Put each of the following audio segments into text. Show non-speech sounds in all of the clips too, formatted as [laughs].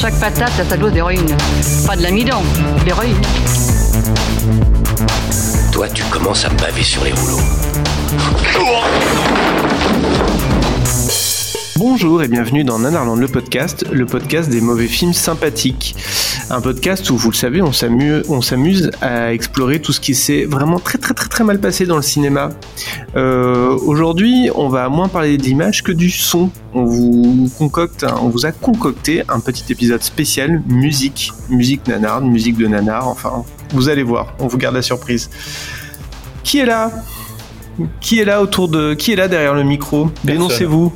Chaque patate a sa dose d'héroïne. Pas de l'amidon, l'héroïne. Toi, tu commences à me baver sur les rouleaux. Bonjour et bienvenue dans Nanarland le podcast, le podcast des mauvais films sympathiques. Un podcast où, vous le savez, on s'amuse, à explorer tout ce qui s'est vraiment très très très très mal passé dans le cinéma. Euh, aujourd'hui, on va moins parler d'images que du son. On vous concocte, on vous a concocté un petit épisode spécial musique, musique nanarde, musique de nanar. Enfin, vous allez voir, on vous garde la surprise. Qui est là? Qui est là autour de Qui est là derrière le micro? Dénoncez-vous.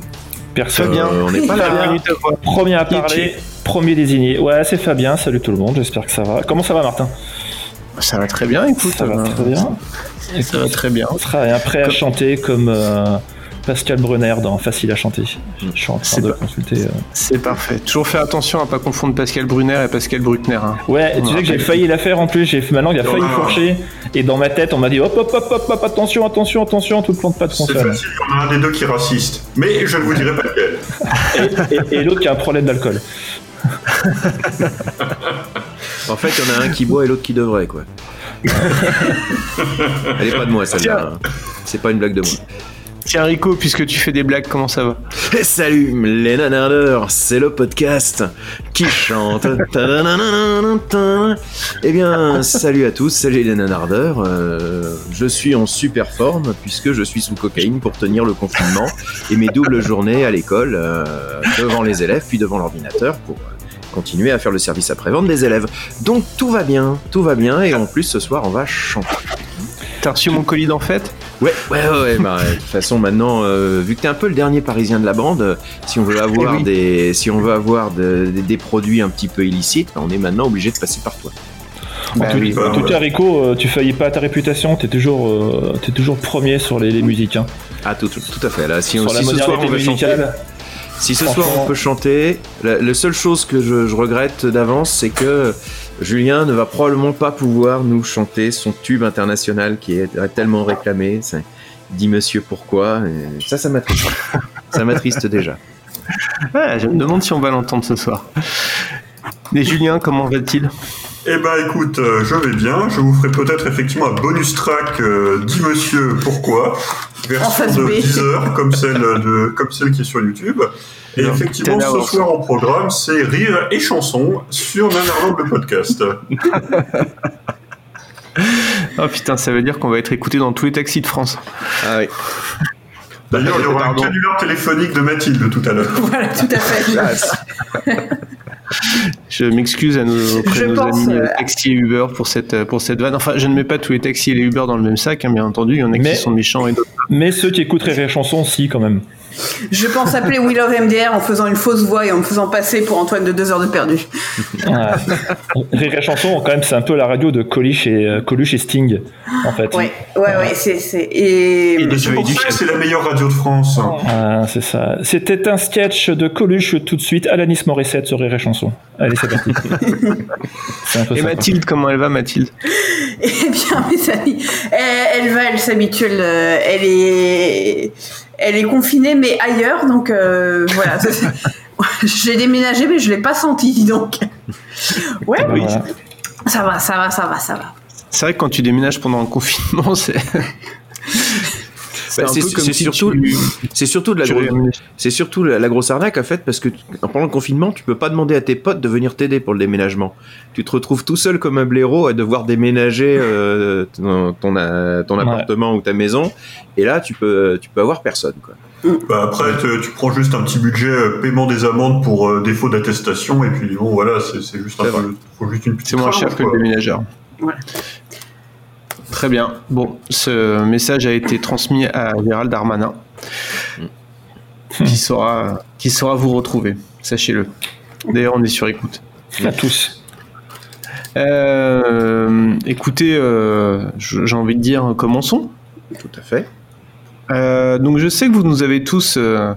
Personne. Fabien. Euh, on n'est pas là. Premier à parler, premier désigné. Ouais, c'est Fabien. Salut tout le monde. J'espère que ça va. Comment ça va, Martin? Ça va très bien, écoute. Ça va très bien. Ça va très bien. On sera prêt à chanter comme euh, Pascal Brunner dans Facile à chanter. Je suis en train C'est de consulter. euh. C'est parfait. Toujours faire attention à pas confondre Pascal Brunner et Pascal Bruckner. hein. Ouais, On tu sais que j'ai failli la faire en plus. J'ai ma langue a failli fourcher. Et dans ma tête, on m'a dit hop, hop, hop, hop, hop, attention, attention, attention, tout le plante pas de C'est console. facile, il y en a un des deux qui est raciste. Mais je ne vous dirai pas lequel. Et, et- et l'autre qui a un problème d'alcool. [laughs] En fait, il y en a un qui boit et l'autre qui devrait, quoi. [laughs] Elle est pas de moi, celle-là. hein. C'est pas une blague de moi. Tiens, Rico, puisque tu fais des blagues, comment ça va Et salut, les nanardeurs, c'est le podcast qui chante. [laughs] Eh bien, salut à tous, salut les nanardeurs. Euh, je suis en super forme puisque je suis sous cocaïne pour tenir le confinement et mes doubles journées à l'école euh, devant les élèves puis devant l'ordinateur pour euh, continuer à faire le service après-vente des élèves. Donc tout va bien, tout va bien et en plus ce soir on va chanter. T'as reçu mon colis d'en fait Ouais, ouais, ouais, ouais, bah, de toute façon maintenant, euh, vu que t'es un peu le dernier parisien de la bande, euh, si on veut avoir Eh oui. des, si on veut avoir de- des- des produits un petit peu illicites, bah, on est maintenant obligé de passer par toi. Bah en tout, oui. en tout cas, Rico, euh, tu faillis pas à ta réputation. T'es toujours, euh, t'es toujours premier sur les, les musiques. Hein. Ah, tout, tout, tout à fait. Là, si, la ce soir on veut chanter, si ce soir on peut chanter, la, la seule chose que je, je regrette d'avance, c'est que Julien ne va probablement pas pouvoir nous chanter son tube international qui est tellement réclamé. Dis monsieur pourquoi. ça, ça m'attriste. déjà. Je me demande si on va l'entendre ce soir. Et Julien, comment va-t-il? Eh ben écoute, euh, je vais bien. Je vous ferai peut-être effectivement un bonus track euh, Dis monsieur pourquoi version de B. 10 heures comme celle de comme celle qui est sur YouTube. Et Non, effectivement, ce soir en programme, c'est rire et chansons sur Nanarland le podcast. [laughs] Oh putain, ça veut dire qu'on va être écouté dans tous les taxis de France. Ah oui. D'ailleurs, il y aura un canular téléphonique de Mathilde tout à l'heure. Voilà, tout à fait. [laughs] Je m'excuse à nos, auprès Je de nos pense, amis euh, taxis et Uber pour cette, euh, pour cette vanne. Enfin, je ne mets pas tous les taxis et les Uber dans le même sac, hein, bien entendu. Il y en a Mais- qui sont méchants et d'autres. Mais ceux qui écoutent Rire et Chanson, si, quand même. Je pense appeler We Love MDR en faisant une fausse voix et en me faisant passer pour Antoine de 2 heures de perdu. Ouais. [laughs] Rire et Chanson, quand même, c'est un peu la radio de Coluche et, euh, Coluche et Sting, en fait. Ouais, ouais, ouais, c'est. c'est- Et. Et c'est pour ça que c'est la meilleure radio de France. Ah, c'est ça. C'était un sketch de Coluche tout de suite, Alanis Morissette sur Rire et Chanson. Allez, c'est parti. [laughs] c'est un peu Et ça. Mathilde, comment elle va, Mathilde? Eh bien, mes amis, elle, elle va, elle s'habitue, elle, euh, elle est, elle est confinée, mais ailleurs, donc euh, voilà. [laughs] [laughs] J'ai déménagé, mais je l'ai pas senti, donc. Ouais, Oui. Ça va, ça va, ça va, ça va. C'est vrai que quand tu déménages pendant un confinement, c'est. [laughs] Bah, c'est si surtout, tu- c'est surtout de la grosse, réaménages. c'est surtout la, la grosse arnaque en fait parce que pendant le confinement, tu peux pas demander à tes potes de venir t'aider pour le déménagement. Tu te retrouves tout seul comme un blaireau à devoir déménager euh, ton, ton, euh, Ouais. appartement ou ta maison. Et là, tu peux, tu peux avoir personne quoi. Bah après, te- tu prends juste un petit budget euh, paiement des amendes pour euh, défaut d'attestation et puis bon voilà, c'est juste un faut juste une petite C'est moins cher que le déménageur. Très bien. Bon, ce message a été transmis à Gérald Darmanin, qui saura, qui saura vous retrouver. Sachez-le. D'ailleurs, on est sur écoute. À tous. Euh, écoutez, euh, j'ai envie de dire, commençons. Tout à fait. Euh, donc je sais que vous nous avez tous, euh,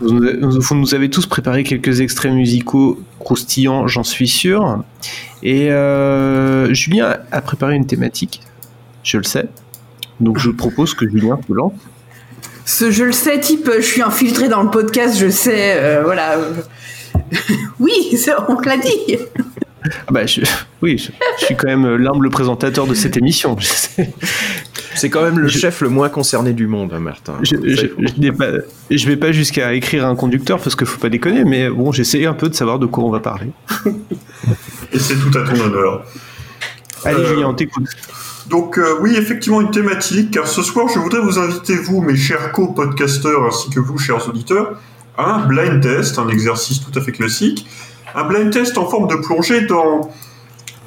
vous, nous- vous nous avez tous préparé quelques extraits musicaux croustillants, j'en suis sûr. Et euh, Julien a préparé une thématique, je le sais. Donc je propose que Julien te lance. Ce, je le sais, type, je suis infiltré dans le podcast, je sais, euh, voilà. [laughs] oui, on te l'a dit. Ah bah, je- oui, je, je suis quand même l'humble présentateur de cette émission. C'est quand même le chef le moins concerné du monde, hein, Martin. je, je- je n'ai pas- je vais pas jusqu'à écrire un conducteur parce qu'il faut pas déconner, mais bon, j'essaie un peu de savoir de quoi on va parler. Et c'est tout à ton honneur. Allez, Euh, Julien, on t'écoute. Donc euh, oui, effectivement, une thématique, car ce soir, je voudrais vous inviter, vous, mes chers co-podcasteurs, ainsi que vous, chers auditeurs, à un blind test, un exercice tout à fait classique, un blind test en forme de plongée dans,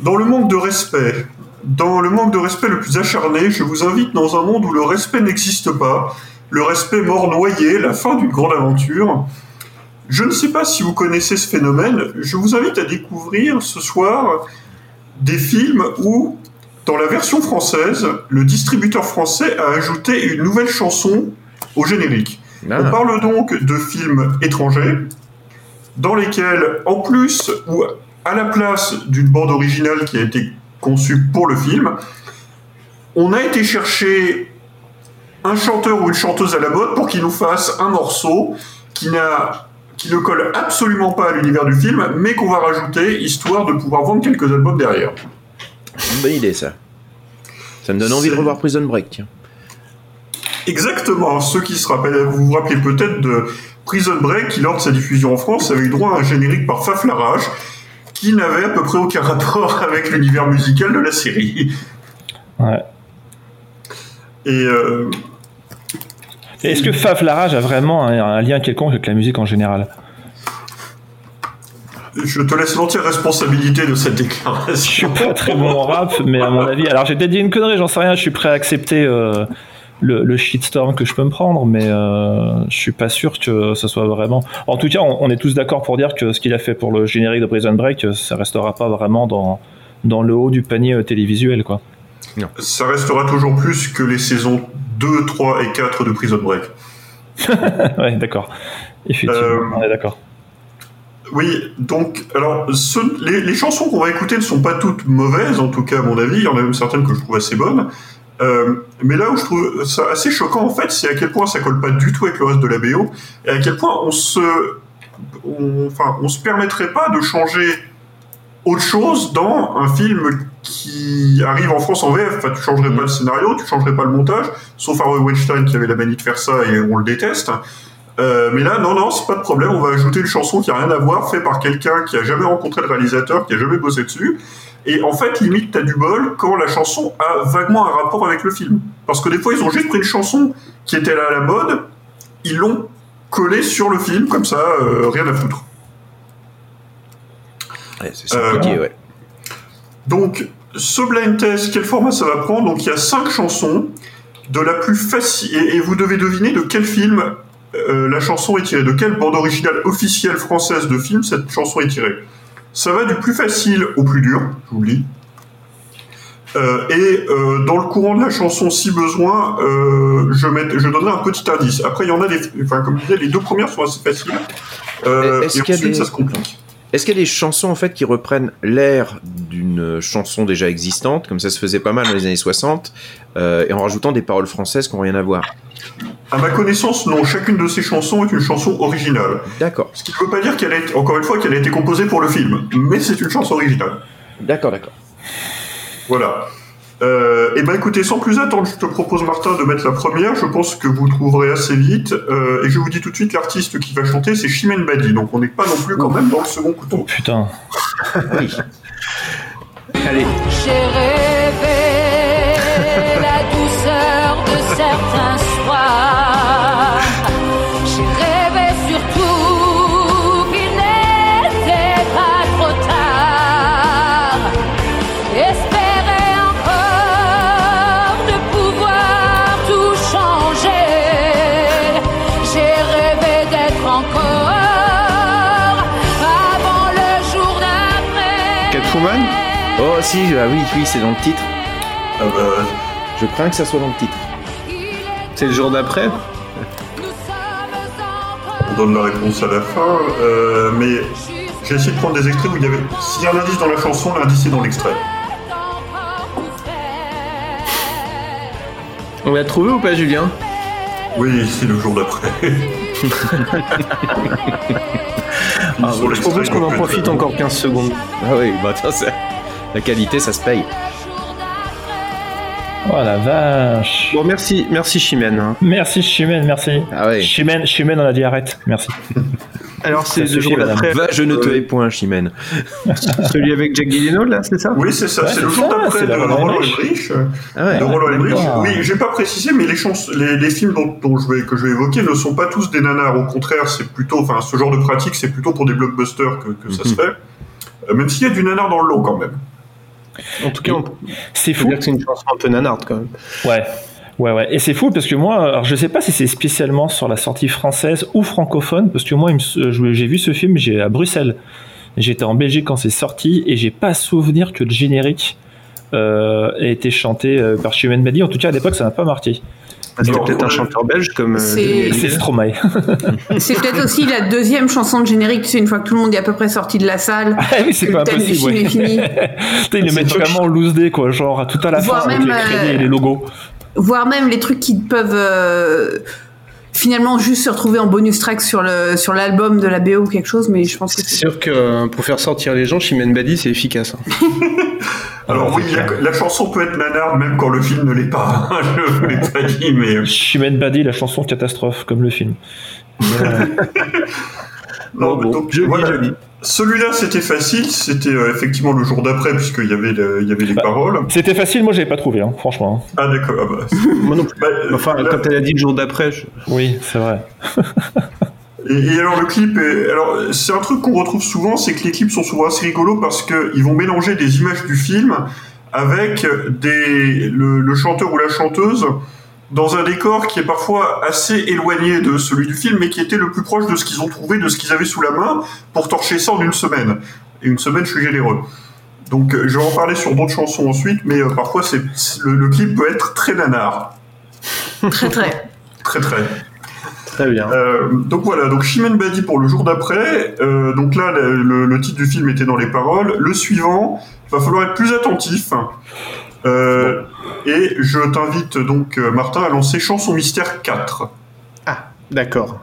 dans le manque de respect. Dans le manque de respect le plus acharné, je vous invite dans un monde où le respect n'existe pas, le respect mort noyé, la fin d'une grande aventure. Je ne sais pas si vous connaissez ce phénomène, je vous invite à découvrir ce soir des films où dans la version française, le distributeur français a ajouté une nouvelle chanson au générique. Ah. On parle donc de films étrangers, dans lesquels, en plus ou à la place d'une bande originale qui a été conçue pour le film, on a été chercher un chanteur ou une chanteuse à la mode pour qu'il nous fasse un morceau qui n'a qui ne colle absolument pas à l'univers du film, mais qu'on va rajouter histoire de pouvoir vendre quelques albums derrière. Une bonne idée, ça. Ça me donne envie de revoir Prison Break. tiens. Exactement. Ceux qui se rappellent, vous vous rappelez peut-être de Prison Break, qui lors de sa diffusion en France avait eu droit à un générique par Faf Larage, qui n'avait à peu près aucun [laughs] rapport avec l'univers musical de la série. Ouais. Et euh, Est-ce que Faf Larage a vraiment un, un lien quelconque avec la musique en général? Je te laisse l'entière responsabilité de cette Je suis déclaration. pas très bon en rap, mais à mon avis. Alors j'ai peut-être dit une connerie, j'en sais rien, je suis prêt à accepter euh, le, le shitstorm que je peux me prendre, mais euh, je suis pas sûr que ce soit vraiment. En tout cas, on, on est tous d'accord pour dire que ce qu'il a fait pour le générique de Prison Break, euh, ça restera pas vraiment dans, dans le haut du panier euh, télévisuel, quoi. Ça restera toujours plus que les saisons 2, 3 et 4 de Prison Break. [laughs] ouais, d'accord. Effectivement, Euh, on est d'accord. Oui, donc, alors, les, chansons qu'on va écouter ne sont pas toutes mauvaises, en tout cas à mon avis, il y en a même certaines que je trouve assez bonnes. Euh, mais là où je trouve ça assez choquant, en fait, c'est à quel point ça colle pas du tout avec le reste de la BO, et à quel point on se, enfin, on se permettrait pas de changer autre chose dans un film qui arrive en France en VF. Enfin, tu changerais pas le scénario, tu changerais pas le montage, sauf Harvey Weinstein qui avait la manie de faire ça et on le déteste. Euh, mais là, non, non, c'est pas de problème. On va ajouter une chanson qui a rien à voir, faite par quelqu'un qui a jamais rencontré le réalisateur, qui a jamais bossé dessus. Et en fait, limite, t'as du bol quand la chanson a vaguement un rapport avec le film. Parce que des fois, ils ont juste pris une chanson qui était là à la mode, ils l'ont collée sur le film, comme ça, euh, rien à foutre. Ouais, c'est compliqué, ouais. Donc, ce blind test, quel format ça va prendre? Donc, il y a cinq chansons, de la plus facile, et, et vous devez deviner de quel film euh, la chanson est tirée, de quelle bande originale officielle française de film cette chanson est tirée? Ça va du plus facile au plus dur, dis. Euh, et euh, dans le courant de la chanson, si besoin, euh, je, je donnerai un petit indice. Après, il y en a des. Enfin, comme je disais, les deux premières sont assez faciles. Euh, et ensuite, des- ça se complique. Est-ce qu'il y a des chansons en fait qui reprennent l'air d'une chanson déjà existante, comme ça se faisait pas mal dans les années 60, euh, et en rajoutant des paroles françaises qui n'ont rien à voir? À ma connaissance, non. Chacune de ces chansons est une chanson originale. D'accord, Ce qui ne veut pas dire qu'elle été, encore une fois, qu'elle a été composée pour le film, mais c'est une chanson originale. d'accord, d'accord. Voilà. Euh, et ben écoutez, sans plus attendre, je te propose Martin de mettre la première. Je pense que vous trouverez assez vite. Euh, et je vous dis tout de suite, l'artiste qui va chanter, c'est Chimène Badi. Donc on n'est pas non plus quand même dans le second couteau. Putain. [laughs] Oui. Allez, J'ai rêvé Oh si, ah oui, oui, c'est dans le titre. Ah bah, Je crains que ça soit dans le titre. C'est le jour d'après on donne la réponse à la fin, euh, mais j'ai essayé de prendre des extraits où il y avait. S'il y a un indice dans la chanson, l'indice est dans l'extrait. On l'a trouvé ou pas, Julien? Oui, c'est le jour d'après. [laughs] Ah, Je propose qu'on en profite encore 15 secondes. Ah oui, bah ça, c'est- la qualité, ça se paye. Oh la vache. Bon, merci, merci Chimène. hein. Merci Chimène, merci. Ah ouais. Chimène, Chimène, on a dit arrête. Merci. [laughs] Alors, c'est le jour d'après, Va, je ne te hais point, Chimène. [laughs] celui avec Jack Gyllenhaal, là, c'est ça? Oui, c'est ça, Ouais, c'est le jour d'après c'est de la Roland Emmerich. Ah ouais. de Roland Emmerich. Oui, j'ai pas précisé, mais les, chans- les, les films dont, dont je vais, que je vais évoquer ne sont pas tous des nanars. Au contraire, c'est plutôt, enfin, ce genre de pratique, c'est plutôt pour des blockbusters que, que ça se fait. Euh, Même s'il y a du nanar dans le lot quand même. En tout cas, C'est fou. dire que c'est une chanson un peu nanarde quand même. Ouais. Ouais, ouais. Et c'est fou parce que moi, alors je sais pas si c'est spécialement sur la sortie française ou francophone, parce que moi, j'ai vu ce film j'ai à Bruxelles. J'étais en Belgique quand c'est sorti et j'ai pas souvenir que le générique euh, ait été chanté euh, par Chimène Badi. En tout cas, à l'époque, ça m'a pas marqué. C'était Alors, peut-être un chanteur belge comme. euh, C'est-. Stromae. [laughs] C'est peut-être aussi la deuxième chanson de générique, tu sais, une fois que tout le monde est à peu près sorti de la salle. [laughs] Ah oui, c'est que pas le impossible. film ouais. est fini. [laughs] Putain, ils le mettent vraiment loose day, quoi. Genre à tout à la fin avec les crédits euh, et les logos. Voire même les trucs qui peuvent euh, finalement juste se retrouver en bonus track sur le sur l'album de la BO ou quelque chose, mais je pense que C'est sûr que euh, pour faire sortir les gens, Chimène Badi, c'est efficace. hein. [laughs] Alors oui, la, chanson peut être nanar même quand le film ne l'est pas. [laughs] je vous l'ai pas dit, mais euh, Chimène Badi, la chanson catastrophe, comme le film. Euh, [laughs] non, Bon, mais donc, joli, voilà. joli. Celui-là, c'était facile. C'était euh, effectivement le jour d'après puisqu'il y avait le- il y avait les Bah. paroles. C'était facile, moi j'avais pas trouvé, hein, franchement. Ah d'accord. ah bah, [laughs] Moi non plus. bah, Enfin, là- quand elle a dit le jour d'après, je- Oui, c'est vrai. [laughs] Et, et alors le clip, est, alors c'est un truc qu'on retrouve souvent, c'est que les clips sont souvent assez rigolos parce que ils vont mélanger des images du film avec des le, le chanteur ou la chanteuse dans un décor qui est parfois assez éloigné de celui du film, mais qui était le plus proche de ce qu'ils ont trouvé, de ce qu'ils avaient sous la main, pour torcher ça en une semaine. Et une semaine, je suis généreux. Donc euh, je vais en parler sur d'autres chansons ensuite, mais euh, parfois c'est le, le clip peut être très nanar, Très très. très très. très bien. Euh, donc voilà, donc Chimène Badi pour le jour d'après. Euh, donc là, le titre du film était dans les paroles. Le suivant, il va falloir être plus attentif. Euh, Et je t'invite donc, euh, Martin, à lancer Chanson Mystère 4. D'accord.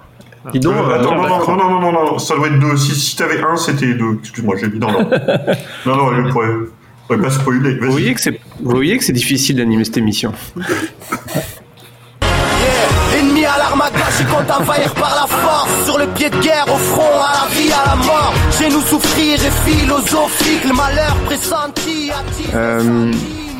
Dis donc, Euh, euh, attends, non, non, d'accord. non, non, non, non, non, ça doit être 2. Si, si t'avais 1, c'était 2. Excuse-moi, j'ai mis dans l'ordre. non, non, je pourrais, je pourrais pas spoiler. vous voyez que c'est, vous voyez que c'est difficile d'animer cette émission. Ennemi à l'armada, j'y compte envahir par la force Sur le pied de guerre, au front, à la vie, à la mort Chez nous souffrir est philosophique Le malheur pressenti Euh,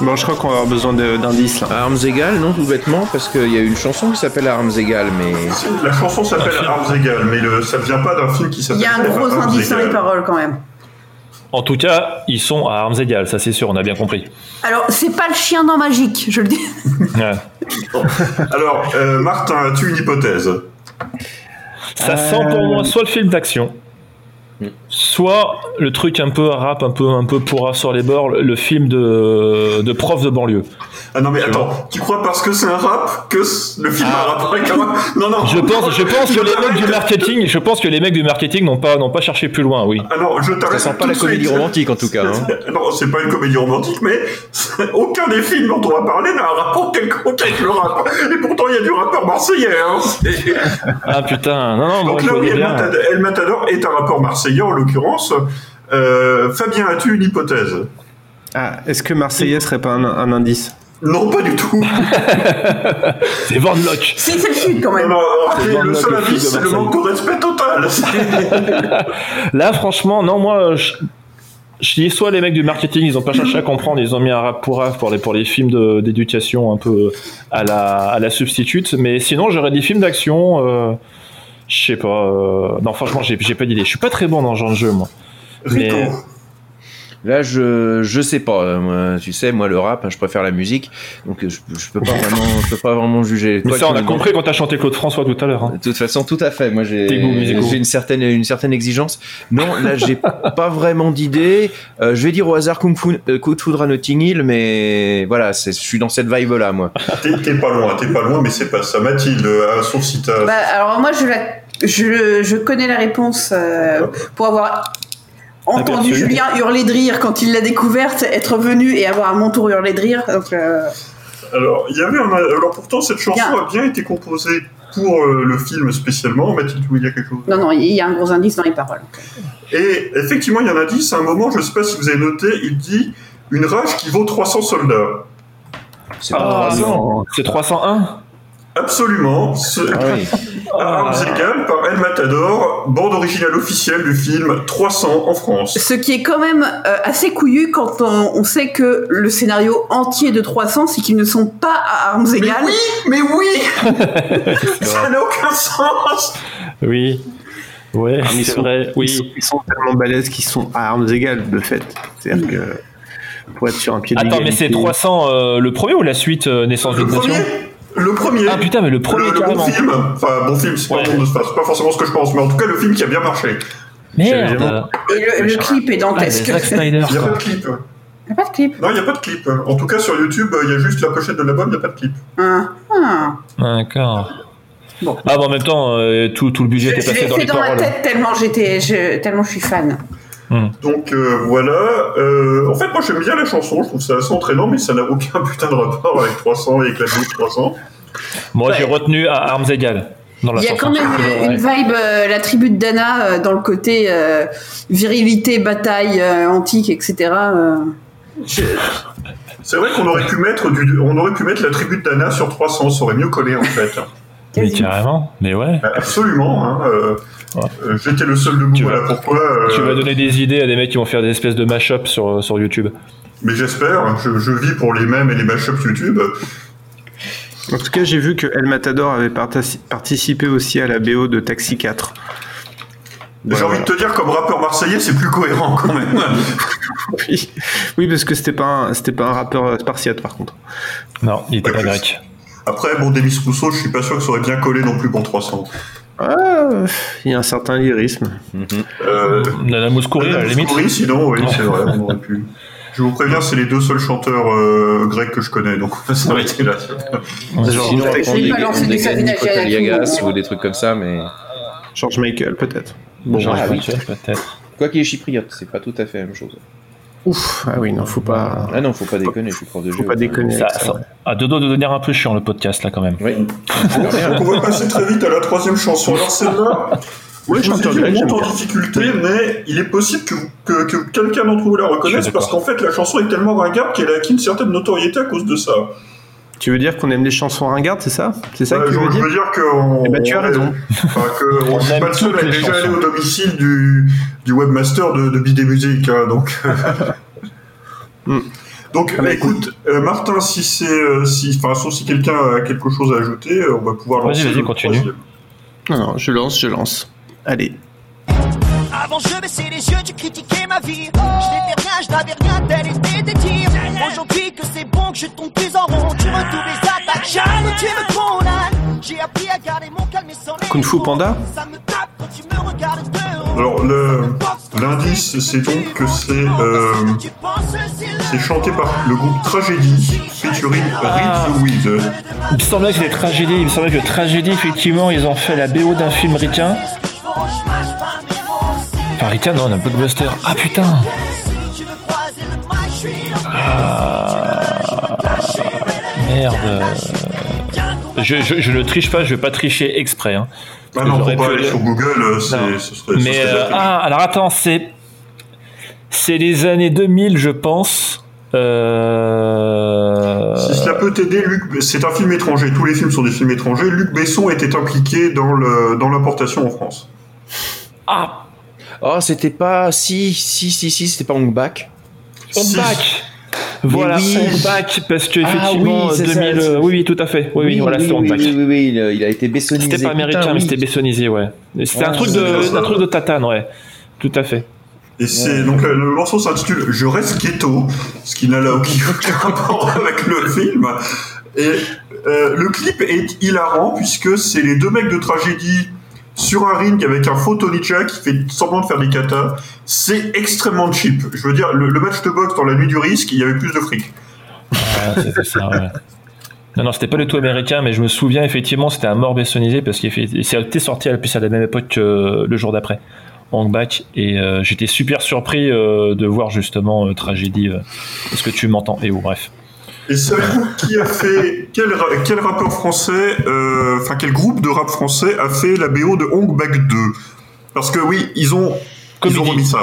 Bon, je crois qu'on va avoir besoin de- d'indices là. Armes égales, non, tout bêtement, parce qu'il y a une chanson qui s'appelle Armes égales, mais. La chanson s'appelle armes égales, mais le, ça ne vient pas d'un film qui Il s'appelle y a un gros armes indice dans les égales. paroles quand même. En tout cas, ils sont à armes égales, ça c'est sûr, on a bien compris. Alors, c'est pas le chien dans Magique, je le dis. [laughs] Ouais. Alors, euh, Martin, as-tu une hypothèse? Ça sent pour moi soit le film d'action, soit le truc un peu rap, un peu, un peu pourra sur les bords, le- le film de, de prof de banlieue. Ah non mais attends, tu crois parce que c'est un rap que le film a un rapport avec un rap? Non non. Je pense, je pense que les mecs du marketing, je pense que les mecs du marketing n'ont pas, n'ont pas cherché plus loin, oui. Ah non, je t'arrête. Ça sent pas la comédie suite. romantique en tout cas. hein. [laughs] Non, c'est pas une comédie romantique, mais [laughs] aucun des films dont on va parler n'a un rapport quelconque avec le rap. Et pourtant, il y a du rappeur marseillais. Hein. Ah putain, non, non, Donc là, oui, El. Matador, El Matador est un rapport marseillais en l'occurrence. Euh, Fabien, as-tu une hypothèse? Ah, est-ce que Marseillais serait pas un, un indice? Non, pas du tout. [laughs] C'est Van Lock. C'est c'est le sud quand Non, même. non, le seul de c'est le manque de respect total. [laughs] Là, franchement, non, moi, je, je dis soit les mecs du marketing, ils ont pas cherché à comprendre, ils ont mis un rap pour rap pour les, pour les films de- d'éducation un peu à la, à la substitute, mais sinon, j'aurais dit films d'action, euh, je sais pas, euh, non, franchement, j'ai pas d'idée. Je suis pas très bon dans ce genre de jeu, moi. Mais-. Là, je je sais pas. euh, moi, tu sais, moi le rap, hein, je préfère la musique, donc euh, je, je peux pas vraiment, je peux pas vraiment juger. Mais Toi, ça, on a compris quand t'as chanté Claude François tout à l'heure. hein. De toute façon, tout à fait. Moi, j'ai j'ai une certaine une certaine exigence. Non, là, j'ai [laughs] pas vraiment d'idée. Euh, je vais dire au hasard Kung Fu euh, Coup de foudre à Notting Hill, mais voilà, je suis dans cette vibe là, moi. [laughs] T'es t'es pas loin, t'es pas loin, mais c'est pas ça. Mathilde, euh, sauf si t'as. Bah, alors moi, je, la, je, je connais la réponse euh, pour avoir entendu Aperçu. Julien hurler de rire quand il l'a découverte, être venu et avoir à mon tour hurlé de rire. Donc, euh, Alors, il y avait un... Alors pourtant, cette chanson a bien été composée pour euh, le film spécialement. Mathilde, tu voulais dire quelque chose non, non, il y a un gros indice dans les paroles. Et effectivement, il y en a 10. À un moment, je sais pas si vous avez noté, il dit une rage qui vaut 300 soldats. C'est Ah, pas non, c'est 301 Absolument. Ce... Ah oui. À armes égales par El Matador, bande originale officielle du film 300 en France. Ce qui est quand même euh, assez couillu quand on, on sait que le scénario entier de 300, c'est qu'ils ne sont pas à armes Mais égales. oui, mais oui [laughs] [laughs] Ça n'a aucun sens Oui. Ouais, Ah, mais ils c'est sont- vrai, Ils sont, oui. ils sont tellement balèzes qu'ils sont à armes égales, de fait. C'est-à-dire que pour être sur un pied Attends, mais c'est d'égalité- 300 euh, le premier ou la suite euh, Naissance Le d'une nation premier Le premier Ah putain, mais le premier le, le bon film, enfin bon film, c'est pas, Ouais. bon, forcément ce que je pense, mais en tout cas le film qui a bien marché. Merde Et le, le clip est Ah, dantesque. Snyder, Il n'y a pas de clip. Il n'y a pas de clip. Non, il n'y a pas de clip. En tout cas sur YouTube, il y a juste la pochette de l'album, il n'y a pas de clip. Ah, ah. D'accord. Bon. Ah, bah en même temps, euh, tout, tout le budget était passé dans fait les dans ma paroles. tête tellement j'étais, je, tellement je suis fan. Donc euh, voilà. Euh, en fait, moi j'aime bien la chanson, je trouve ça assez entraînant, mais ça n'a aucun [laughs] putain de rapport avec 300 et avec la vie de 300. Moi, j'ai retenu à armes égales. Il y a chanson. quand même une vibe, euh, la tribu de Dana, euh, dans le côté euh, virilité, bataille euh, antique, etc. euh. C'est vrai qu'on aurait pu mettre du, on aurait pu mettre la tribu de Dana sur 300, ça aurait mieux collé en fait. [laughs] Mais carrément, mais ouais. Bah, Absolument. Hein, euh, J'étais le seul debout, Tu voilà vas- pourquoi. euh, Tu vas donner des idées à des mecs qui vont faire des espèces de mash-up sur, sur YouTube. Mais j'espère, je, je vis pour les mêmes et les mashups YouTube. En tout cas, j'ai vu que El Matador avait participé aussi à la BO de Taxi 4. J'ai envie de te dire, comme rappeur marseillais, c'est plus cohérent quand même. [laughs] Oui, oui parce que c'était pas un, c'était pas un rappeur spartiate par contre. Non, il était Ouais, pas grec. Après, bon, Demis Rousseau, je suis pas sûr que ça aurait bien collé non plus pour 300. Ah, il y a un certain lyrisme. Euh, Nana Mouskouri, à la limite. Sinon, oui, c'est vrai, on aurait pu. Je vous préviens, c'est les deux seuls chanteurs euh, grecs que je connais, donc on va s'arrêter là. Genre, Sinon, on des, des, des ou- des trucs comme ça, mais George Michael, peut-être. Bon, bref. oui, peut-être. quoi qu'il est chypriote, c'est pas tout à fait la même chose. Ouf, ah oui, non, faut pas. Ah non, faut pas déconner, je suis prof de jeu. Faut pas déconner. Ça, ça, à deux doigts de devenir un peu chiant le podcast là quand même. Oui. On va passer très vite à la troisième chanson. Alors celle-là, [laughs] Ouais, je vous ai dit, monte en difficulté, mais il est possible que, que, que quelqu'un d'entre vous la reconnaisse parce qu'en fait la chanson est tellement ringarde qu'elle a acquis une certaine notoriété à cause de ça. Tu veux dire qu'on aime les chansons ringardes, c'est ça? C'est ça Ouais, que tu je, veux je dire? veux dire que on, Eh ben, tu as on- raison. [laughs] Enfin, que on, On je suis aime pas le seul à déjà allé chansons. au domicile du, du webmaster de, de Bidé Musique, hein, donc. [laughs] Hmm. Donc, Ah bah, écoute, euh, Martin, si c'est, euh, si, enfin, sauf si quelqu'un a quelque chose à ajouter, euh, on va pouvoir Vas-y, lancer. vas-y, le continue. Non, non, je lance, je lance. Allez. Avant je baissais les yeux, tu critiquais ma vie. Je n'étais rien, je n'avais rien, tel était tes dires. Aujourd'hui que c'est bon, que je tombe plus en rond. Tu retrouves les attaques, jamais tu me condamnes. J'ai appris à garder mon calme et sans les Kung Fu Panda Ça me tape quand tu me regardes de. Alors, le- l'indice, c'est donc que c'est, euh, c'est chanté par le groupe Tragedy, featuring Ah. Reed the Wizard. Il me semblait que c'était Tragédie. Il me semblait que Tragédie, effectivement, ils ont fait la BO d'un film ricain. Enfin, ricain, non, d'un blockbuster. Ah putain Ah, Merde. Je, je, je ne triche pas, je vais pas tricher exprès. Hein. Ah non, faut pas aller sur Google, euh, ce serait. ce Mais serait euh, ah, alors attends, c'est c'est les années 2000, je pense. Euh... Si cela peut t'aider, Luc, c'est un film étranger. Tous les films sont des films étrangers. Luc Besson était impliqué dans le dans l'importation en France. Ah, Oh, c'était pas. Si, si, si, si, c'était pas Hong Bak. on Si. back. Voilà, oui. back parce que Ah effectivement oui, c'est 2000. ça, euh, c'est- oui, oui, tout à fait. Oui, oui, voilà, oui, c'est on oui, back. oui, oui, oui, il, a été bessonisé. C'était pas américain, Putain, mais oui. c'était bessonisé, ouais. C'était un Ah, truc c'est de, un truc de tatane, ouais. Tout à fait. Et c'est donc le, le morceau s'intitule Je reste ghetto, ce qui n'a là aucun [laughs] aucun rapport avec le film. Et euh, le clip est hilarant puisque c'est les deux mecs de tragédie sur un ring avec un faux Tony qui fait semblant de faire des katas. C'est extrêmement cheap. Je veux dire, le, match de boxe dans la nuit du risque, il y avait plus de fric. Ah, c'était ça, ouais. Non, non, c'était pas du tout américain, mais je me souviens effectivement, c'était un mort bessonisé parce qu'il c'était sorti à la même époque que le jour d'après, Hang Back, et euh, j'étais super surpris euh, de voir justement euh, tragédie. euh, Est-ce que tu m'entends? Et oh, bref. Et savez-vous qui a fait quel, quel rappeur français, euh, enfin quel groupe de rap français a fait la BO de Hong Bak 2 Parce que oui, ils ont, ils ont remis ça.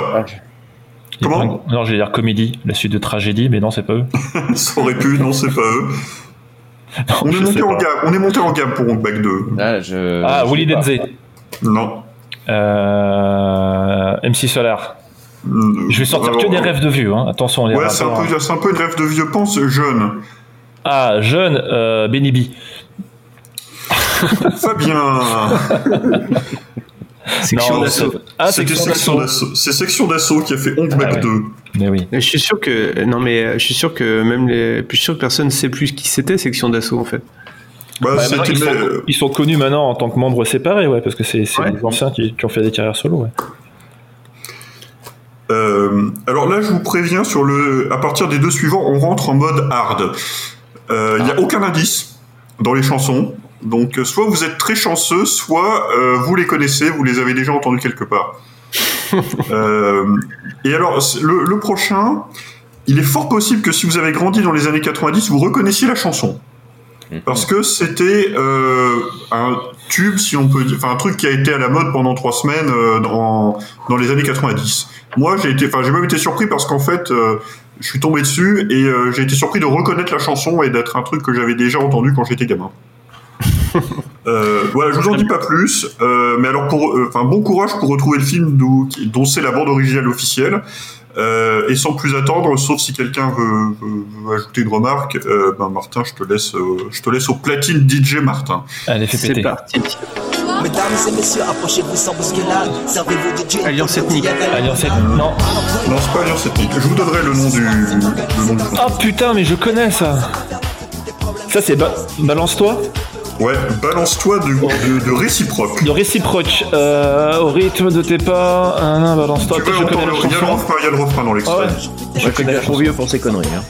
Il y a Comment? Non, j'allais dire comédie, la suite de tragédie, mais non, c'est pas eux. [laughs] Ça aurait pu, non, c'est pas eux. [laughs] on, est je monté en gamme, on est monté en gamme pour Hong Bak 2. Ah, je. Ah, je Willy. Non. Euh, MC Solar. Je vais sortir que des rêves de vieux, hein. attention. les Ouais, c'est un, peu, c'est un peu une rêve de vieux pense jeune. Ah, jeune, euh, Benny B. [laughs] Fabien [laughs] Section Non, d'assaut. c'est- Ah, C'était section Section d'assaut. d'assaut. C'est Section d'assaut qui a fait Hong ouais. 2. Mais oui. Je suis sûr que non mais je suis sûr que même les, je suis sûr que personne ne sait plus qui c'était section d'assaut en fait. Bah, ils, sont, le- ils sont connus maintenant en tant que membres séparés, ouais, parce que c'est c'est Ouais. des anciens qui, qui ont fait des carrières solo, ouais. Euh, alors là, je vous préviens, sur le, à partir des deux suivants, on rentre en mode hard. Euh, Il n'y a aucun indice dans les chansons. Donc, euh, soit vous êtes très chanceux, soit euh, vous les connaissez, vous les avez déjà entendus quelque part. [laughs] Et alors, le, le prochain, il est fort possible que si vous avez grandi dans les années 90, vous reconnaissiez la chanson. Parce que c'était un tube, si on peut dire, enfin un truc qui a été à la mode pendant trois semaines euh, dans, dans les années 90. Moi, j'ai été, enfin j'ai même été surpris parce qu'en fait, euh, je suis tombé dessus et euh, j'ai été surpris de reconnaître la chanson et d'être un truc que j'avais déjà entendu quand j'étais gamin. [laughs] Voilà, je vous en dis pas plus. Mais alors, pour, enfin, bon courage pour retrouver le film dont c'est la bande originale officielle. Euh, et sans plus attendre, sauf si quelqu'un veut, veut- veut ajouter une remarque, euh, ben Martin, je te laisse, euh, je te laisse au platine DJ Martin. Allez, fais C'est parti. Mesdames et messieurs, approchez-vous sans bousculade. Servez-vous gin. Alliance ethnique. Alliance eth- Non. Non, c'est pas Alliance Ethnique. Je vous donnerai le nom du, le nom du. Oh putain, mais je connais ça. Ça, c'est ba- Balance-toi Ouais, balance-toi de, de, de réciproque. de réciproque. Euh, au rythme de tes pas. Ah, non, balance-toi. Il y a le refrain, il y a le refrain dans Ah l'extrait. ouais. Je connais trop chanson. vieux pour ces conneries. Hein.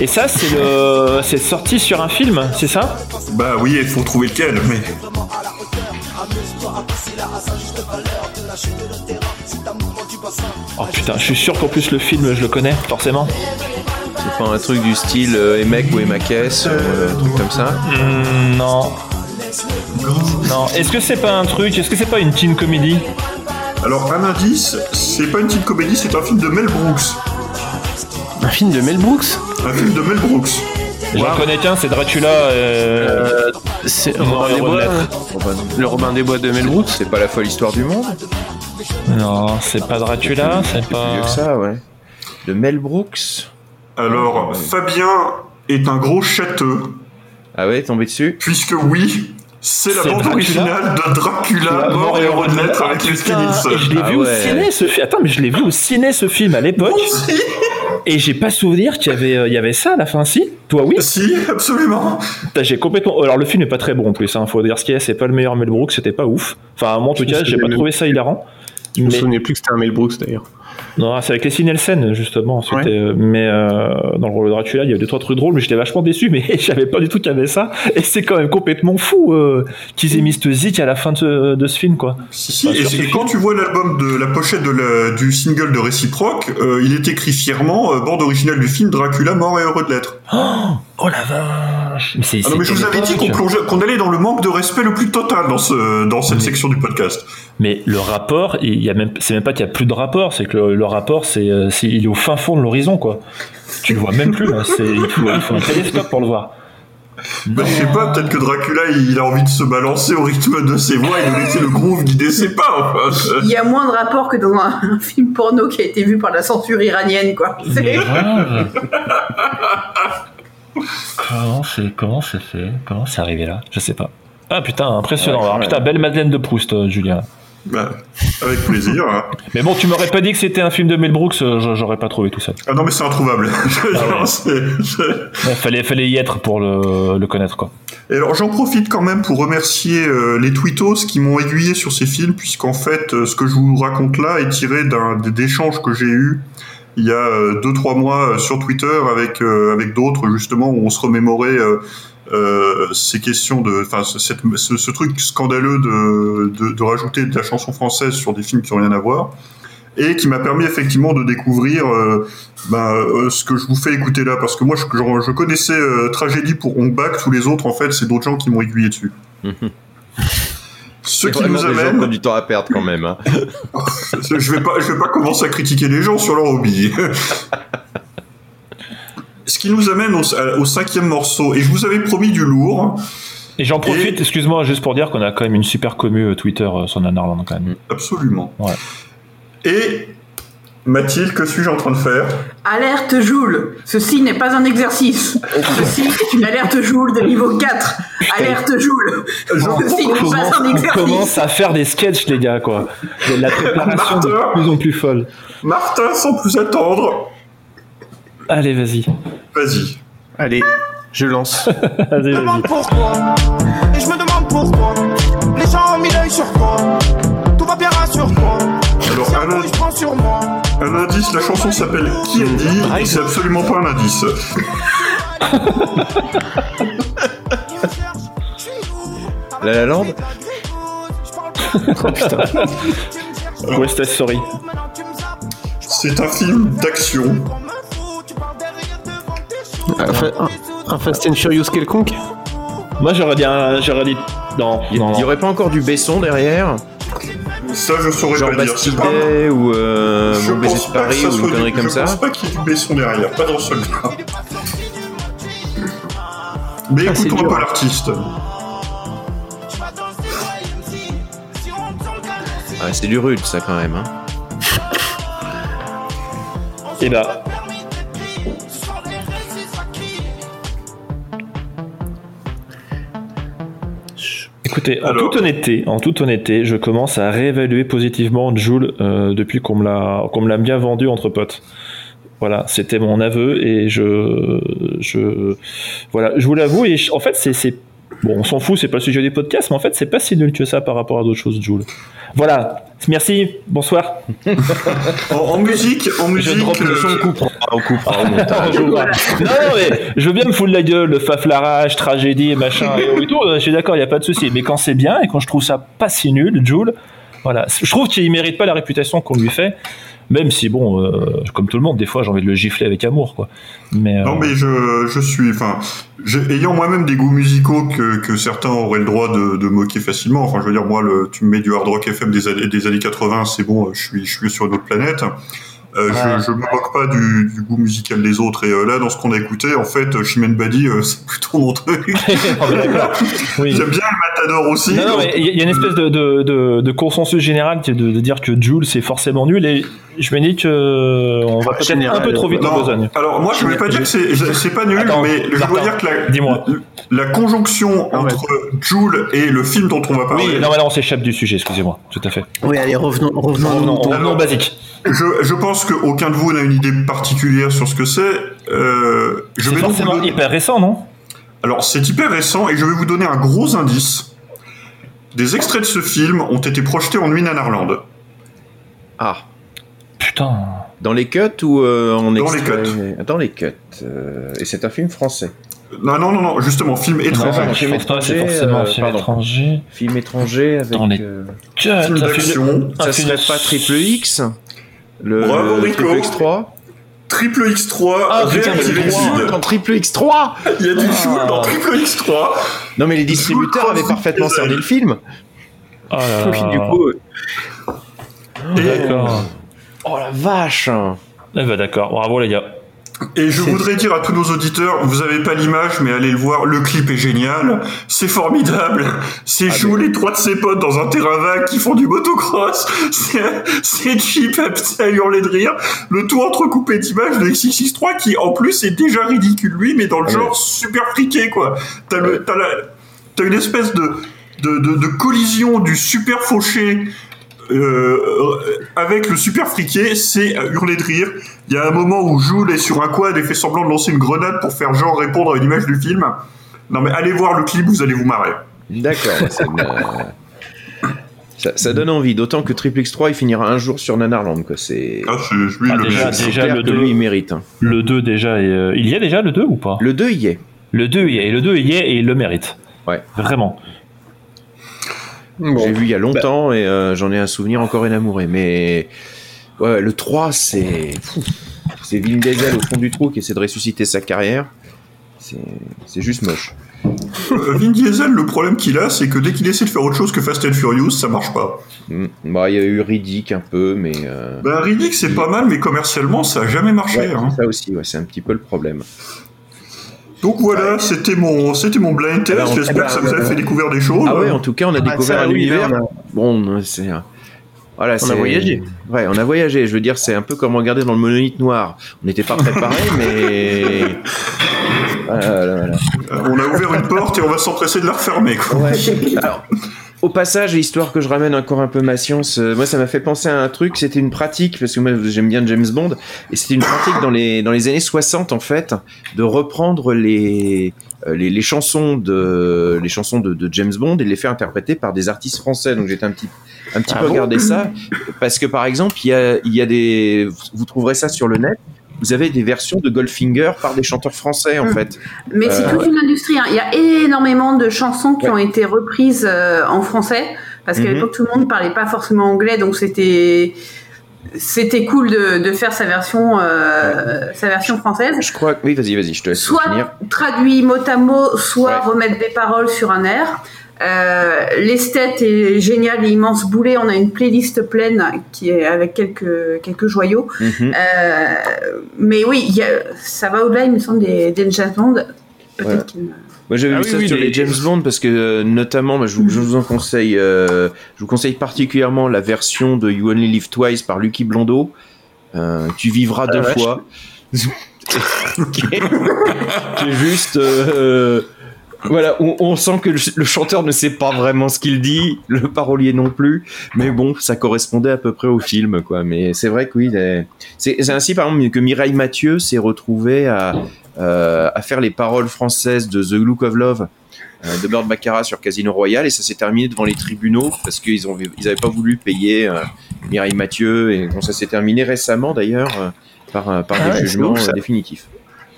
Et ça, c'est le, c'est sorti sur un film, c'est ça? Bah oui, il faut trouver lequel, mais Oh putain, je suis sûr qu'en plus le film, je le connais, forcément. C'est pas un truc du style euh, Emek ou Emakes, euh, un truc comme ça. Hmm, non. Non. Est-ce que c'est pas un truc Est-ce que c'est pas une teen comédie alors un indice, c'est pas une petite comédie, c'est un film de Mel Brooks. Un film de Mel Brooks Un film de Mel Brooks. J'en connais qu'un, c'est Dracula. Euh... C'est Robin des de Bois. Le Robin des Bois de Mel Brooks. C'est pas la folle histoire du monde Non, c'est pas Dracula, c'est C'est plus vieux pas. que ça, ouais. De Mel Brooks. Alors, Fabien est un gros châteux, Ah ouais, tombé dessus puisque oui, c'est la bande originale de Dracula, mort et heureux de l'être avec Nielsen. et je l'ai Ah vu au ouais. ciné ce film. Attends, mais je l'ai vu au ciné ce film à l'époque. Et j'ai pas souvenir qu'il y avait, euh, il y avait ça à la fin, si? Toi, oui? Si, absolument. J'ai complètement. Alors le film est pas très bon en plus. Hein, faut dire ce qu'il y a. C'est pas le meilleur Mel Brooks. C'était pas ouf. Enfin moi en tout cas, j'ai pas trouvé ça hilarant. Je me Mais- souvenais plus que c'était un Mel Brooks d'ailleurs. Non, c'est avec Leslie Nielsen, justement. C'était, Ouais. euh, mais euh, dans le rôle de Dracula, il y avait deux, trois trucs drôles, mais j'étais vachement déçu, mais [laughs] je savais pas du tout qu'il y avait ça. Et c'est quand même complètement fou euh, qu'ils aient mis ce zik à la fin de ce, de ce film, quoi. Si, si, Enfin, et, quand tu vois l'album de la pochette de la- du single de Réciproque, euh, il est écrit fièrement, euh, bande originale du film Dracula mort et heureux de l'être. Oh la vache Mais, Ah non, mais je vous avais dit qu'on l'époque. plongeait- qu'on allait dans le manque de respect le plus total dans, ce, dans cette section du podcast. Mais le rapport, il y a même, c'est même pas qu'il y a plus de rapport, c'est que le, le rapport, c'est, euh, c'est, il est au fin fond de l'horizon, quoi. Tu le vois même plus, là. [laughs] C'est, il, faut, il faut un télescope pour le voir. Bah, je sais pas, peut-être que Dracula il a envie de se balancer au rythme de ses voix et de laisser le groove guider ses pas. enfin. Il y a moins de rapports que dans un, un film porno qui a été vu par la censure iranienne, quoi. C'est- [laughs] grave. Comment c'est, comment c'est fait? Comment c'est arrivé là? Je sais pas. Ah putain, impressionnant. Ouais, Alors, ouais. putain, belle Madeleine de Proust, euh, Julien. Bah, avec plaisir. hein. [laughs] Mais bon, tu m'aurais pas dit que c'était un film de Mel Brooks, euh, je- j'aurais pas trouvé tout ça. Ah non, mais c'est introuvable. [laughs] Ah ouais. Ouais, fallait, fallait y être pour le, le connaître, quoi. Et alors j'en profite quand même pour remercier euh, les tweetos qui m'ont aiguillé sur ces films, puisqu'en fait euh, ce que je vous raconte là est tiré d'un d'échanges que j'ai eu il y a euh, deux trois mois euh, sur Twitter avec euh, avec d'autres justement où on se remémorait ces questions de, enfin ce, ce, truc scandaleux de, de rajouter de la chanson française sur des films qui ont rien à voir. Et qui m'a permis effectivement de découvrir ben, ce que je vous fais écouter là, parce que moi je, je connaissais Tragédie pour Hong Bak, tous les autres en fait c'est d'autres gens qui m'ont aiguillé dessus. [laughs] Ce qui nous des gens qui ont amène, du temps à perdre quand même. hein. [laughs] je vais pas, je vais pas commencer à critiquer les gens sur leur hobby. [laughs] Ce qui nous amène au, à- au cinquième morceau, et je vous avais promis du lourd, Et j'en profite, excuse-moi, juste pour dire qu'on a quand même une super commu euh, Twitter euh, sur Nanarland, quand même. absolument. Ouais. Et Mathilde, que suis-je en train de faire? Alerte Joule. Ceci n'est pas un exercice. Ceci est une alerte Joule de niveau 4. Alerte Joule. Ceci n'est On pas un on exercice. commence à faire des sketchs, les gars, quoi. De la préparation de Martin. plus en plus folle. Martin, sans plus attendre, Allez, vas-y. vas-y. Allez, je lance. [laughs] Je me demande pourquoi, et je me demande pourquoi. Les gens ont mis l'œil sur toi, tout va bien rassure-toi. Alors, Si coup, je prends sur moi. Un indice, la chanson s'appelle Qui a dit et c'est absolument pas un indice. La La Land West Side Story. C'est un film d'action. Un, fa- un- un Fast and Furious quelconque? Moi, j'aurais dit un. J'aurais dit. Non, Il non, n'y non. aurait pas encore du Besson derrière? Ça, je saurais Genre pas dire. C'est pas- ou euh, Je Mon baiser pense de pas que Paris ça ou soit une du- connerie comme je ça pense pas qu'il y ait du Besson derrière, pas dans celui-là. Mais Ah, écoutons peu l'artiste. Ah, C'est du rude ça quand même. Hein. Et bah. Écoutez, en Alors. toute honnêteté, en toute honnêteté, je commence à réévaluer positivement Joule euh, depuis qu'on me l'a qu'on me l'a bien vendu entre potes. Voilà, c'était mon aveu et je je voilà, je vous l'avoue et je- en fait c'est bon, on s'en fout, c'est pas le sujet des podcasts, mais en fait c'est pas si nul que ça par rapport à d'autres choses, Joule. Voilà, merci, bonsoir. [laughs] En, en musique, en Je musique. drop le euh, son, on coupera, on coupera au montage. [laughs] non, non, mais je veux bien me foutre la gueule, le faflarage, tragédie, machin et tout. euh, Je suis d'accord, il y a pas de souci. Mais quand c'est bien et quand je trouve ça pas si nul, Jules, voilà, je trouve qu'il mérite pas la réputation qu'on lui fait. Même si bon, euh, comme tout le monde, des fois j'ai envie de le gifler avec amour, quoi. Mais, euh, Non mais je, je suis, enfin, ayant moi-même des goûts musicaux que, que certains auraient le droit de, de moquer facilement. Enfin, je veux dire, moi, le, tu me mets du hard rock FM des années, des années 80, c'est bon, je suis, je suis sur une autre planète. Euh. Je, je me moque pas du, du goût musical des autres. Et euh, là, dans ce qu'on a écouté, en fait, Chimène Badi, euh, [laughs] c'est plutôt mon truc. [laughs] Oui. J'aime bien le Matador aussi. Non, mais il y a- une espèce de, de, de, de consensus général qui est de, de dire que Jules c'est forcément nul et je me dis que on va peut-être un peu trop vite en besogne. alors moi je ne vais pas dire que c'est c'est pas nul, Attends, mais je dois dire que la, conjonction Ah ouais. entre Joule et le film dont on va parler, Oui, non, mais là on s'échappe du sujet, excusez-moi, tout à fait. Oui, allez, revenons, revenons, Revenons, revenons au basique. Je, je pense qu'aucun de vous n'a une idée particulière sur ce que c'est. Euh, je C'est vais donc vous forcément donner- hyper récent, non? Alors c'est hyper récent et je vais vous donner un gros indice. Des extraits de ce film ont été projetés en nuit Nanarland. Ah, putain. Dans les cuts ou euh, en Dans les extrait Dans les cuts. euh, et c'est un film français. Non, non, non, non, justement, film étranger. Ah, film pense pas, c'est étranger, forcément euh, un film pardon. étranger. Film étranger avec. Dans les euh, Cuts, Film film- d'action. ça film- serait pas Triple X Le, Bravo, le Rico. Triple X3 Triple X3, Ah, putain, réactivé Triple Sud. X3 dans Triple X3 Il y a du Ah. Joule dans Triple X3. Non, mais les distributeurs avaient parfaitement cerné le film. Oh là. du coup, euh, D'accord. Oh la vache Eh ben d'accord, bravo les gars. Et je voudrais dire à tous nos auditeurs, vous avez pas l'image, mais allez le voir, le clip est génial, c'est formidable, c'est Ah, et trois de ses potes dans un terrain vague qui font du motocross, [laughs] c'est cheap à, à hurler de rire, le tout entrecoupé d'images de XXX3 qui en plus est déjà ridicule. Lui, mais dans le Ah genre super friqué quoi. T'as une espèce de, de, de, de collision du super fauché euh, avec le super friqué, c'est à hurler de rire. Il y a un moment où Jules est sur un quad et fait semblant de lancer une grenade pour faire genre répondre à une image du film. Non mais allez voir le clip, vous allez vous marrer. D'accord, ça, me- ça, ça donne envie, d'autant que Triple X3 il finira un jour sur Nanarland. Quoi. C'est Ah, c'est lui Ah, le déjà, c'est déjà clair le que 2. lui il mérite. hein. Le 2 déjà, est, euh, il y a déjà le 2 ou pas? Le 2 il y est. Le 2 il y est, et le 2 il y est et il le mérite. Ouais. Vraiment. Bon. J'ai vu il y a longtemps et euh, j'en ai un souvenir encore énamouré. Mais ouais, le 3 c'est. C'est Vin Diesel au fond du trou qui essaie de ressusciter sa carrière. C'est c'est juste moche. Euh, Vin Diesel, le problème qu'il a, c'est que dès qu'il essaie de faire autre chose que Fast and Furious, ça marche pas. Mm. Bah, il y a eu Riddick un peu, mais. euh, Ben Riddick, c'est pas mal, mais commercialement, ça a jamais marché. ouais, hein. ça aussi, ouais, c'est un petit peu le problème. Donc voilà, c'était mon, c'était mon blind test. Alors, J'espère que ça vous a euh, fait découvrir des choses. Ah ouais, en tout cas, on a Ah, découvert ça, un univers. Bon, c'est. Voilà, On a voyagé. Ouais, on a voyagé. Je veux dire, c'est un peu comme regarder dans le monolithe noir. On n'était pas préparé, [laughs] mais. Voilà, voilà, voilà. Euh, On a ouvert une porte et on va s'empresser de la refermer. Quoi. Ouais. Alors, au passage, histoire que je ramène encore un peu ma science, euh, moi ça m'a fait penser à un truc, c'était une pratique, parce que moi j'aime bien James Bond, et c'était une pratique dans les, dans les années 60 en fait, de reprendre les, euh, les, les chansons, de, les chansons de, de James Bond et de les faire interpréter par des artistes français. Donc j'étais un petit, un petit Ah peu bon? regardé ça, parce que par exemple, il y a, il y a des, vous trouverez ça sur le net, vous avez des versions de Goldfinger par des chanteurs français en Mm. fait. Mais c'est Euh, toute une industrie. hein. Il y a énormément de chansons qui Ouais. ont été reprises euh, en français parce qu'à Mhm. l'époque tout le monde parlait pas forcément anglais, donc c'était c'était cool de, de faire sa version euh, sa version française. Je crois, oui, vas-y, vas-y, je te laisse Soit finir. traduit mot à mot, soit Ouais. remettre des paroles sur un air. Euh, L'esthète est génial et immense boulet. On a une playlist pleine qui est avec quelques quelques joyaux. Mhm. Euh, mais oui, il y a, ça va au-delà, il me semble, des, des James Bond. Peut-être Voilà. qu'il me- Moi j'avais Ah vu oui, ça oui, sur les- les James Bond parce que euh, notamment bah, je, vous, je vous en conseille euh, je vous conseille particulièrement la version de You Only Live Twice par Lucky Blondeau. Euh, tu vivras deux vache. fois. [laughs] qui, est, [laughs] qui est juste euh, voilà, on, on sent que le, le chanteur ne sait pas vraiment ce qu'il dit, le parolier non plus, mais bon, ça correspondait à peu près au film, quoi. Mais c'est vrai que oui, c'est ainsi par exemple que Mireille Mathieu s'est retrouvée à, euh, à faire les paroles françaises de The Look of Love euh, de Burt Baccarat sur Casino Royale et ça s'est terminé devant les tribunaux parce qu'ils ont ils avaient pas voulu payer euh, Mireille Mathieu et bon, ça s'est terminé récemment d'ailleurs euh, par, Ah des ouais, jugements ouf, définitifs.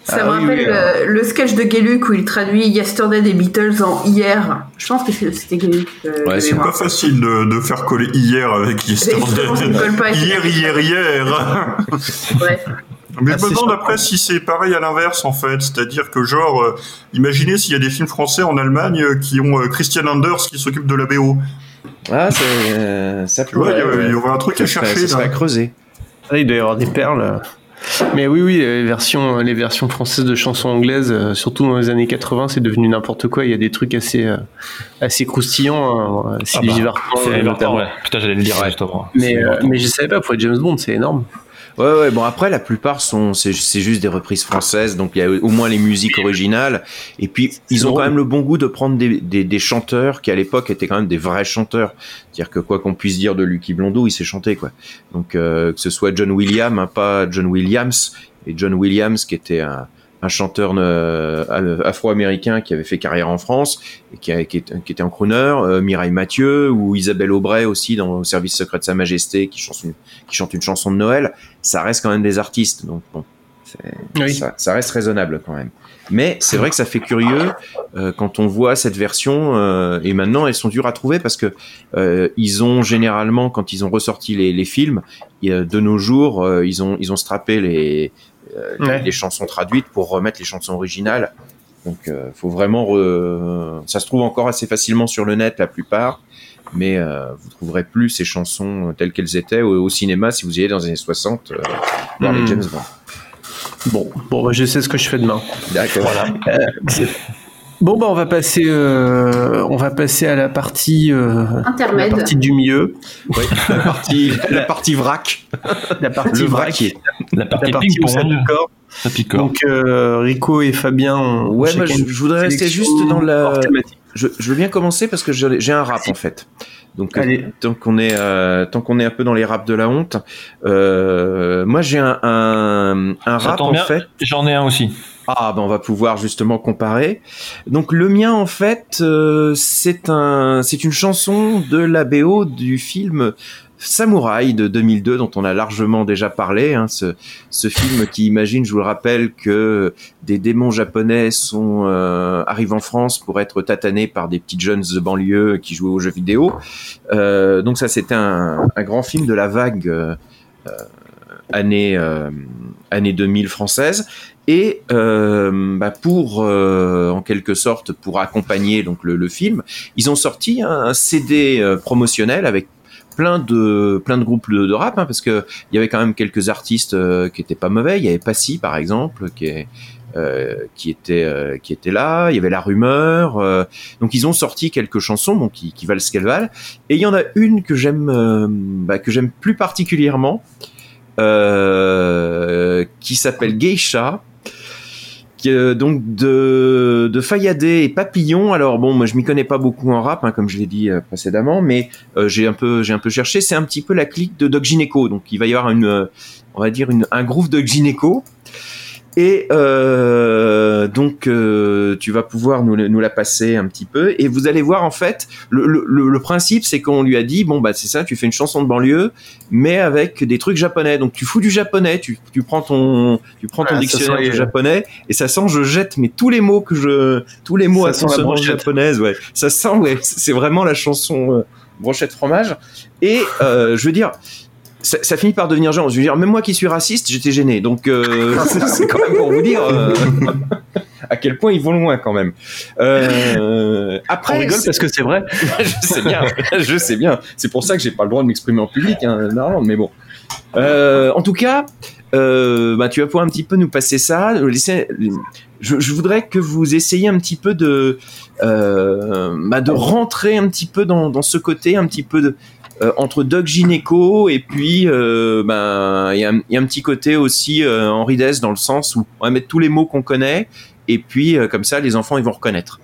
Ça Ah me rappelle oui, le sketch de Gueluc où il traduit Yesterday des Beatles en hier. Je pense que c'est- c'était Gueluc. euh, Ouais, de c'est pas facile de, de faire coller hier avec ça Yesterday. [laughs] colle pas. Hier, hier, hier. Ouais. Mais Ah, je me demande après si c'est pareil à l'inverse en fait, c'est-à-dire que genre, euh, imaginez s'il y a des films français en Allemagne euh, qui ont euh, Christian Anders qui s'occupe de la BO. Ah, c'est, euh, ça Tu vois, il y a- il y aurait un truc à ça chercher, Ça là. à creuser. Ah, il doit y avoir des perles. Mais oui, oui, les versions, les versions françaises de chansons anglaises, euh, surtout dans les années 80, c'est devenu n'importe quoi. Il y a des trucs assez, euh, assez croustillants. hein. Ah Sylvie bah, Vartan, euh, Vartan, notamment. ouais. Putain, j'allais le dire. Mais, euh, mais je savais pas, pour être James Bond, c'est énorme. Ouais, ouais, bon, après, la plupart sont, c'est, juste des reprises françaises, donc il y a au moins les musiques originales. Et puis, ils ont drôle. quand même le bon goût de prendre des, des, des chanteurs qui, à l'époque, étaient quand même des vrais chanteurs. C'est-à-dire que quoi qu'on puisse dire de Lucky Blondeau, il sait chanter, quoi. Donc, euh, que ce soit John Williams, hein, pas John Williams, et John Williams qui était un, un chanteur euh, afro-américain qui avait fait carrière en France et qui, a- qui est- qui était en crooner, euh, Mireille Mathieu ou Isabelle Aubray aussi dans le service secret de Sa Majesté qui chante une, qui chante une chanson de Noël. Ça reste quand même des artistes, donc bon, ça, ça reste raisonnable quand même. Mais c'est vrai que ça fait curieux euh, quand on voit cette version euh, et maintenant elles sont dures à trouver parce que ils ont généralement quand ils ont ressorti les, les films de nos jours ils ont ils ont strappé les- Ouais. les chansons traduites pour remettre les chansons originales. Donc euh, faut vraiment re- ça se trouve encore assez facilement sur le net la plupart mais euh, vous trouverez plus ces chansons telles qu'elles étaient au, au cinéma si vous y allez dans les années 60 euh, voir les Hmm. James Bond. Bon, bon, bah, je sais ce que je fais demain. D'accord. Euh, [laughs] c'est- bon, bah, on va passer, euh, on va passer à la partie, euh, Intermède. la partie du milieu. Oui, la partie, la partie vrac. La partie Le vrac. vraquier. La partie où ça picore. Ça picore. Donc, euh, Rico et Fabien. ont Ouais, chacun je, voudrais rester juste dans la. Je, je veux bien commencer parce que j'ai un rap en fait. Donc euh, Allez. tant qu'on est euh, tant qu'on est un peu dans les raps de la honte, euh, moi j'ai un un, rap en bien, fait. J'en ai un aussi. Ah ben on va pouvoir justement comparer. Donc le mien en fait euh, c'est un une chanson de la BO du film Samouraï de 2002 dont on a largement déjà parlé. Hein, ce, film qui imagine, je vous le rappelle, que des démons japonais sont euh, arrivent en France pour être tatanés par des petites jeunes de banlieue qui jouaient aux jeux vidéo. Euh, donc ça c'était un, un grand film de la vague euh, euh, année année 2000 française. Et euh, bah, pour, euh, en quelque sorte, pour accompagner donc le, le film, ils ont sorti un, CD euh, promotionnel avec plein de plein de groupes de, rap, hein, parce que il y avait quand même quelques artistes euh, qui étaient pas mauvais. Il y avait Passy par exemple, qui est euh, qui était euh, qui était là. Il y avait la rumeur. euh, donc ils ont sorti quelques chansons, bon, qui, qui valent ce qu'elles valent. Et il y en a une que j'aime bah, que j'aime plus particulièrement, qui s'appelle Geisha donc de, de Fayadé et Papillon. Alors bon, moi je m'y connais pas beaucoup en rap, hein, comme je l'ai dit euh, précédemment, mais euh, j'ai un peu j'ai un peu cherché. C'est un petit peu la clique de Doc Gineco. Donc il va y avoir une, euh, on va dire un groove de Gineco. Et euh, donc euh, tu vas pouvoir nous, nous la passer un petit peu. Et vous allez voir en fait le, le, le- principe c'est qu'on lui a dit bon bah c'est ça tu fais une chanson de banlieue mais avec des trucs japonais. Donc tu fous du japonais tu, tu prends ton tu prends ton dictionnaire sent les- du japonais et ça sent je jette mais tous les mots que je tous les mots Ça à sent la consonance japonaise ouais. Ça sent ouais c'est vraiment la chanson euh, brochette fromage. Et euh, je veux dire ça, ça finit par devenir genre je veux dire même moi qui suis raciste j'étais gêné donc euh, [laughs] c'est- quand même pour vous dire euh, à quel point ils vont loin quand même euh, après On rigole parce que c'est vrai. [laughs] je sais bien, je sais bien. C'est pour ça que j'ai pas le droit de m'exprimer en public, hein, mais bon. Euh, en tout cas, bah, tu vas pouvoir un petit peu nous passer ça. Laisser- Je, je voudrais que vous essayiez un petit peu de, bah, de rentrer un petit peu dans, dans ce côté, un petit peu de, entre Doc Gineco et puis euh, ben, il y, un- il y a un petit côté aussi euh, Henri Dess dans le sens où on va mettre tous les mots qu'on connaît et puis euh, comme ça les enfants ils vont reconnaître.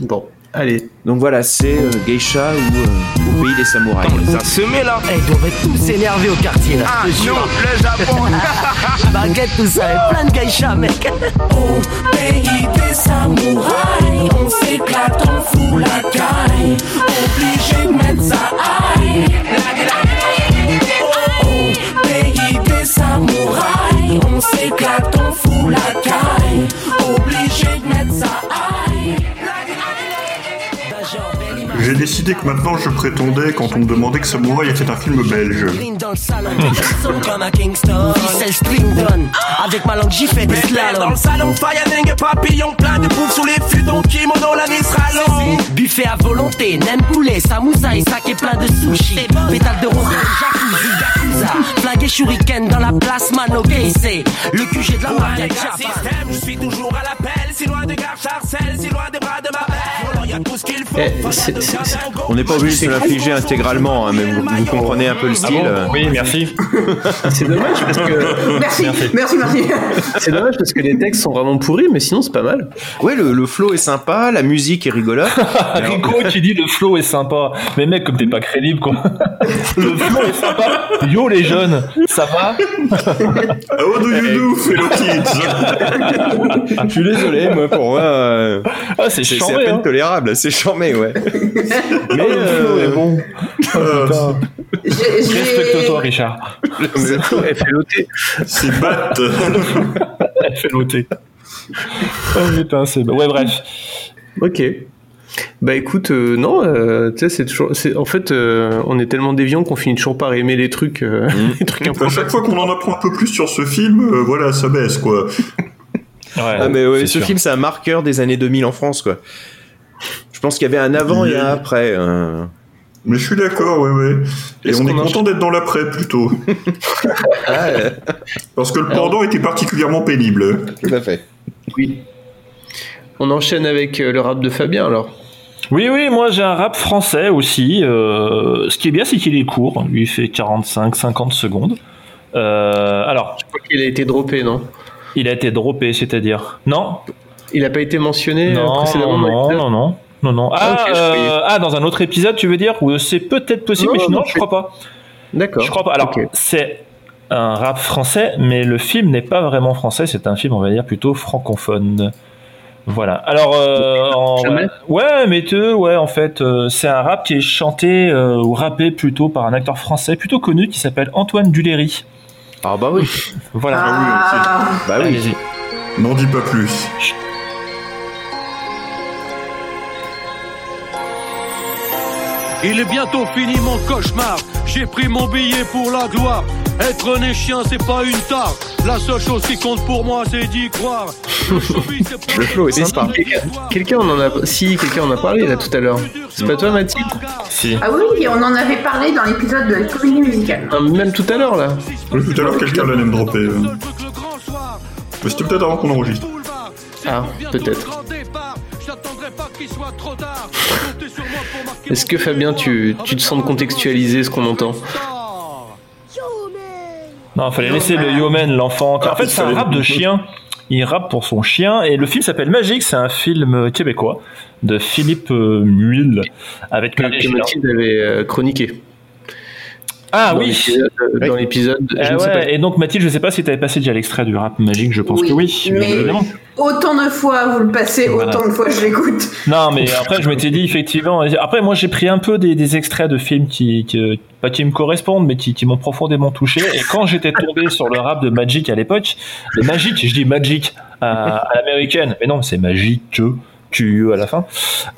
Bon, allez. Donc voilà, c'est euh, Geisha ou euh, au pays des samouraïs. Ça se met là Eh, Ils doivent être tous s'énerver au quartier là Ah, nous, le Japon. [laughs] Baguette tout ça, et plein de geishas mec Au pays des samouraïs, on s'éclate, on fout la caille. Obligé de mettre ça aïe. Au pays des samouraïs, on s'éclate, on fout la caille. Obligé de mettre ça aïe. J'ai décidé que maintenant je prétendais quand on me demandait que Samouraï était un film belge. dans le salon, son comme à Kingston. Ficelle Strington, avec ma langue j'y fais des Dans slaloms. le salon, Fayading et papillon, plein de poufs sous les futons, kimono, la sera long. Buffet à volonté, nem poulet, samoussaï, sac et plein de sushi Pétale de rose, jacuzzi, yakuza Flingué shuriken dans la place Mano c'est Le QG de la un système, je suis toujours à l'appel. Si loin de gare Charcel, si loin des bras de ma belle. tout ce qu'il faut. C'est- c'est- c'est- On n'est pas obligé de se l'infliger intégralement, hein, mais vous, vous comprenez un peu le style. euh. Oui, merci. c'est dommage parce que Merci, merci, merci. c'est dommage parce que les textes sont vraiment pourris, mais sinon c'est pas mal. Ouais, le, le flow est sympa, la musique est rigolote. [laughs] Rico qui dit le flow est sympa. Mais mec, comme t'es pas crédible, quoi. Le flow est sympa. Yo les jeunes, ça va How do you do, fellow kids? Ah, je suis désolé, moi, pour moi, euh, Ah, c'est c'est c'est chambé, à peine hein. tolérable, c'est charmé, ouais. [laughs] Mais Oh, euh, bon. Oh. J'ai- j'ai- Respecte-toi, Richard. Elle fait l'ôter. C'est [laughs] bat [laughs] Elle fait noter. Oh putain, c'est. Ouais, bref. Ok. Bah écoute, euh, non, euh, tu sais, c'est toujours. c'est- En fait, euh, on est tellement déviants qu'on finit toujours par aimer les trucs, euh, [laughs] les trucs un peu. À chaque fois qu'on en apprend un peu plus sur ce film, euh, voilà, ça baisse, quoi. [laughs] Ouais, Ah, mais ouais, ce sûr. film, c'est un marqueur des années 2000 en France, quoi. Je pense qu'il y avait un avant et un après. euh. Mais je suis d'accord, ouais, ouais. Et Est-ce on est content d'être dans l'après, plutôt. [laughs] Ah, euh, Parce que le pendant était particulièrement pénible. tout à fait. Oui. On enchaîne avec le rap de Fabien alors. Oui, oui, moi j'ai un rap français aussi. euh, ce qui est bien, c'est qu'il est court. Lui, il fait 45-50 secondes. Euh, alors, Je crois qu'il a été droppé, non? il a été droppé, c'est-à-dire Non? Il a pas été mentionné euh, Non, précédemment non, non, non, non. Ah, Ah, euh, ah, dans un autre épisode, tu veux dire c'est peut-être possible, Non, mais non, je crois pas. D'accord. Je crois pas. Alors, c'est un rap français, mais le film n'est pas vraiment français. C'est un film, on va dire, plutôt francophone. Voilà. Alors, euh, en- ouais, mais te, ouais, en fait, euh, c'est un rap qui est chanté euh, ou rappé plutôt par un acteur français plutôt connu qui s'appelle Antoine Duléry. Ah bah oui. Voilà. Ah, Bah oui. N'en dis pas plus. Il est bientôt fini mon cauchemar. J'ai pris mon billet pour la gloire. Être né chien, c'est pas une tare. La seule chose qui compte pour moi, c'est d'y croire. [laughs] Le flow est sympa. quelqu'un- quelqu'un en a, si quelqu'un en a parlé là tout à l'heure. C'est pas toi, Mathilde Si. Ah oui, on en avait parlé dans l'épisode de la comédie musicale. Ah, Même tout à l'heure là. Oui, tout à l'heure, quelqu'un l'a même droppé. euh. Mais c'était peut-être avant qu'on enregistre. Ah, peut-être. Est-ce que Fabien, tu, tu te sens de contextualiser ce qu'on entend Non, fallait laisser le Yomen, l'enfant. En fait, c'est un rap de chien. Il rappe pour son chien et le film s'appelle Magique. C'est un film québécois de Philippe euh, Muil avec que, que. Mathilde avait euh, chroniqué Ah dans oui. euh, Dans l'épisode, je Ah ne sais ouais, pas. Et donc Mathilde, je sais pas si tu avais passé déjà l'extrait du rap magique, je pense que oui. mais évidemment. autant de fois vous le passez, Voilà. autant de fois je l'écoute. Non, mais après, je m'étais dit, effectivement. Après, moi, j'ai pris un peu des, des extraits de films qui, qui- pas qui me correspondent, mais qui, qui m'ont profondément touché. Et quand j'étais tombé sur le rap de Magic à l'époque, le Magic, je dis Magic à, à l'américaine, mais non, c'est Magique, QE à la fin.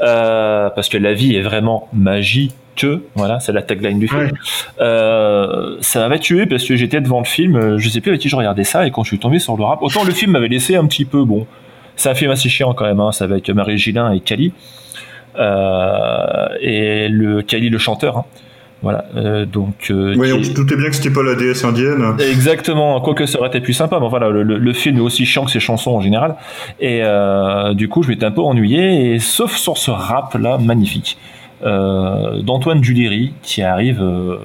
Euh, parce que la vie est vraiment Voilà, c'est la tagline du film. Euh, ça m'avait tué parce que j'étais devant le film, euh, je sais plus avec qui je regardais ça, et quand je suis tombé sur le rap, autant le film m'avait laissé un petit peu bon. C'est un film assez chiant quand même, hein, c'est avec Marie Gillin et Kali. Euh, et le Kali le chanteur. hein. Voilà, euh, donc. euh, Oui, on se doutait bien que c'était pas la déesse indienne. Exactement, quoique ça aurait été plus sympa, mais voilà, le, le- le film est aussi chiant que ses chansons en général. Et euh, du coup, je m'étais un peu ennuyé, et sauf sur ce rap-là, magnifique, euh, d'Antoine Duléry, qui arrive euh,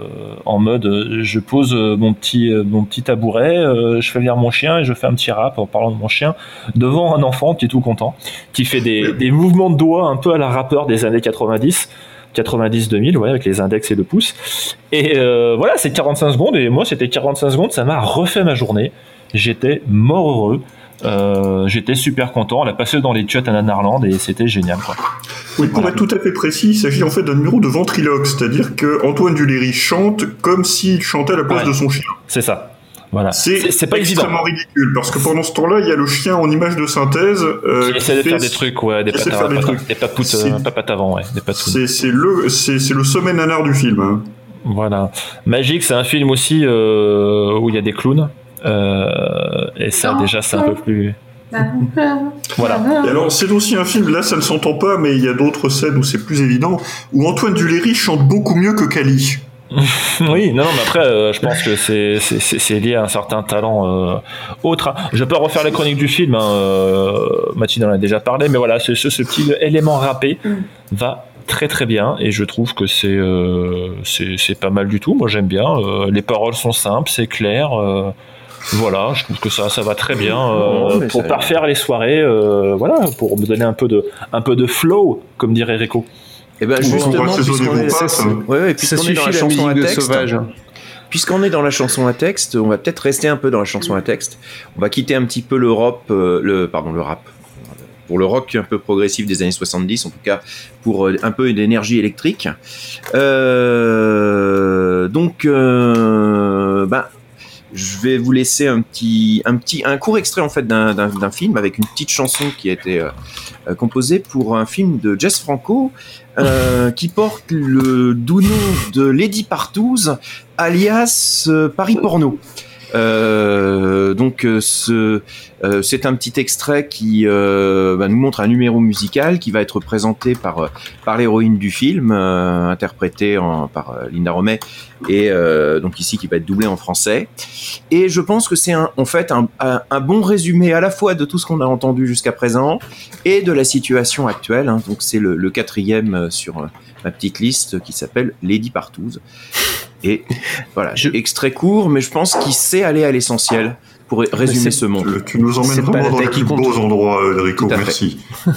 en mode euh, je pose mon petit, mon petit tabouret, je fais venir mon chien et je fais un petit rap en parlant de mon chien devant un enfant qui est tout content, qui fait des, des mouvements de doigts un peu à la rappeur des années 90. 90-2000, ouais, avec les index et le pouce. Et voilà, c'est 45 secondes, et moi, c'était 45 secondes, ça m'a refait ma journée. J'étais mort heureux. Euh, j'étais super content. On l'a passé dans les chiottes à Nanarland et c'était génial. Quoi. Oui, pour être tout à fait précis, il s'agit en fait d'un numéro de ventriloque, c'est-à-dire que Antoine Duléry chante comme s'il chantait à la place Ouais. de son chien. C'est ça. Voilà. C'est c'est pas évident. extrêmement ridicule, parce que pendant ce temps-là, il y a le chien en image de synthèse euh, Qui essaie de faire des trucs, ouais, des patas, faire des papoutes, euh, papates avant, ouais, des. C'est c'est le, c'est c'est le sommet nanar du film. hein. Voilà. Magique, c'est un film aussi euh, où il y a des clowns. Euh, et ça, déjà, c'est un peu plus. Voilà. Et alors, c'est aussi un film, là ça ne s'entend pas, mais il y a d'autres scènes où c'est plus évident, où Antoine Duléry chante beaucoup mieux que Cali. [laughs] oui, non, non, mais après, euh, je pense que c'est, lié à un certain talent euh, autre. hein. Je peux refaire la chronique du film, hein, euh, Mathilde en a déjà parlé, mais voilà, ce, ce, ce petit élément râpé va très très bien et je trouve que c'est, euh, c'est, c'est pas mal du tout. Moi j'aime bien. Euh, les paroles sont simples, c'est clair. euh, voilà, je trouve que ça, ça va très bien euh, pour parfaire les soirées. euh, voilà, pour me donner un peu de, un peu de flow, comme dirait Rico. Et ben Ou on justement, puisqu'on est, ouais, ouais, Ça puisqu'on est suffit dans la la chanson musique à de texte, Sauvage. Puisqu'on est dans la chanson à texte, on va peut-être rester un peu dans la chanson à texte. On va quitter un petit peu l'Europe, euh, le pardon, le rap. Pour le rock un peu progressif des années 70, en tout cas pour un peu d'énergie électrique. Euh, donc, euh, ben, je vais vous laisser un petit, un petit, un court extrait en fait d'un- d'un d'un film avec une petite chanson qui a été euh, euh, composée pour un film de Jess Franco euh, [laughs] qui porte le doux nom de Lady Partouze, alias Paris Porno. Euh, donc euh, euh, c'est un petit extrait qui bah, nous montre un numéro musical qui va être présenté par par l'héroïne du film, interprétée en, par Linda Romay et donc ici qui va être doublé en français. Et je pense que c'est en fait un, bon résumé à la fois de tout ce qu'on a entendu jusqu'à présent et de la situation actuelle. hein. Donc c'est le, le quatrième sur ma petite liste qui s'appelle Lady Partouze. Et voilà, extrait court, mais je pense qu'il sait aller à l'essentiel pour ré- résumer ce monde. Tu nous emmènes vraiment dans les plus beaux endroits, Enrico, merci. [laughs]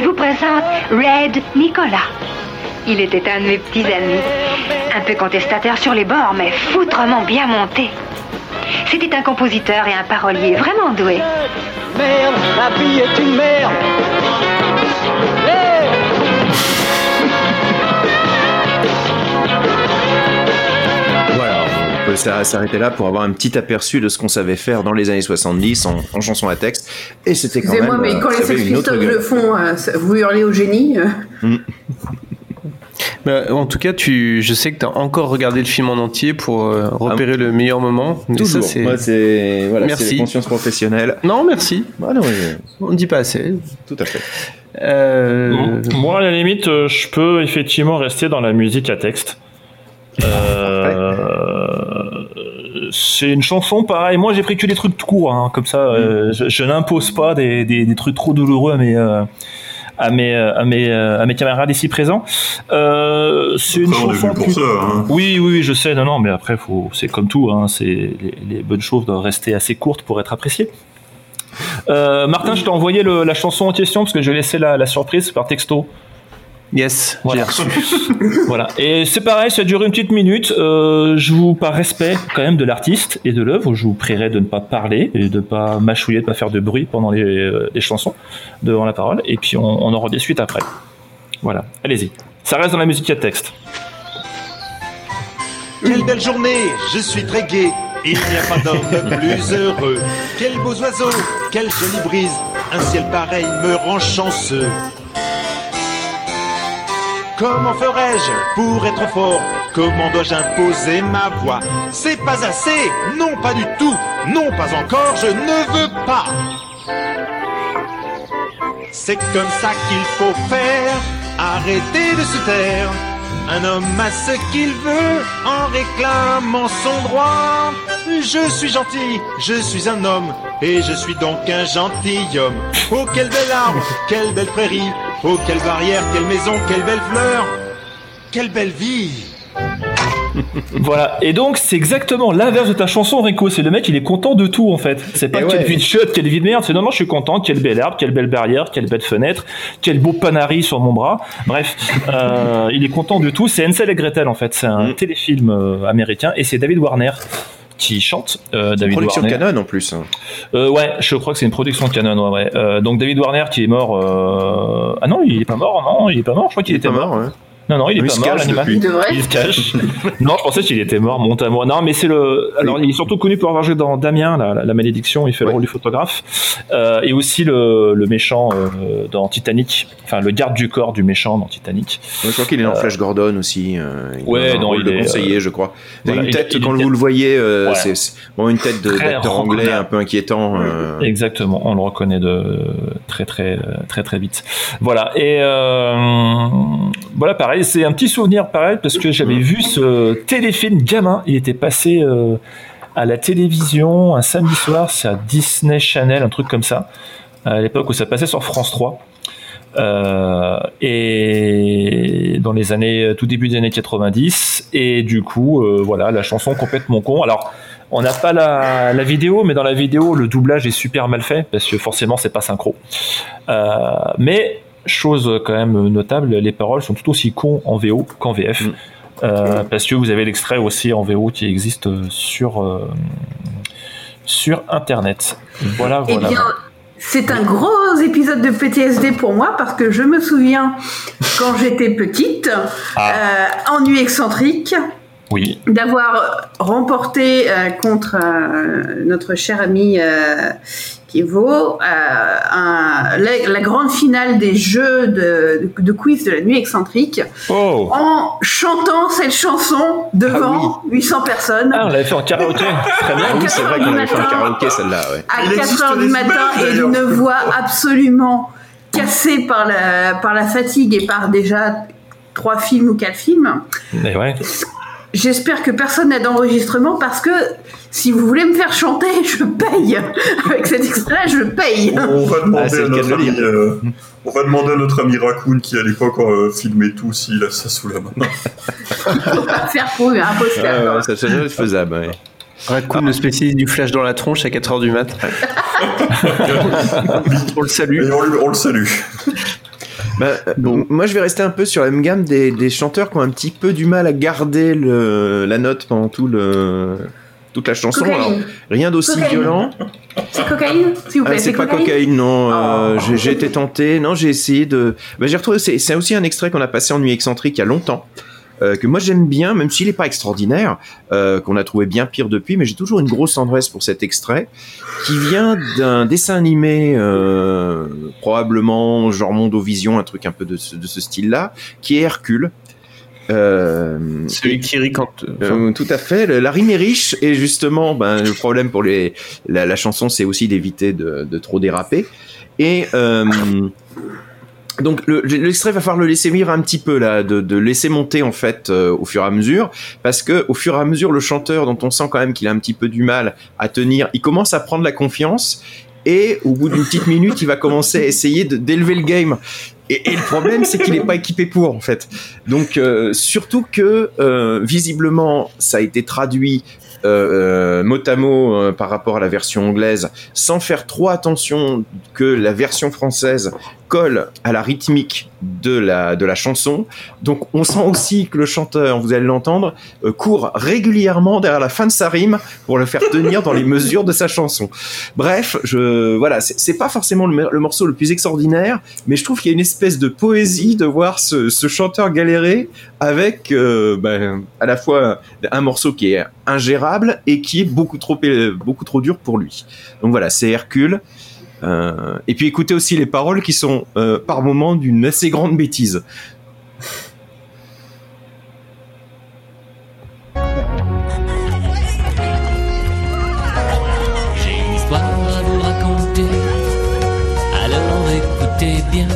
Je vous présente Red Nicolas. Il était un de mes petits amis. Un peu contestataire sur les bords, mais foutrement bien monté. C'était un compositeur et un parolier vraiment doué. Merde, la vie est une merde. Peut s'a- s'arrêter là pour avoir un petit aperçu de ce qu'on savait faire dans les années 70 en, en chanson à texte. Et c'était quand même. Excusez-moi, mais euh, quand les Sex Pistols le font, euh, vous hurlez au génie. euh. [laughs] Bah, en tout cas, tu, je sais que tu as encore regardé le film en entier pour euh, repérer le meilleur moment. Toujours. ça, c'est- Moi, c'est voilà, c'est Merci. conscience professionnelle. Non, merci. Ah non, On ne dit pas assez. tout à fait. Euh, Moi, à la limite, je peux effectivement rester dans la musique à texte. Euh, c'est une chanson pareil. Moi, j'ai pris que des trucs courts, hein, comme ça. euh, je je n'impose pas des, des- des trucs trop douloureux à mes, euh, à mes, euh, à mes, à mes camarades ici présents. Euh, c'est une chanson. pour plus- ça, hein. Oui, oui, oui, je sais. Non, non, mais après, faut, c'est comme tout. Hein, c'est les, les bonnes choses doivent rester assez courtes pour être appréciées. Martin, je t'ai envoyé le- la chanson en question parce que j'ai laissé la, la surprise par texto. Yes, voilà. [laughs] voilà. Et c'est pareil, ça dure une petite minute. Euh, je vous, par respect quand même de l'artiste et de l'œuvre, je vous prierai de ne pas parler et de ne pas mâchouiller, de ne pas faire de bruit pendant les, euh, les chansons devant la parole. Et puis on, on aura des suites après. Voilà. Allez-y. Ça reste dans la musique à texte. Quelle belle journée, je suis très gai. Il n'y a pas d'homme [laughs] plus heureux. Quels beaux oiseaux, quelle jolie brise. Un ciel pareil me rend chanceux. Comment ferais-je pour être fort? Comment dois-je imposer ma voix? C'est pas assez, non pas du tout, non pas encore, je ne veux pas. C'est comme ça qu'il faut faire, arrêter de se taire. Un homme a ce qu'il veut en réclamant son droit. Je suis gentil, je suis un homme, et je suis donc un gentilhomme. Oh, quelle belle arbre, quelle belle prairie, oh, quelle barrière, quelle maison, quelle belle fleur, quelle belle vie. [laughs] Voilà. Et donc, c'est exactement l'inverse de ta chanson, Rico. C'est le mec, il est content de tout, en fait. C'est pas Et quelle vie de chiotte, quelle vie de merde. C'est non, non, je suis content. Quelle belle arbre, quelle belle barrière, quelle belle fenêtre, quel beau panari sur mon bras. Bref, euh, il est content de tout. C'est Hansel et Gretel, en fait. C'est un Mm. téléfilm euh, américain et c'est David Warner qui chante. Euh, David Production Warner. canon en plus. hein. Euh, ouais, je crois que c'est une production canon. Ouais, ouais. Euh, donc David Warner qui est mort. Ah non, il est pas mort. Non, il est pas mort. Je crois qu'il était mort. mort, ouais. Non, non, il est Il pas mort, l'animal. Il se cache. [laughs] non, je pensais qu'il était mort, monte à moi. Non, mais c'est le. Alors, il est surtout connu pour avoir joué dans Damien, la, la- la malédiction. Il fait le rôle du photographe. Euh, et aussi le, le méchant euh, dans Titanic. Enfin, le garde du corps du méchant dans Titanic. Je crois qu'il est dans Flash Gordon aussi. euh, il Ouais, non, il de est, conseiller, euh, je crois. Il a une tête, il quand vous le voyez, euh, Ouais. c'est vraiment une tête d'acteur anglais un peu inquiétant. euh. Exactement, on le reconnaît de très très très très vite. Voilà et euh, voilà pareil, c'est un petit souvenir pareil parce que j'avais vu ce téléfilm gamin, il était passé euh, à la télévision un samedi soir, c'est à Disney Channel, un truc comme ça, à l'époque où ça passait sur France 3. Euh, et dans les années tout début des années 90 et du coup euh, voilà la chanson complètement con. Alors on n'a pas la, la vidéo mais dans la vidéo le doublage est super mal fait parce que forcément c'est pas synchro. Euh, mais chose quand même notable les paroles sont tout aussi cons en VO qu'en VF Euh, parce que vous avez l'extrait aussi en VO qui existe sur euh, sur internet. Voilà Eh voilà. bien, c'est un gros épisode de PTSD pour moi parce que je me souviens quand j'étais petite, Ah. euh, en nuit excentrique, oui. D'avoir remporté euh, contre euh, notre cher ami euh, Kivo euh, un- la, la grande finale des jeux de, de, de quiz de la nuit excentrique Oh. en chantant cette chanson devant 800 personnes. ah on l'avait fait en karaoké. [laughs] Très bien. Ah oui, c'est vrai qu'on avait fait un karaoké celle-là ouais. à Il 4 existe heures du matin et d'une voix absolument cassée par la, par la fatigue et par déjà trois films ou quatre films. mais ouais J'espère que personne n'a d'enregistrement parce que si vous voulez me faire chanter, [laughs] je paye. Avec cet extrait-là, je paye. On va Ah, ami, euh, on va demander à notre ami Raccoon qui à l'époque euh, filmait tout s'il a ça sous la main. On [laughs] va faire pour un poster. Ouais, ça serait faisable. ouais. Raccoon, le spécialiste du flash dans la tronche à 4h du mat. [laughs] on le salue. Et on, le- on le salue. Bah, euh, Moi, je vais rester un peu sur la même gamme des, des chanteurs qui ont un petit peu du mal à garder le, la note pendant tout le, toute la chanson. Alors, rien d'aussi violent. C'est cocaïne, s'il vous Ah, plaît. c'est pas cocaïne, non. euh, j'ai- J'ai été tenté. Non, j'ai essayé de. Bah, j'ai retrouvé. C'est c'est aussi un extrait qu'on a passé en nuit excentrique il y a longtemps. Euh, que moi j'aime bien, même s'il n'est pas extraordinaire, euh, qu'on a trouvé bien pire depuis, mais j'ai toujours une grosse tendresse pour cet extrait, qui vient d'un dessin animé, euh, probablement genre Mondovision, un truc un peu de ce, de ce style-là, qui est Hercule. Euh, Celui qui rit quand. euh, tout à fait. La rime est riche et justement, ben, le problème pour les, la, la chanson, c'est aussi d'éviter de, de trop déraper. Et euh, donc le- l'extrait va falloir le laisser vivre un petit peu là, de, laisser monter en fait euh, au fur et à mesure, parce que au fur et à mesure, le chanteur, dont on sent quand même qu'il a un petit peu du mal à tenir, il commence à prendre la confiance. Et au bout d'une petite minute, il va commencer à essayer d'élever le game. Et, et le problème, c'est qu'il n'est pas équipé pour, en fait. Donc, euh, surtout que, euh, visiblement, ça a été traduit euh, euh, mot à mot euh, par rapport à la version anglaise, sans faire trop attention que la version française colle à la rythmique de la, de la chanson. Donc, on sent aussi que le chanteur, vous allez l'entendre, euh, court régulièrement derrière la fin de sa rime pour le faire tenir dans les mesures de sa chanson. Bref, je, voilà, c'est pas forcément le, morceau le plus extraordinaire, mais je trouve qu'il y a une espèce de poésie de voir ce, ce chanteur galérer avec euh, ben, à la fois un morceau qui est ingérable et qui est beaucoup trop, beaucoup trop dur pour lui. Donc voilà, c'est Hercule. Euh, et puis écoutez aussi les paroles qui sont euh, par moments d'une assez grande bêtise. J'ai une histoire à vous raconter, alors écoutez bien.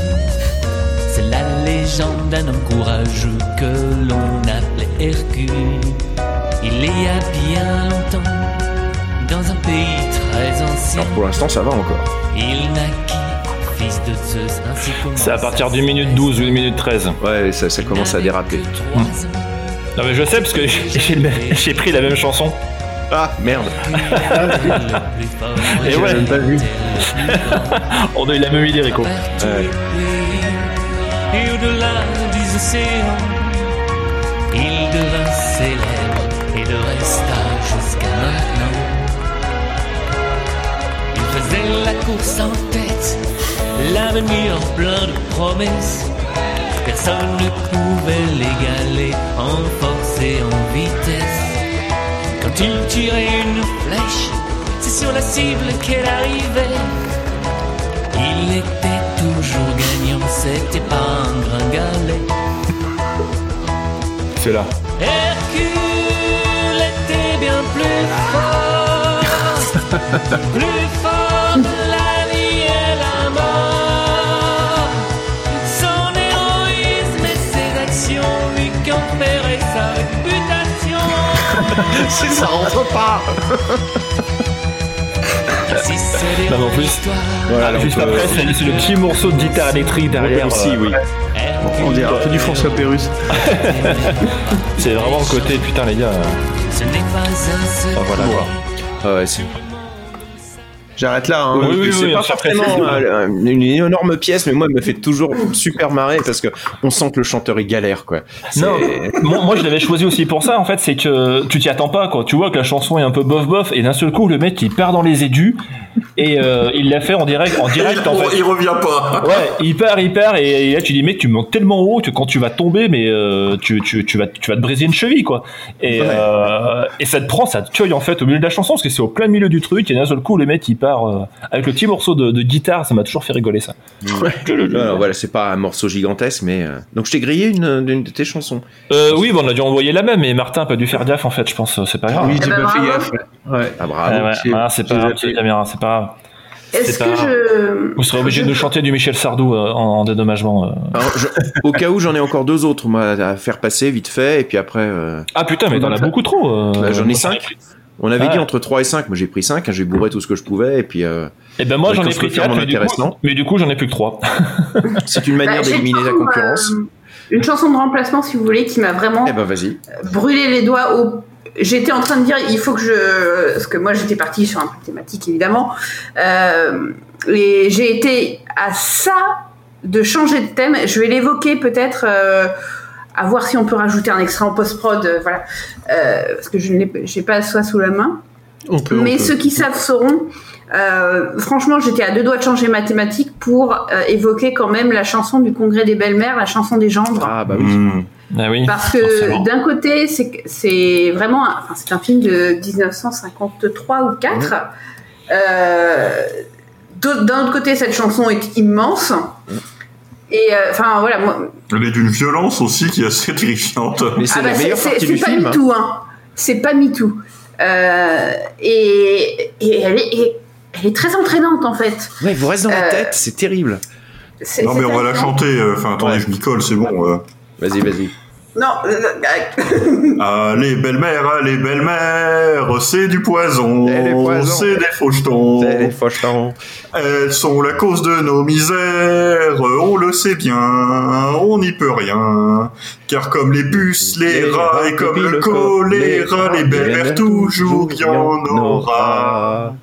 C'est la légende d'un homme courageux que l'on appelait Hercule. Il y a bien longtemps, dans un pays très ancien, Alors pour l'instant ça va encore. Il naquit fils de Zeus ainsi C'est à partir du minute 12 ou du minute 13. Ouais, ça, ça commence à déraper. Non mais je sais parce que j'ai même- pris la même chanson. Ah merde. Et ouais. On a eu la même idée Rico. Et au-delà des océans, il devint célèbre et le resta course en tête, l'avenir plein de promesses. Personne ne pouvait l'égaler en force et en vitesse. Quand il tirait une flèche, c'est sur la cible qu'elle arrivait. Il était toujours gagnant, c'était pas un gringalet. C'est là. Hercule était bien plus fort, [laughs] plus fort la vie et la mort. Son héroïsme et ses actions lui conféraient sa réputation. [laughs] Ça rentre pas [laughs] Si c'est des Non, mais en plus, voilà, juste peut- après, c'est le petit morceau de guitare électrique derrière. aussi, euh, oui. On dirait un peu du François Pérus. [laughs] C'est vraiment le côté, putain, les gars. Ce n'est pas un secret. voilà, quoi. Ouais, c'est J'arrête là. Hein. Oui, oui, c'est oui, pas forcément euh, une énorme pièce, mais moi, elle me fait toujours super marrer parce que on sent que le chanteur il galère, quoi. Non, moi, moi, je l'avais choisi aussi pour ça en fait, c'est que tu t'y attends pas quoi. Tu vois que la chanson est un peu bof bof et d'un seul coup le mec il perd dans les aigus et euh, il l'a fait en direct en direct en il, fait. il revient pas. Ouais, il perd, il perd et, et là tu dis mec tu montes tellement haut que quand tu vas tomber mais euh, tu, tu, tu vas tu vas te briser une cheville quoi. Et Ouais. euh, et ça te prend, ça te cueille en fait au milieu de la chanson parce que c'est au plein milieu du truc et d'un seul coup le mec il part euh, avec le petit morceau de, de guitare, ça m'a toujours fait rigoler ça. Alors, voilà, c'est pas un morceau gigantesque, mais euh, donc je t'ai grillé une, une de tes chansons. Euh, oui, bon, on a dû envoyer la même, mais Martin a pas dû faire gaffe en fait, je pense, c'est pas grave. Oui, Eh j'ai ben, pas fait gaffe. Ouais. Ah bravo. Ouais, j'ai- ah, c'est pas grave, caméra, c'est pas grave. Est-ce C'est que pas je. Vous serez obligé de nous chanter du Michel Sardou euh, en, en dédommagement. euh. Alors, je- au cas où j'en ai encore deux autres moi à faire passer vite fait et puis après euh, Ah putain, mais t'en as beaucoup trop. euh. bah, j'en ai cinq. On avait Ah. dit entre 3 et 5, moi j'ai pris 5, j'ai bourré tout ce que je pouvais et puis euh, Et ben moi j'en ai pris peux faire 4, mon mais, du coup- intéressant. mais du coup j'en ai plus que 3. [laughs] c'est une manière Bah, d'éliminer la concurrence. euh, une chanson de remplacement, si vous voulez, qui m'a vraiment Eh ben vas-y. brûlé les doigts au. J'étais en train de dire, il faut que je. Parce que moi, j'étais partie sur un truc thématique, évidemment. Euh, et j'ai été à ça de changer de thème. Je vais l'évoquer peut-être. À voir si on peut rajouter un extrait en post-prod, euh, voilà. Euh, parce que je n'ai pas ça sous la main. On peut. on Mais peut. ceux qui savent sauront. Euh, franchement, j'étais à deux doigts de changer mathématiques pour euh, évoquer quand même la chanson du Congrès des belles-mères, la chanson des gendres. Ah bah oui. Hmm. Ah oui. Parce que d'un côté, c'est vraiment, un- enfin, c'est un film de 1953 ou 4. Euh, d'autre- D'un autre côté, cette chanson est immense. Et euh, enfin voilà, moi, Elle est d'une violence aussi qui est assez terrifiante. Mais c'est ah bah, la c'est- meilleure c'est partie du pas film. hein. MeToo, hein. C'est pas MeToo. Euh, et, et elle est, et elle est très entraînante en fait. Ouais, vous reste dans la Euh, tête, c'est terrible. Non mais on va la chanter. Enfin attendez, Ouais. je m'y colle, c'est bon. Vas-y, vas-y. Non, euh, Allez belle-mère, allez belle-mère, c'est du poison, C'est des poisons. c'est des fauchetons. Les fauchetons. Elles sont la cause de nos misères, on le sait bien, on n'y peut rien. Car comme les puces, les, Les rats rats, et comme le le choléra, choléra, les belles-mères toujours il y en aura.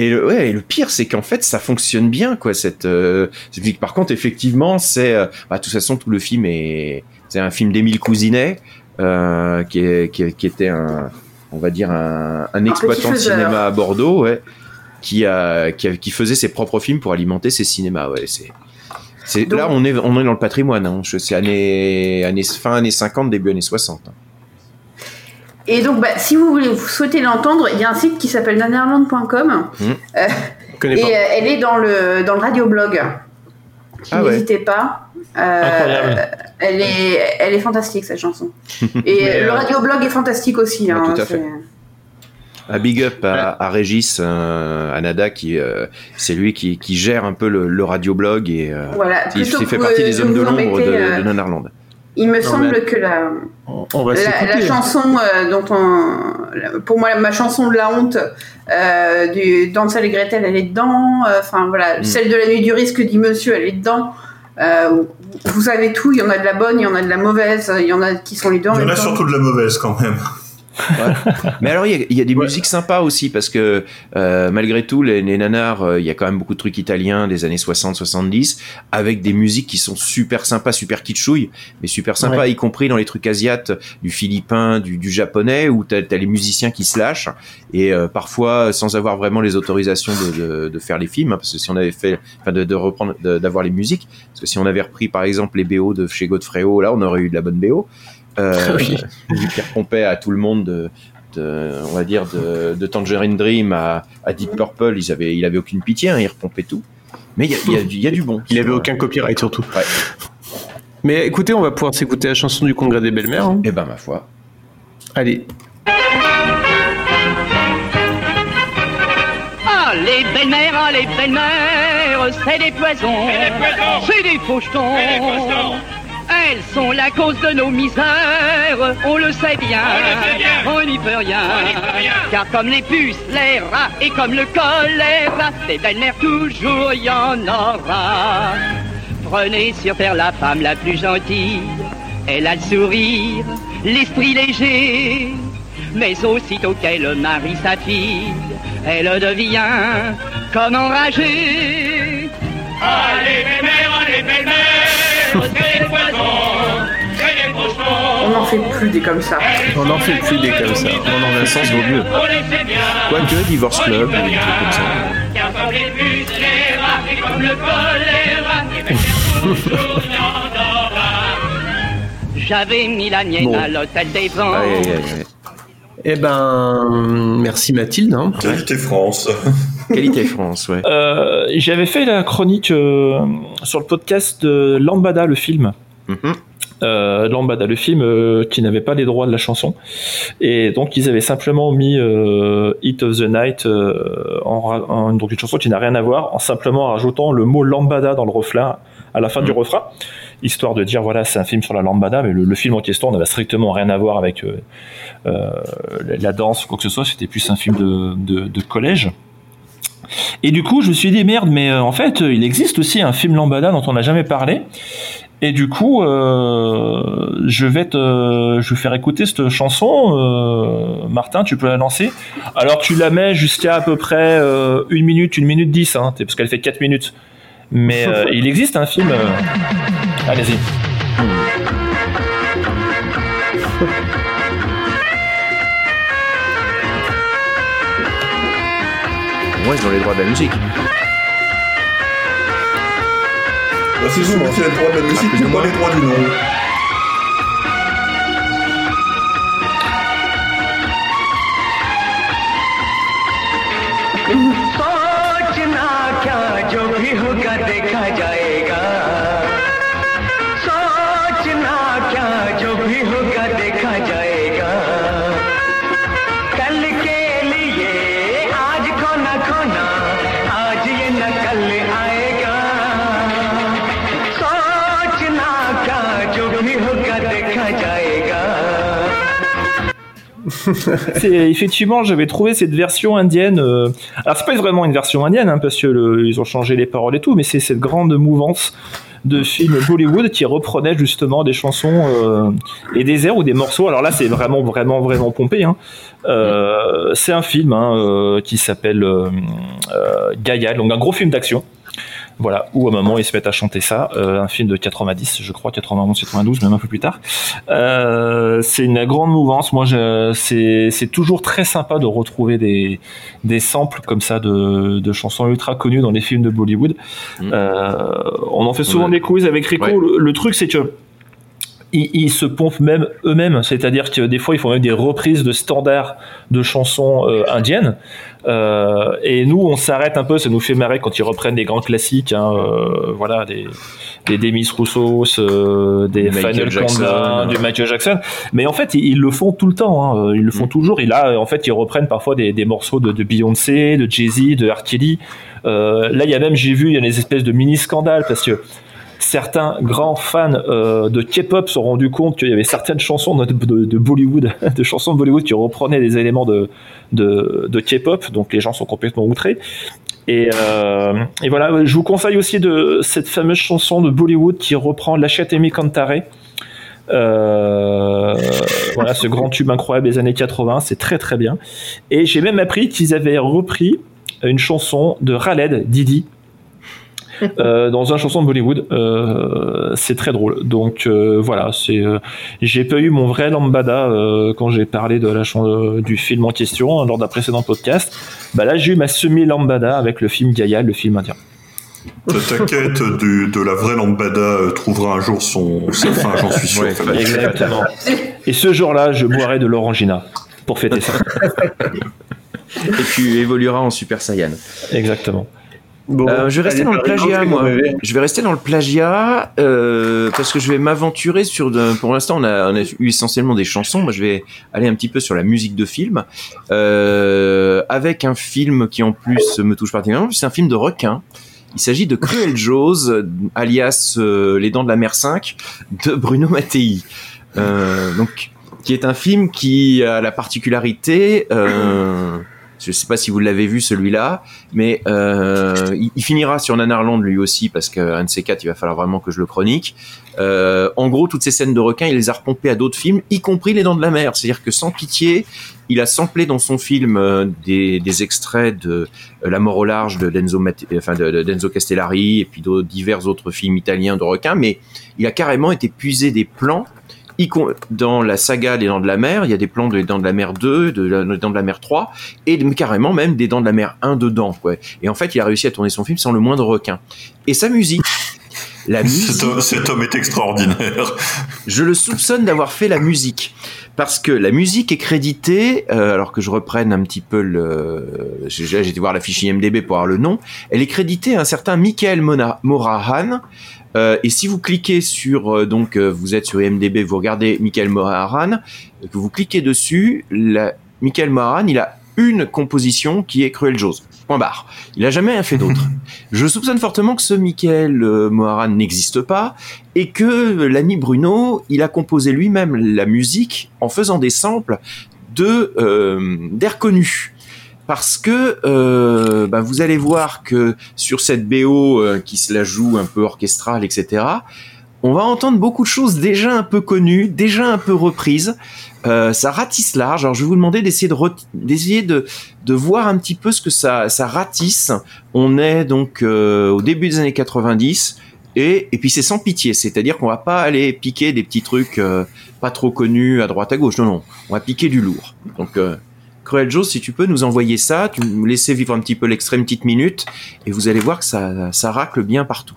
Et le, ouais, et le pire, c'est qu'en fait, ça fonctionne bien, quoi. Cette, euh, cette- par contre, effectivement, c'est, euh, bah, de toute façon, tout le film est, c'est un film d'Émile Cousinet, euh, qui, est, qui, est- qui était un, on va dire un, un exploitant de cinéma à Bordeaux, ouais, qui a, qui a- qui faisait ses propres films pour alimenter ses cinémas, ouais. C'est, c'est, Donc- là, on est, on est dans le patrimoine. Hein. C'est année, année, fin années 50, début années 60. hein. Et donc, bah, si vous voulez, vous souhaitez l'entendre, il y a un site qui s'appelle nanarland.com Mmh. euh, connais et pas. euh, elle est dans le dans le radioblog. Ah ouais. N'hésitez pas. Euh, elle est elle est fantastique cette chanson. [laughs] Et Mais, le euh, radioblog est fantastique aussi. Ouais, hein, tout à fait. Un big up à, à Régis euh, Anada qui euh, c'est lui qui, qui gère un peu le, le radioblog et euh, Voilà, il, plutôt il fait que partie des de hommes de l'ombre de, euh, de Nanarland. Il me Non, semble mais- que la On, on va la, la chanson euh, dont on, la- pour moi ma chanson de la honte euh, du Dansel et Gretel elle est dedans Euh, enfin voilà Mm. celle de la nuit du risque dit monsieur elle est dedans Euh, vous savez tout il y en a de la bonne il y en a de la mauvaise il y en a qui sont les deux en Il y en même a temps. surtout de la mauvaise quand même. [laughs] Mais alors, il y y, a des musiques sympas aussi, parce que euh, malgré tout, les, les nanars, euh, il y a quand même beaucoup de trucs italiens des années 60-70, avec des musiques qui sont super sympas, super kitschouilles, mais super sympas, Ouais. y compris dans les trucs asiates, du philippin, du, du japonais, où t'as as les musiciens qui se lâchent, et euh, parfois sans avoir vraiment les autorisations de, de, de faire les films, hein, parce que si on avait fait, enfin, de, de reprendre, d'avoir les musiques, parce que si on avait repris par exemple les BO de chez Godfrey-O, là, on aurait eu de la bonne BO. Euh, [laughs] Oui. vu qu'il repompait à tout le monde de, de- on va dire de, de Tangerine Dream à, à Deep Purple, ils avaient, il avait aucune pitié, hein, il repompait tout. Mais il y a, y du- il y a du bon. Il avait aucun copyright surtout. Ouais. Mais écoutez, on va pouvoir s'écouter la chanson du Congrès des belles-mères. hein. Eh ben ma foi. Allez. Ah, les belles-mères, ah, les belles-mères, c'est des poisons, c'est des pochetons. Elles sont la cause de nos misères, on le sait bien, on n'y peut rien. Car comme les puces, les rats et comme le choléra, des belles-mères toujours y en aura. Prenez sur terre la femme la plus gentille, elle a le sourire, l'esprit léger. Mais aussitôt qu'elle marie sa fille, elle devient comme enragée. Allez, belles-mères, allez, belles-mères, On n'en fait plus des comme ça. On n'en fait plus des comme ça. Non, non, Vincent vaut mieux. On Quoique, Divorce Club, ou des trucs comme ça. en. [laughs] J'avais mis la mienne Bon. à l'hôtel des vents. Aïe, aïe, aïe, aïe. Eh ben, merci Mathilde. hein. France. [laughs] Qualité France, ouais. Euh, J'avais fait la chronique euh, sur le podcast de Lambada, le film. Mhm. Euh, Lambada, le film qui n'avait pas les droits de la chanson. Et donc, ils avaient simplement mis Hit of the Night en, donc une chanson qui n'a rien à voir, en simplement rajoutant le mot Lambada dans le refrain, à la fin du refrain, histoire de dire voilà, c'est un film sur la Lambada, mais le, le film en question n'avait strictement rien à voir avec euh, euh, la- la danse ou quoi que ce soit, c'était plus un film de, de, de collège. Et du coup, je me suis dit merde, mais euh, en fait, euh, il existe aussi un film Lambada dont on n'a jamais parlé. Et du coup, euh, je vais te, je vais faire écouter cette chanson. Euh, Martin, tu peux la lancer. Alors, tu la mets jusqu'à à peu près euh, une minute, une minute dix, hein, parce qu'elle fait quatre minutes. Mais [laughs] il existe un film. Allez-y. moins, ils ont les droits de la musique. Bah, c'est souvent, c'est les droits de la musique, c'est pas les droits du nom. Mmh. [laughs] effectivement, j'avais trouvé cette version indienne. euh, Alors c'est pas vraiment une version indienne, hein, parce que le- ils ont changé les paroles et tout, mais c'est cette grande mouvance de films Bollywood qui reprenait justement des chansons euh, et des airs ou des morceaux. Alors là, c'est vraiment, vraiment, vraiment pompé. Hein. Euh, c'est un film hein, euh, qui s'appelle Gaïa, donc un gros film d'action. Voilà, où à un moment ils se mettent à chanter ça, euh, un film de 90, je crois, 91, 92, même un peu plus tard. Euh, c'est une grande mouvance. Moi, je, c'est, c'est toujours très sympa de retrouver des, des samples comme ça de, de chansons ultra connues dans les films de Bollywood. Euh, on en fait souvent Ouais. des quiz avec Rico. Ouais. Le, le truc, c'est que ils, ils se pompent même eux-mêmes, c'est-à-dire que des fois ils font même des reprises de standards de chansons euh, indiennes. Euh, et nous, on s'arrête un peu, ça nous fait marrer quand ils reprennent des grands classiques, hein, euh, voilà, des, des Demis Roussos, euh, des Michael Final Jackson. Countdown, du Michael Jackson. Mais en fait, ils, ils le font tout le temps, hein, ils le font toujours. Et là, en fait, ils reprennent parfois des, des morceaux de, de Beyoncé, de Jay-Z, de R. Kelly. Là, il y a même, j'ai vu, il y a des espèces de mini scandales parce que certains grands fans euh, de K-pop se sont rendus compte qu'il y avait certaines chansons de, Bollywood, [laughs] chansons de Bollywood qui reprenaient des éléments de, de, de K-pop, donc les gens sont complètement outrés. Et, euh, voilà, je vous conseille aussi de cette fameuse chanson de Bollywood qui reprend Lachette Emi Cantare. Euh, voilà, ce grand tube incroyable des années 80, c'est très très bien. Et j'ai même appris qu'ils avaient repris une chanson de Raled, Didi, [laughs] euh, dans une chanson de Bollywood. Euh, c'est très drôle. Donc euh, voilà, c'est j'ai pas eu mon vrai lambada quand j'ai parlé de la du film en question hein, lors d'un précédent podcast. Bah là, j'ai eu ma semi lambada avec le film Gaïa, le film indien. Ta ta quête du- de la vraie lambada euh, trouvera un jour son, sa fin, j'en suis sûr. Exactement. Et ce jour-là, je boirai de l'orangina pour fêter ça. [laughs] Et tu évolueras en Super Saiyan. Exactement. Euh, je vais rester dans le plagiat, moi. Je vais rester dans le plagiat euh, parce que je vais m'aventurer sur. De, pour l'instant, on a, on a eu essentiellement des chansons. Moi, je vais aller un petit peu sur la musique de film, euh, avec un film qui en plus me touche particulièrement. C'est un film de requin. Il s'agit de Cruel [laughs] Jaws, alias euh, Les Dents de la Mer 5, de Bruno Mattei. Euh, donc, qui est un film qui a la particularité. Euh, je sais pas si vous l'avez vu celui-là, mais euh, il, finira sur Nanarland lui aussi parce qu'un de ces quatre, il va falloir vraiment que je le chronique. Euh, en gros, toutes ces scènes de requins, il les a repompées à d'autres films, y compris Les Dents de la Mer. C'est-à-dire que sans pitié, il a samplé dans son film euh, des, extraits de euh, La mort au large de Denzo, Castellari et puis de divers autres films italiens de requins, mais il a carrément été puisé des plans dans la saga des Dents de la Mer, il y a des plans de Les Dents de la Mer 2, de la- des Dents de la Mer 3, et de- carrément même des Dents de la Mer 1 dedans. Quoi. Et en fait, il a réussi à tourner son film sans le moindre requin. Et sa musique, la [laughs] musique... Cet homme, est extraordinaire. Je le soupçonne d'avoir fait la musique. Parce que la musique est créditée, euh, alors que je reprenne un petit peu le... J'ai été voir la fiche IMDB pour avoir le nom. Elle est créditée à un certain Michael Morahan. Euh, et si vous cliquez sur... euh, donc, euh, vous êtes sur IMDB, vous regardez Michael Morahan, que vous cliquez dessus, la... Michael Morahan, il a une composition qui est Cruel Jaws. Point barre. Il a jamais rien fait d'autre. [laughs] Je soupçonne fortement que ce Michael Moharan n'existe pas et que l'ami Bruno, il a composé lui-même la musique en faisant des samples de d'air connus. Parce que euh, bah, vous allez voir que sur cette BO euh, qui se la joue un peu orchestrale, etc., on va entendre beaucoup de choses déjà un peu connues, déjà un peu reprises. Euh, ça ratisse large. Alors je vais vous demander d'essayer de voir un petit peu ce que ça, ça ratisse. On est donc au début des années 90 et, et puis c'est sans pitié. C'est-à-dire qu'on va pas aller piquer des petits trucs pas trop connus à droite à gauche. Non non, on va piquer du lourd. Donc Cruel Joe, si tu peux nous envoyer ça, tu nous laisser vivre un petit peu l'extrême petite minute et vous allez voir que ça, ça racle bien partout.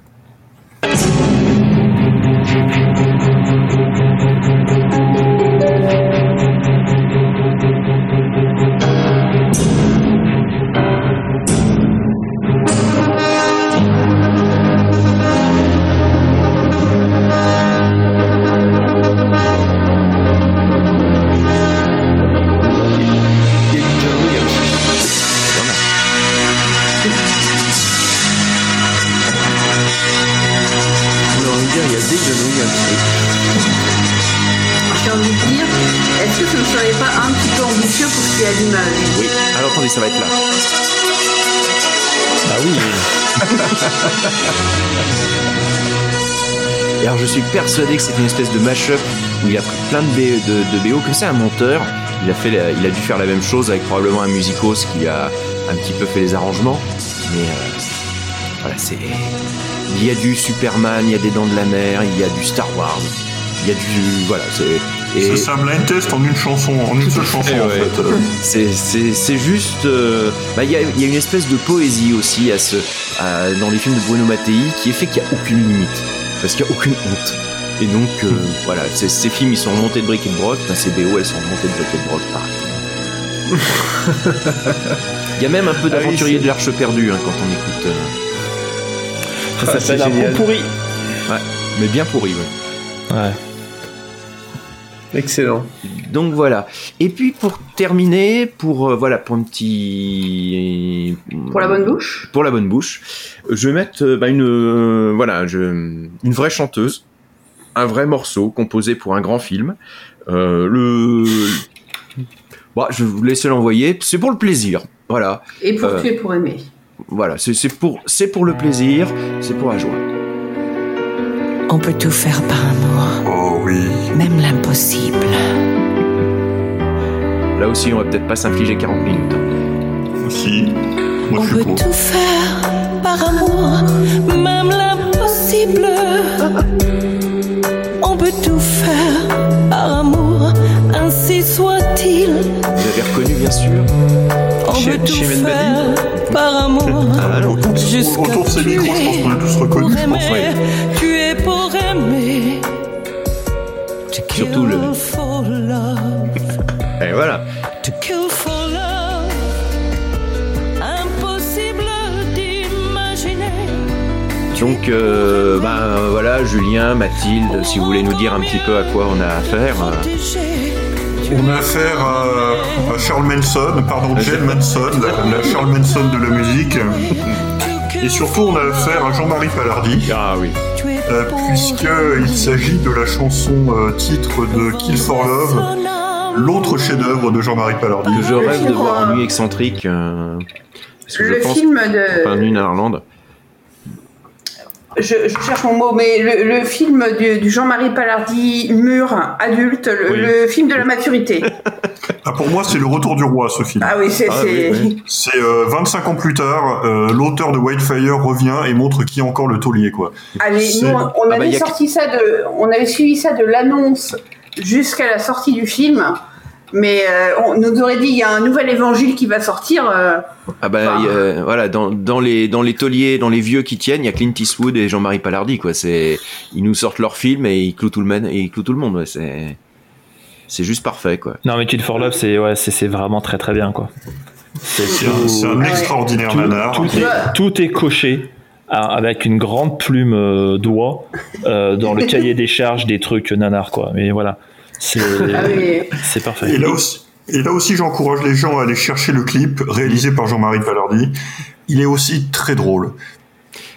Persuadé que c'est une espèce de mash-up où il a pris plein de, B- de, de BO, comme c'est un monteur, il a, fait il a dû faire la même chose avec probablement un musicos qui a un petit peu fait les arrangements. Mais euh, voilà, c'est. Il y a du Superman, il y a des Dents de la Mer, il y a du Star Wars, il y a du. Voilà, c'est. C'est c'est un blind test en une chanson, en une seule chanson en fait. C'est- C'est c'est juste. euh, bah, Il y, a, il y a une espèce de poésie aussi à ce, à- dans les films de Bruno Mattei qui est fait qu'il n'y a aucune limite. Parce qu'il n'y a aucune honte. Et donc, euh, voilà, ces, ces films ils sont remontés de et de broc, ces BO elles sont remontées de et de broc, pareil. Il y a même un peu Ah oui, d'aventurier de l'arche perdue hein, quand on écoute. euh, Ça Ah, s'appelle c'est un pot pourri. Ouais, mais bien pourri, ouais. Ouais. Excellent. Donc voilà. Et puis pour terminer, pour euh, voilà, pour un petit Pour la bonne bouche pour la bonne bouche, je vais mettre euh, bah, une euh, voilà, je, une vraie chanteuse, un vrai morceau composé pour un grand film. Euh, le Bon, je vais vous laisser l'envoyer. C'est pour le plaisir. Voilà. Et pour Euh, tuer pour aimer. Voilà. C'est c'est pour, c'est pour le plaisir. C'est pour la joie. On peut tout faire par amour. Oh oui. Même l'impossible. Là aussi, on va peut-être pas s'infliger 40 minutes. Si. On peut tout faire par amour, même l'impossible. On peut tout faire par amour, ainsi soit-il. Vous avez reconnu, bien sûr. On Chez- peut tout chez Ben faire par amour, jusqu'à Autour de ces micros, je pense qu'on a tous pour reconnu. je pense, aimer. ouais. Tu es pour aimer. Surtout le. [laughs] Et voilà. Donc, euh, ben euh, voilà, Julien, Mathilde, si vous voulez nous dire un petit peu à quoi on a affaire. euh, On a affaire à, à Charles Manson, pardon, Jane Manson, la, la Charles Manson de la musique. Et surtout, on a affaire à Jean-Marie Palardi. Ah oui. Puisqu'il s'agit de la chanson euh, titre de Kill for Love, l'autre chef-d'œuvre de Jean-Marie Palardi. Que je rêve de film, voir euh, en nuit excentrique. euh, parce que Le je pense- film de- Enfin, Nuit Néerlande. Je, je cherche mon mot, mais le, le film du, du Jean-Marie Palardi, mûr, adulte, le, Oui. le film de la maturité. [laughs] Ah, pour moi, c'est le retour du roi, ce film. Ah oui, c'est- c'est- C'est euh, 25 ans plus tard, euh, l'auteur de Whitefire revient et montre qui est encore le taulier, quoi. Allez, C'est- nous, on Ah bah, avait a- sorti ça de, on avait suivi ça de l'annonce jusqu'à la sortie du film, mais euh, on nous aurait dit il y a un nouvel évangile qui va sortir. euh, Ah bah a- voilà, dans, dans les dans les tauliers, dans les vieux qui tiennent, il y a Clint Eastwood et Jean-Marie Palardi quoi. C'est ils nous sortent leur film et ils clouent tout le monde et ils clouent tout le monde. ouais, c'est c'est juste parfait quoi. Non, mais Kill for Love, c'est ouais, c'est c'est vraiment très très bien quoi. C'est un- extraordinaire tout, nanar. Tout est, tout est coché avec une grande plume euh, doigt euh, dans le cahier des charges des trucs nanar quoi. Mais voilà, c'est Ah oui. c'est parfait. Et là aussi, et là aussi j'encourage les gens à aller chercher le clip réalisé par Jean-Marie Palardi. Il est aussi très drôle.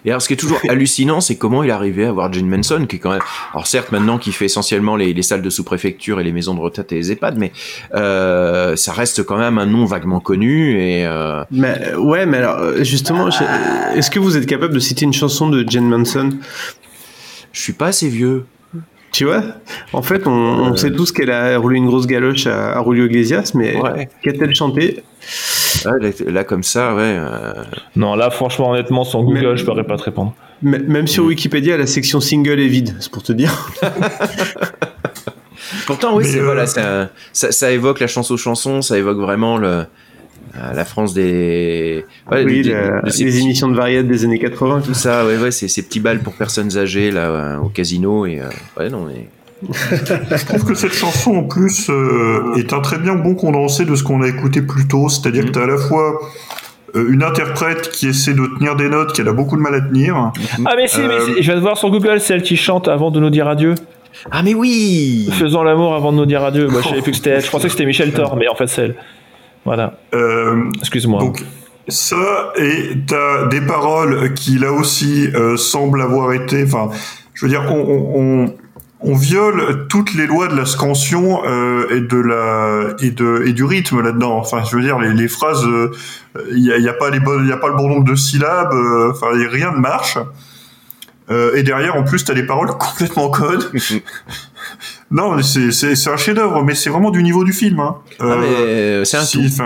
Et alors, ce qui est toujours hallucinant, c'est comment il est arrivé à avoir Jane Manson, qui est quand même, alors certes, maintenant, qui fait essentiellement les, les salles de sous-préfecture et les maisons de retraite et les EHPAD, mais euh, ça reste quand même un nom vaguement connu et. Euh... Mais, ouais, mais alors, justement, est-ce que vous êtes capable de citer une chanson de Jane Manson? Je suis pas assez vieux. Tu vois En fait, on, on Euh. sait tous qu'elle a roulé une grosse galoche à, à Julio Iglesias, mais qu'a-t-elle chanté? Ah, là, là, comme ça, ouais. euh, Non, là, franchement, honnêtement, sans Google, je pourrais pas te répondre. Même sur Wikipédia, la section single est vide, c'est pour te dire. [laughs] Pourtant, oui, euh, voilà, ça, ça, ça évoque la chanson chanson, ça évoque vraiment le, euh, la France des, ouais, oui, des- la- de ces les petits- émissions de variétés des années 80. tout ça, ouais, ouais, c'est ces petits balles pour personnes âgées là euh, au casino et euh, ouais, non, mais Je trouve que cette chanson, en plus, euh, est un très bien bon condensé de ce qu'on a écouté plus tôt. C'est-à-dire que tu as à la fois euh, une interprète qui essaie de tenir des notes qu'elle a beaucoup de mal à tenir. Ah, mais si, mais Euh, si, je viens de voir sur Google celle qui chante avant de nous dire adieu. Ah, mais oui Faisant l'amour avant de nous dire adieu. Moi, je savais plus que c'était elle. Je pensais que c'était Michel Thor, mais en fait, c'est elle. Voilà. Euh, Excuse-moi. Donc, ça, et t'as des paroles qui, là aussi, euh, semblent avoir été... Enfin, je veux dire, on, on, on, on viole toutes les lois de la scansion euh, et de la et de et du rythme là-dedans. Enfin, je veux dire, les, les phrases, il n'y a, y a pas les bonnes, il y a pas le bon nombre de syllabes. euh, Enfin, rien ne marche. Euh, et derrière, en plus, t'as des paroles [laughs] complètement connes. [laughs] non, c'est un chef-d'œuvre, mais c'est vraiment du niveau du film. Hein. Ah, mais, euh, c'est un si, tout.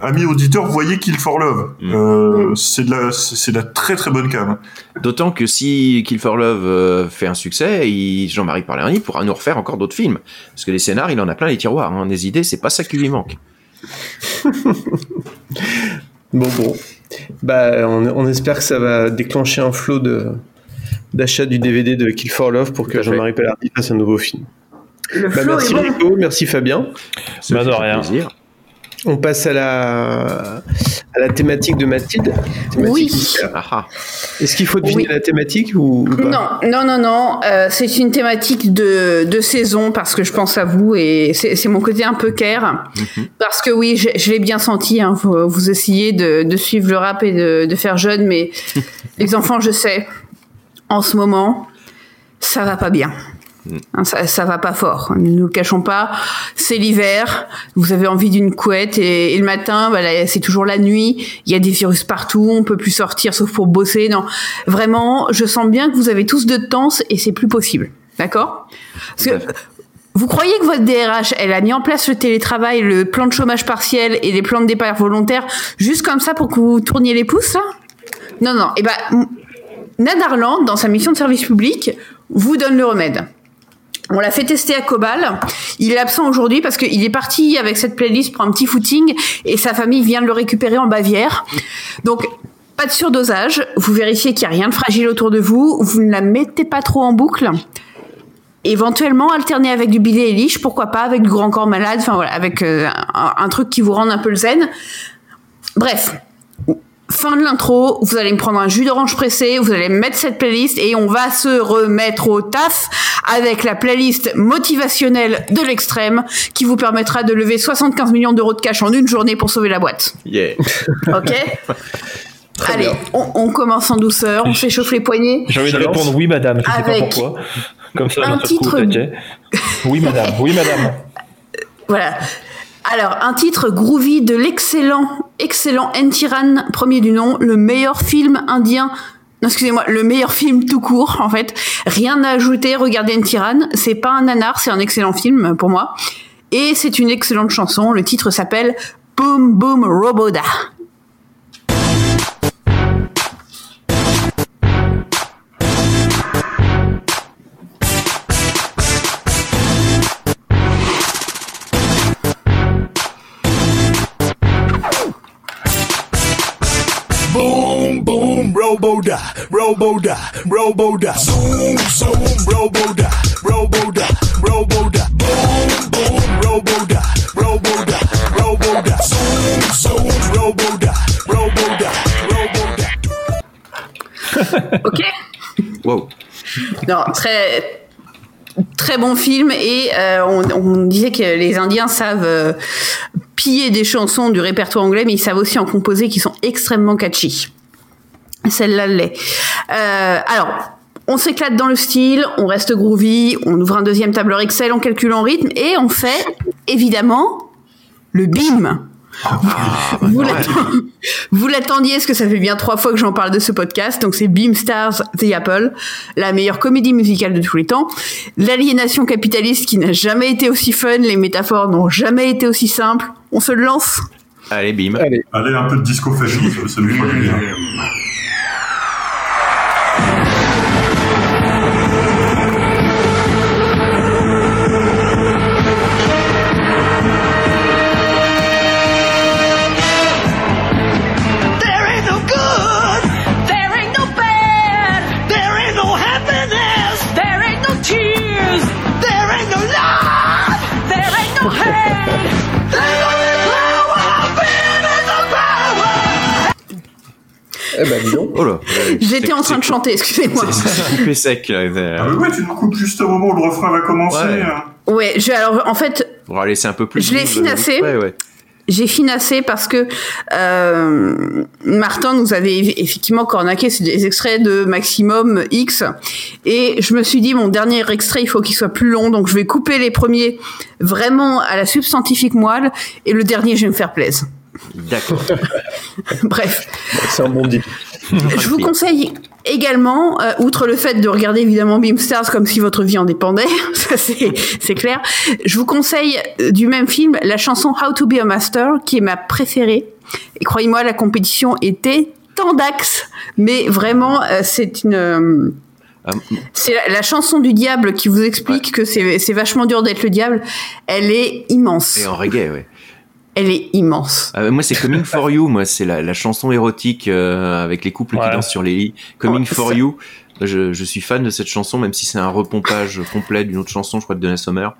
amis auditeurs, voyez Kill for Love. Mm. Euh, c'est de la c'est de la très très bonne cam. D'autant que si Kill for Love euh, fait un succès, Jean-Marie Palerny pourra nous refaire encore d'autres films. Parce que les scénars, il en a plein les tiroirs. Hein. Des idées, c'est pas ça qui lui manque. [laughs] Bon, bon. Bah, on, on espère que ça va déclencher un flot de d'achat du DVD de Kill for Love pour que Jean-Marie Palardi fasse un nouveau film. Le Bah, merci est bon. Rico, merci Fabien. Bah, de rien. On passe à la, à la thématique de Mathilde. Thématique Oui. mystère. Ah, Est-ce qu'il faut deviner la thématique ou, ou pas Non, non, non, non. euh, c'est une thématique de, de saison parce que je pense à vous et c'est c'est mon côté un peu care. Parce que oui, je, je l'ai bien senti. Hein, vous, vous essayez de, de suivre le rap et de, de faire jeune, mais [laughs] les enfants, je sais, en ce moment, ça va pas bien. Hein, Ça, ça va pas fort. Ne nous le cachons pas. C'est l'hiver. Vous avez envie d'une couette et, et le matin, bah, là, c'est toujours la nuit. Il y a des virus partout. On peut plus sortir sauf pour bosser. Non, vraiment, je sens bien que vous avez tous de temps et c'est plus possible. D'accord? Parce que vous croyez que votre DRH, elle a mis en place le télétravail, le plan de chômage partiel et les plans de départ volontaire juste comme ça pour que vous tourniez les pouces là? Non, non. Et ben, m- Nadarland, dans sa mission de service public, vous donne le remède. On l'a fait tester à Cobal. Il est absent aujourd'hui parce qu'il est parti avec cette playlist pour un petit footing et sa famille vient de le récupérer en Bavière. Donc, pas de surdosage. Vous vérifiez qu'il n'y a rien de fragile autour de vous. Vous ne la mettez pas trop en boucle. Éventuellement, alterner avec du bidet liche, pourquoi pas, avec du grand corps malade, enfin voilà, avec euh, un, un truc qui vous rende un peu le zen. Bref, fin de l'intro, vous allez me prendre un jus d'orange pressé, vous allez me mettre cette playlist et on va se remettre au taf avec la playlist motivationnelle de l'extrême qui vous permettra de lever 75 millions d'euros de cash en une journée pour sauver la boîte. Yeah. Ok [laughs] Allez, on, on commence en douceur, on s'échauffe les poignets. J'ai envie de répondre oui, madame. Je sais pas Avec pourquoi. Comme ça, un coup, titre- taquet. Oui, madame. Oui, madame. [laughs] Voilà. Alors, un titre groovy de l'excellent, excellent N-Tiran, premier du nom, le meilleur film indien. Excusez-moi, le meilleur film tout court, en fait. Rien à ajouter, regardez N-Tiran. C'est pas un nanar, c'est un excellent film pour moi. Et c'est une excellente chanson. Le titre s'appelle Boom Boom Roboda. Robo-da, robo-da, robo-da. Zoom, zoom, robo-da, robo-da, robo-da. Boom, boom, robo-da, robo-da, robo-da. Zoom, zoom, robo-da, robo-da, robo-da. Ok Wow. Non, très très bon film et euh, on, on disait que les Indiens savent euh, piller des chansons du répertoire anglais, mais ils savent aussi en composer qui sont extrêmement catchy. Celle-là l'est. Euh, alors. On s'éclate dans le style, on reste groovy, on ouvre un deuxième tableur Excel, on calcule en rythme et on fait évidemment le BIM. Vous l'attend- [laughs] vous l'attendiez, parce que ça fait bien trois fois que j'en parle de ce podcast. Donc c'est Beam Stars The Apple, la meilleure comédie musicale de tous les temps. L'aliénation capitaliste qui n'a jamais été aussi fun, les métaphores n'ont jamais été aussi simples. On se lance. Allez, bim. Allez, un peu de disco ça bien. Excusez-moi. C'est coupé sec, là. Ah mais ouais, tu nous coupes juste au moment où le refrain va commencer. Ouais. hein. Ouais, je, alors en fait, On va laisser un peu plus. Je l'ai financé. Ouais, ouais. J'ai financé parce que euh, Martin nous avait eff- effectivement cornaqué c'est des extraits de maximum X et je me suis dit mon dernier extrait il faut qu'il soit plus long donc je vais couper les premiers vraiment à la substantifique moelle et le dernier je vais me faire plaisir. D'accord. [laughs] Bref. C'est un bon deal. Je vous conseille également, euh, outre le fait de regarder évidemment Beamstars comme si votre vie en dépendait, [laughs] ça c'est clair, je vous conseille euh, du même film la chanson How to be a Master, qui est ma préférée. Et croyez-moi, la compétition était tendax, mais vraiment, euh, c'est une... euh, Ah, c'est la, la chanson du diable qui vous explique que c'est c'est vachement dur d'être le diable. Elle est immense. Et en reggae, ouais. Elle est immense. Ah, moi, c'est Coming for You. Moi, c'est la, la chanson érotique euh, avec les couples qui dansent sur les lits. Coming Ouais, for ça- You. Je, je suis fan de cette chanson, même si c'est un repompage complet d'une autre chanson, je crois, de Donna Summer.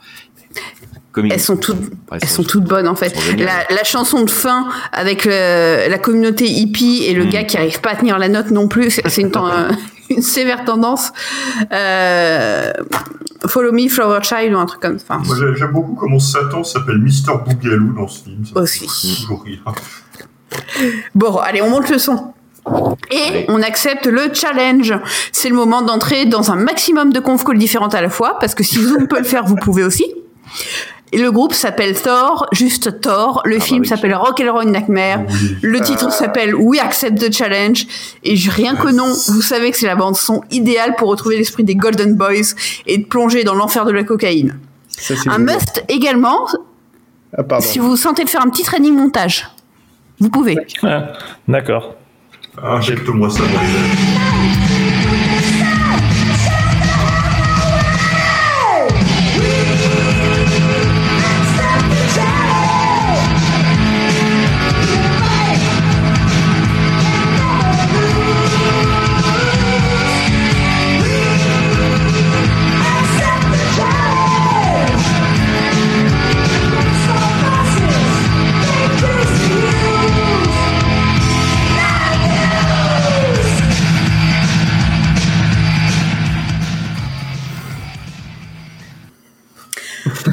Coming- Elles sont toutes, Ouais, elles sont toutes bonnes en fait. La, la chanson de fin avec le- la communauté hippie et le gars qui arrive pas à tenir la note non plus, c'est une, [laughs] ten- une sévère tendance. Euh, Follow Me, Flower Child ou un truc comme ça. Moi, j'aime beaucoup comment Satan s'appelle Mister Bougalou dans ce film. Ça Aussi. fait toujours rire. Bon, allez, on monte le son. Et on accepte le challenge. C'est le moment d'entrer dans un maximum de conf calls différentes à la fois, parce que si Zoom peut le faire, vous pouvez aussi. Et le groupe s'appelle Thor, juste Thor. Le film s'appelle Rock and Roll Nightmare. Le titre s'appelle We Accept the Challenge. Et rien que non, vous savez que c'est la bande son idéale pour retrouver l'esprit des Golden Boys et de plonger dans l'enfer de la cocaïne. Ça, Un must également, Ah, si vous sentez de faire un petit training montage. Vous pouvez. Ah, D'accord. Injecte-moi ça dans les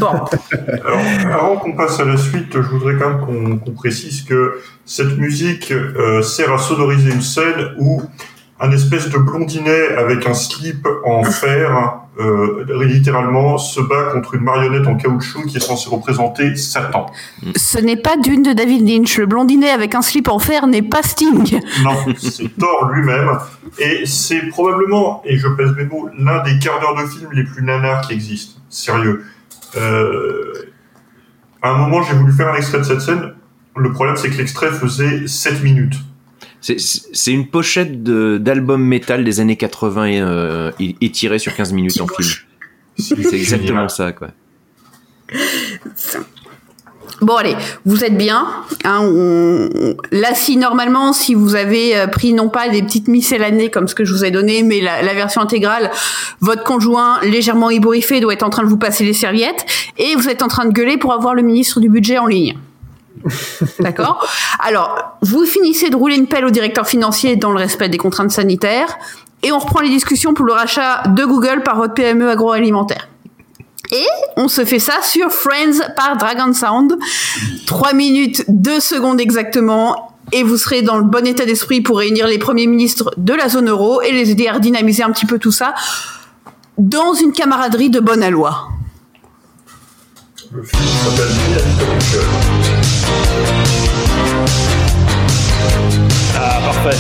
Bon. [laughs] Alors, avant qu'on passe à la suite, je voudrais quand même qu'on qu'on précise que cette musique euh, sert à sonoriser une scène où un espèce de blondinet avec un slip en fer, euh, littéralement, se bat contre une marionnette en caoutchouc qui est censée représenter Satan. Ce n'est pas Dune de David Lynch. Le blondinet avec un slip en fer n'est pas Sting. Non, c'est Thor lui-même. Et c'est probablement, et je pèse mes mots, l'un des quarts d'heure de film les plus nanars qui existent. Sérieux. Euh, à un moment, j'ai voulu faire un extrait de cette scène. Le problème, c'est que l'extrait faisait 7 minutes. C'est- une pochette de- d'album métal des années 80 et, euh, étirée sur 15 minutes en film. C'est exactement ça, quoi. Bon allez, vous êtes bien. Hein, on- on- Là, si normalement, si vous avez euh, pris non pas des petites miscellanées comme ce que je vous ai donné, mais la, la version intégrale, votre conjoint légèrement ébouriffé doit être en train de vous passer les serviettes et vous êtes en train de gueuler pour avoir le ministre du budget en ligne. [laughs] D'accord? Alors, vous finissez de rouler une pelle au directeur financier dans le respect des contraintes sanitaires et on reprend les discussions pour le rachat de Google par votre PME agroalimentaire. Et on se fait ça sur Friends par Dragon Sound. 3 minutes, 2 secondes exactement. Et vous serez dans le bon état d'esprit pour réunir les premiers ministres de la zone euro et les aider à redynamiser un petit peu tout ça dans une camaraderie de bonne aloi. Ah, parfait.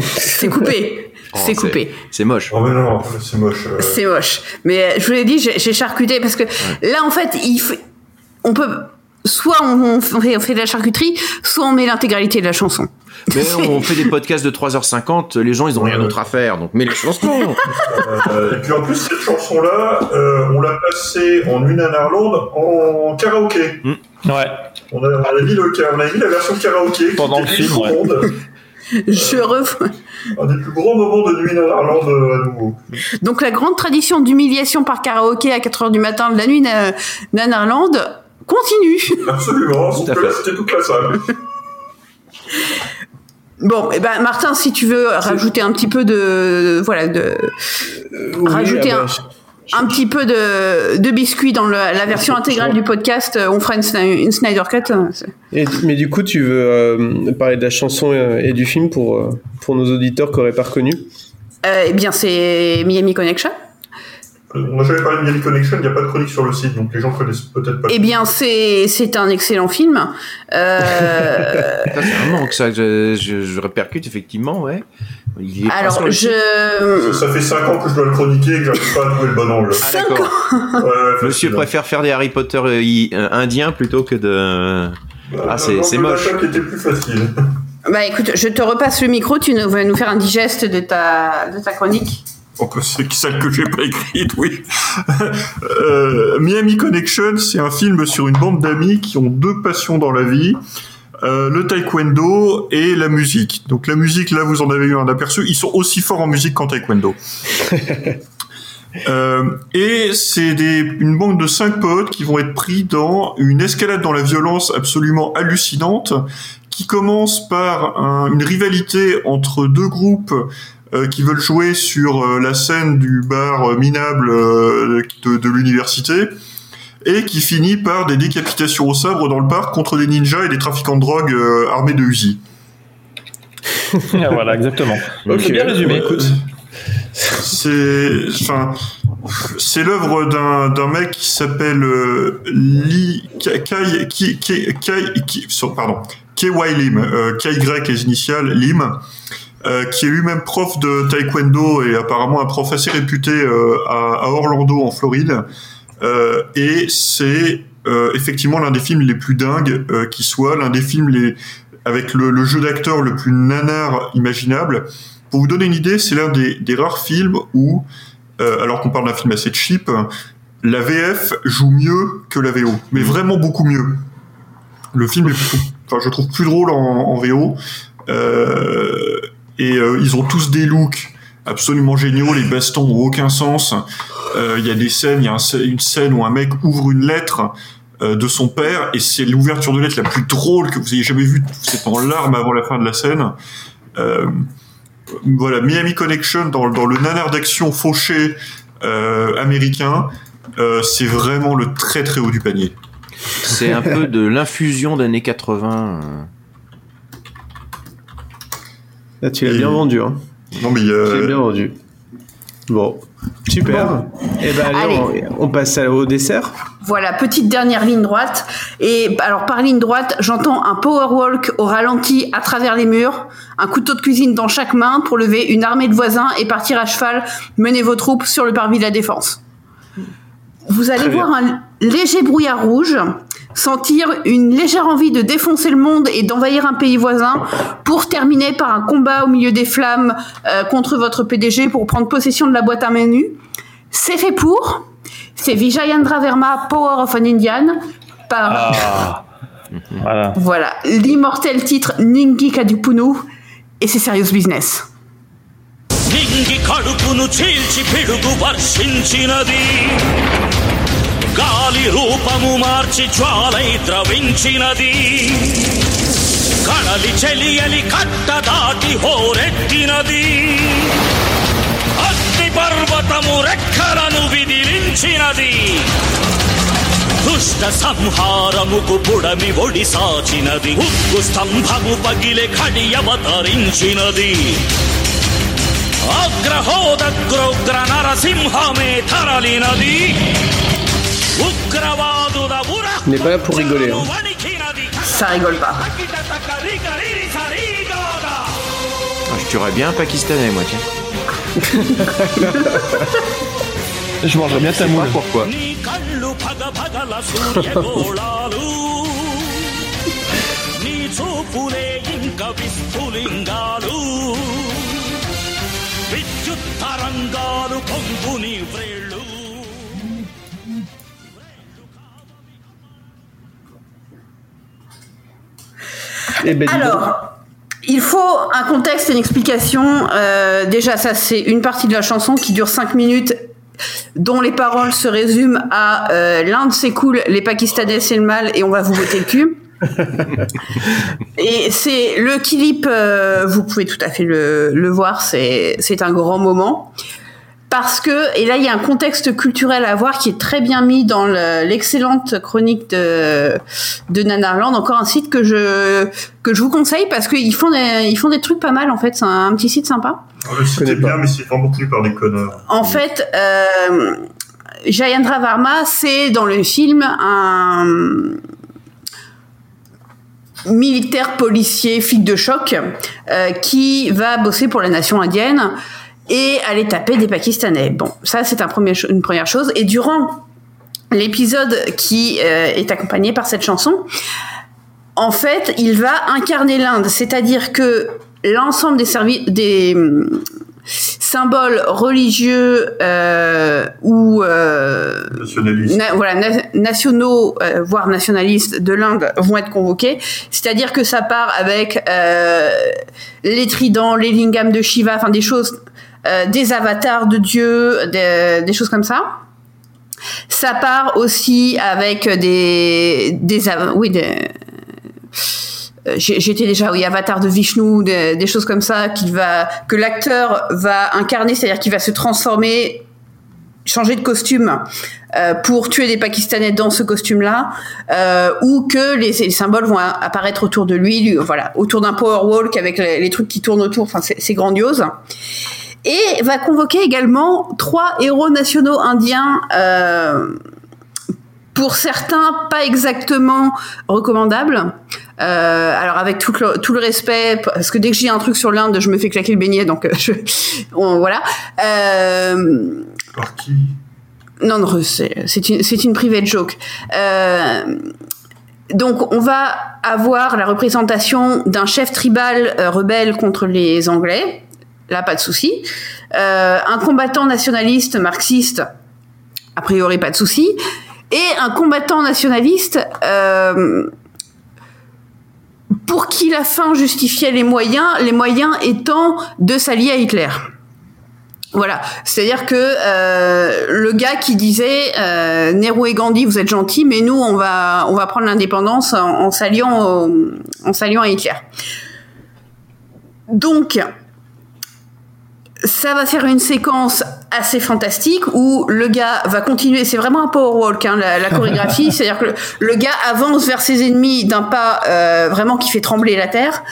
C'est coupé. Oh, c'est coupé. C'est moche. Oh mais non, c'est moche. euh. C'est moche. Mais euh, je vous l'ai dit, j'ai j'ai charcuté parce que là, en fait, il faut- on peut. Soit on, on fait, on fait de la charcuterie, soit on met l'intégralité de la chanson. Mais on [laughs] fait des podcasts de 3h50, les gens ils ont rien d'autre à faire, donc mets les chansons. [laughs] Euh, et puis en plus, cette chanson-là, euh, on l'a passée en une Nanarland en karaoké. Ouais. On a, on a mis le, on a mis la version karaoké. Pendant le film, ouais. [laughs] Je rev- Un des plus grands moments de nuit Nanarland euh, à nouveau. Donc la grande tradition d'humiliation par karaoké à 4h du matin de la nuit na- Nanarland continue. [laughs] Absolument, Tout à fait. c'était toute la salle. Bon, et ben Martin, si tu veux rajouter un petit peu de voilà de rajouter ah un, un petit peu de, de biscuit dans le- la version intégrale du podcast, euh, on fera une, une Snyder Cut. Et- mais du coup, tu veux euh, parler de la chanson euh, et du film pour, pour nos auditeurs qui n'auraient pas reconnu? Euh, eh bien, c'est Miami Connection. Euh, On n'a jamais parlé de Miami Connection, il n'y a pas de chronique sur le site, donc les gens connaissent peut-être pas. Eh bien, c'est c'est un excellent film. Euh, [laughs] Ça, c'est un manque, ça, que je, je, je répercute effectivement, ouais. Il est alors, je Ça, ça fait 5 ans que je dois le chroniquer et que j'arrive pas à trouver le bon angle. Ah, d'accord. Ouais, Monsieur préfère faire des Harry Potter euh, i- euh, indiens plutôt que de. Ah, c'est c'est moche. qui était plus facile. Bah écoute, je te repasse le micro, tu vas nous faire un digeste de ta, de ta chronique. C'est celle que j'ai pas écrite, [laughs] oui. Euh, Miami Connection, c'est un film sur une bande d'amis qui ont deux passions dans la vie. euh, le taekwondo et la musique. Donc la musique, là, vous en avez eu un aperçu. Ils sont aussi forts en musique qu'en taekwondo. [laughs] Euh, et c'est une bande de cinq potes qui vont être pris dans une escalade dans la violence absolument hallucinante, qui commence par un- une rivalité entre deux groupes qui veulent jouer sur euh, la scène du bar euh, minable euh, de, de l'université, et qui finit par des décapitations au sabre dans le parc contre des ninjas et des trafiquants de drogue euh, armés de Uzi. [laughs] Ah, voilà, exactement. C'est bien résumé. Écoute, c'est, enfin, c'est l'œuvre d'un d'un mec qui s'appelle euh, Lee Kai Kai Kai- so- pardon K.Y. Lim, euh, KY les initiales Lim, euh, qui est lui-même prof de taekwondo et apparemment un prof assez réputé euh, à, à Orlando en Floride. Euh, et c'est euh, effectivement l'un des films les plus dingues euh, qui soit, l'un des films les avec le, le jeu d'acteur le plus nanar imaginable. Pour vous donner une idée, c'est l'un des, des rares films où, euh, alors qu'on parle d'un film assez cheap, la VF joue mieux que la VO, mais vraiment beaucoup mieux. Le film est, enfin, je trouve plus drôle en, en VO. Euh, et euh, ils ont tous des looks absolument géniaux. Les bastons n'ont aucun sens. Euh, Il y a des scènes, il y a une scène où un mec ouvre une lettre euh, de son père et c'est l'ouverture de lettre la plus drôle que vous ayez jamais vue. Êtes en larmes avant la fin de la scène. Voilà, Miami Connection dans, le nanar d'action fauché américain, c'est vraiment le très très haut du panier. C'est un peu de l'infusion d'années 80. Là, tu l'as bien vendu. Hein. Non, mais. euh, Tu l'as bien vendu. Bon, super. Et ben allez, on, on passe à- au dessert. Voilà, petite dernière ligne droite. Et alors par ligne droite, j'entends un power walk au ralenti à travers les murs, un couteau de cuisine dans chaque main pour lever une armée de voisins et partir à cheval mener vos troupes sur le parvis de la défense. Vous allez Très bien. voir un léger brouillard rouge, sentir une légère envie de défoncer le monde et d'envahir un pays voisin, pour terminer par un combat au milieu des flammes euh, contre votre PDG pour prendre possession de la boîte à menus. C'est fait pour. C'est Vijayendra Verma, Power of an Indian, par Ah. [laughs] Voilà. voilà l'immortel titre Ningi Kadupunu, et c'est Serious Business. గాలి రూపము మార్చి జ్వాలై ద్రవించినది. కడలి చెలియలి కట్ట దాటి హోరెత్తినది. అగ్ని పర్వతము రెక్కలను విదిలించినది. దుష్ట సంహారముకు పుడమి ఒడి సాచినది. ఉక్కు స్తంభము పగిలే ఖడియవతరించినది అగ్రహోదగ్రోగ్ర నరసింహమే తరలినది. On n'est pas là pour rigoler. hein. Ça rigole pas. Ah, je tuerais bien un Pakistanais, moi, tiens. Je mangerais bien ta moule. Pourquoi [laughs] Eh ben. Alors, il faut un contexte et une explication. Euh, déjà, ça, c'est une partie de la chanson qui dure 5 minutes, dont les paroles se résument à euh, l'Inde c'est cool, les Pakistanais c'est le mal et on va vous botter le cul. et c'est le clip, euh, vous pouvez tout à fait le, le voir, c'est un grand moment. Parce que, et là il y a un contexte culturel à voir qui est très bien mis dans le- l'excellente chronique de, de Nanarland, encore un site que je, que je vous conseille parce qu'ils font, des, ils font des trucs pas mal en fait, c'est un, petit site sympa. C'était bien, mais c'est vraiment tenu par des connards. En fait, euh, Jayendra Varma, c'est dans le film un militaire policier flic de choc euh, qui va bosser pour la nation indienne et aller taper des Pakistanais. Bon, ça c'est un premier, une première chose. Et durant l'épisode qui euh, est accompagné par cette chanson, en fait, il va incarner l'Inde, c'est-à-dire que l'ensemble des, servi- des hum, symboles religieux euh, ou euh, na- voilà, na- nationaux, euh, voire nationalistes de l'Inde vont être convoqués. C'est-à-dire que ça part avec les tridents, les lingams de Shiva, enfin des choses euh, des avatars de dieux, des, choses comme ça. Ça part aussi avec des des oui euh, J'étais déjà oui de Vishnu, des, choses comme ça va que l'acteur va incarner, c'est-à-dire qu'il va se transformer, changer de costume euh, pour tuer des Pakistanais dans ce costume-là, ou que les, les symboles vont apparaître autour de lui, voilà, autour d'un power walk avec les, les trucs qui tournent autour. Enfin, c'est grandiose. Et va convoquer également trois héros nationaux indiens. Euh, pour certains, pas exactement recommandables. Euh, alors avec tout le, tout le respect, parce que dès que dis un truc sur l'Inde, je me fais claquer le beignet, donc euh, je, [laughs] on- voilà. Euh, Par qui? Non, non, c'est une, c'est une private joke. Euh, donc, on va avoir la représentation d'un chef tribal rebelle contre les Anglais. Là, pas de souci. Euh, un combattant nationaliste marxiste. A priori, pas de souci. Et un combattant nationaliste euh, pour qui la fin justifiait les moyens, les moyens étant de s'allier à Hitler. Voilà, c'est-à-dire que euh, le gars qui disait euh, et Gandhi, vous êtes gentils, mais nous on va prendre l'indépendance en, en s'alliant à Hitler. Donc ça va faire une séquence assez fantastique où le gars va continuer. C'est vraiment un power walk, hein, la, la chorégraphie. [laughs] C'est-à-dire que le, le gars avance vers ses ennemis d'un pas euh, vraiment qui fait trembler la terre.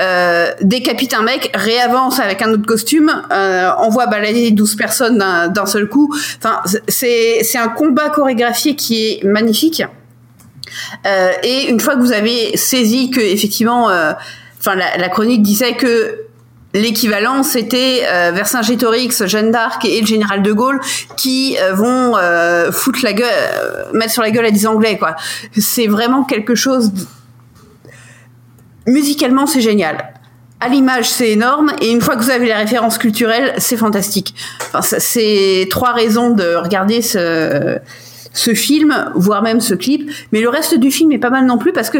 Euh, décapite un mec, réavance avec un autre costume, euh, envoie balader 12 personnes d'un seul coup. Enfin, c'est c'est un combat chorégraphié qui est magnifique. Euh, et une fois que vous avez saisi que effectivement, euh, enfin la, la chronique disait que l'équivalent c'était euh, Vercingétorix, Jeanne d'Arc et le général de Gaulle qui euh, vont euh, foutre la gueule, euh, mettre sur la gueule à des Anglais quoi. C'est vraiment quelque chose. Musicalement c'est génial. À l'image, c'est énorme, et une fois que vous avez les références culturelles, c'est fantastique. Enfin, c'est trois raisons de regarder ce, ce film, voire même ce clip. Mais le reste du film est pas mal non plus parce que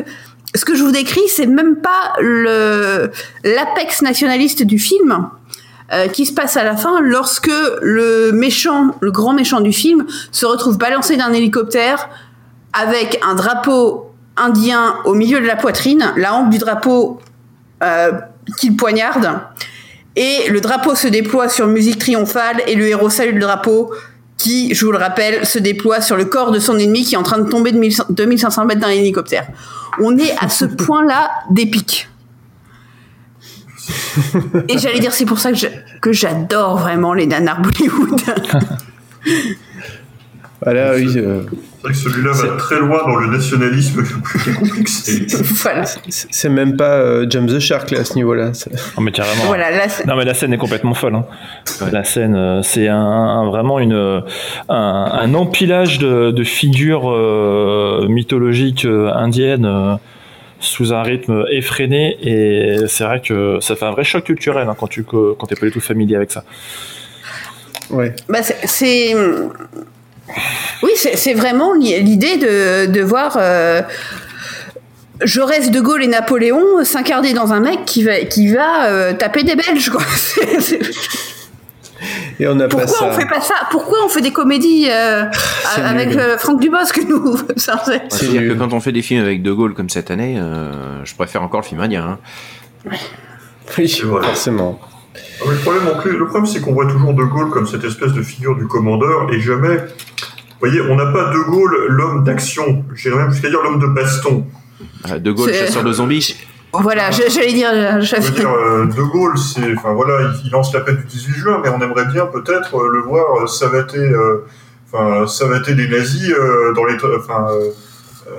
ce que je vous décris, c'est même pas l'apex nationaliste du film. euh, qui se passe à la fin lorsque le méchant, le grand méchant du film, se retrouve balancé d'un hélicoptère avec un drapeau indien au milieu de la poitrine, la hampe du drapeau euh, qu'il poignarde, et le drapeau se déploie sur musique triomphale et le héros salue le drapeau qui, je vous le rappelle, se déploie sur le corps de son ennemi qui est en train de tomber de 1500 2500 mètres d'un hélicoptère. On est à ce [laughs] point-là d'épique. Et j'allais dire, c'est pour ça que j'adore vraiment les nanars Bollywood. [laughs] Voilà, oui. euh, C'est vrai que celui-là va très loin dans le nationalisme le plus [laughs] complexé. voilà. c'est même pas euh, James the Shark là à ce niveau-là. Non, mais carrément. Voilà, là, c'est- Non, mais la scène est complètement folle. hein. La scène, euh, c'est un, un- vraiment une, euh, un, un empilage de, de figures euh, mythologiques euh, indiennes euh, sous un rythme effréné. Et c'est vrai que ça fait un vrai choc culturel hein, quand tu quand t'es pas du tout familier avec ça. Ouais. Bah, c'est. Oui, c'est vraiment li- l'idée de, de voir euh, Jaurès, De Gaulle et Napoléon s'incarner dans un mec qui va, qui va euh, taper des Belges. Quoi. [laughs] Et on a pas Pourquoi ça. on fait pas ça? Pourquoi on fait des comédies euh, C'est avec euh, Franck Dubosc [laughs] nous c'est- C'est-à-dire que quand on fait des films avec De Gaulle comme cette année, euh, je préfère encore le film indien. hein. Oui, forcément. Ah Le problème, en plus- le problème, c'est qu'on voit toujours De Gaulle comme cette espèce de figure du commandeur et jamais. Vous voyez, on n'a pas De Gaulle l'homme d'action, j'irais même jusqu'à dire l'homme de baston. Euh, De Gaulle, chasseur de zombies. Voilà, j'allais dire. euh, Je dire, euh, De Gaulle, c'est, enfin voilà, il, lance l'appel du 18 juin, mais on aimerait bien peut-être euh, le voir savater, euh, enfin savater les nazis euh, dans les, enfin euh,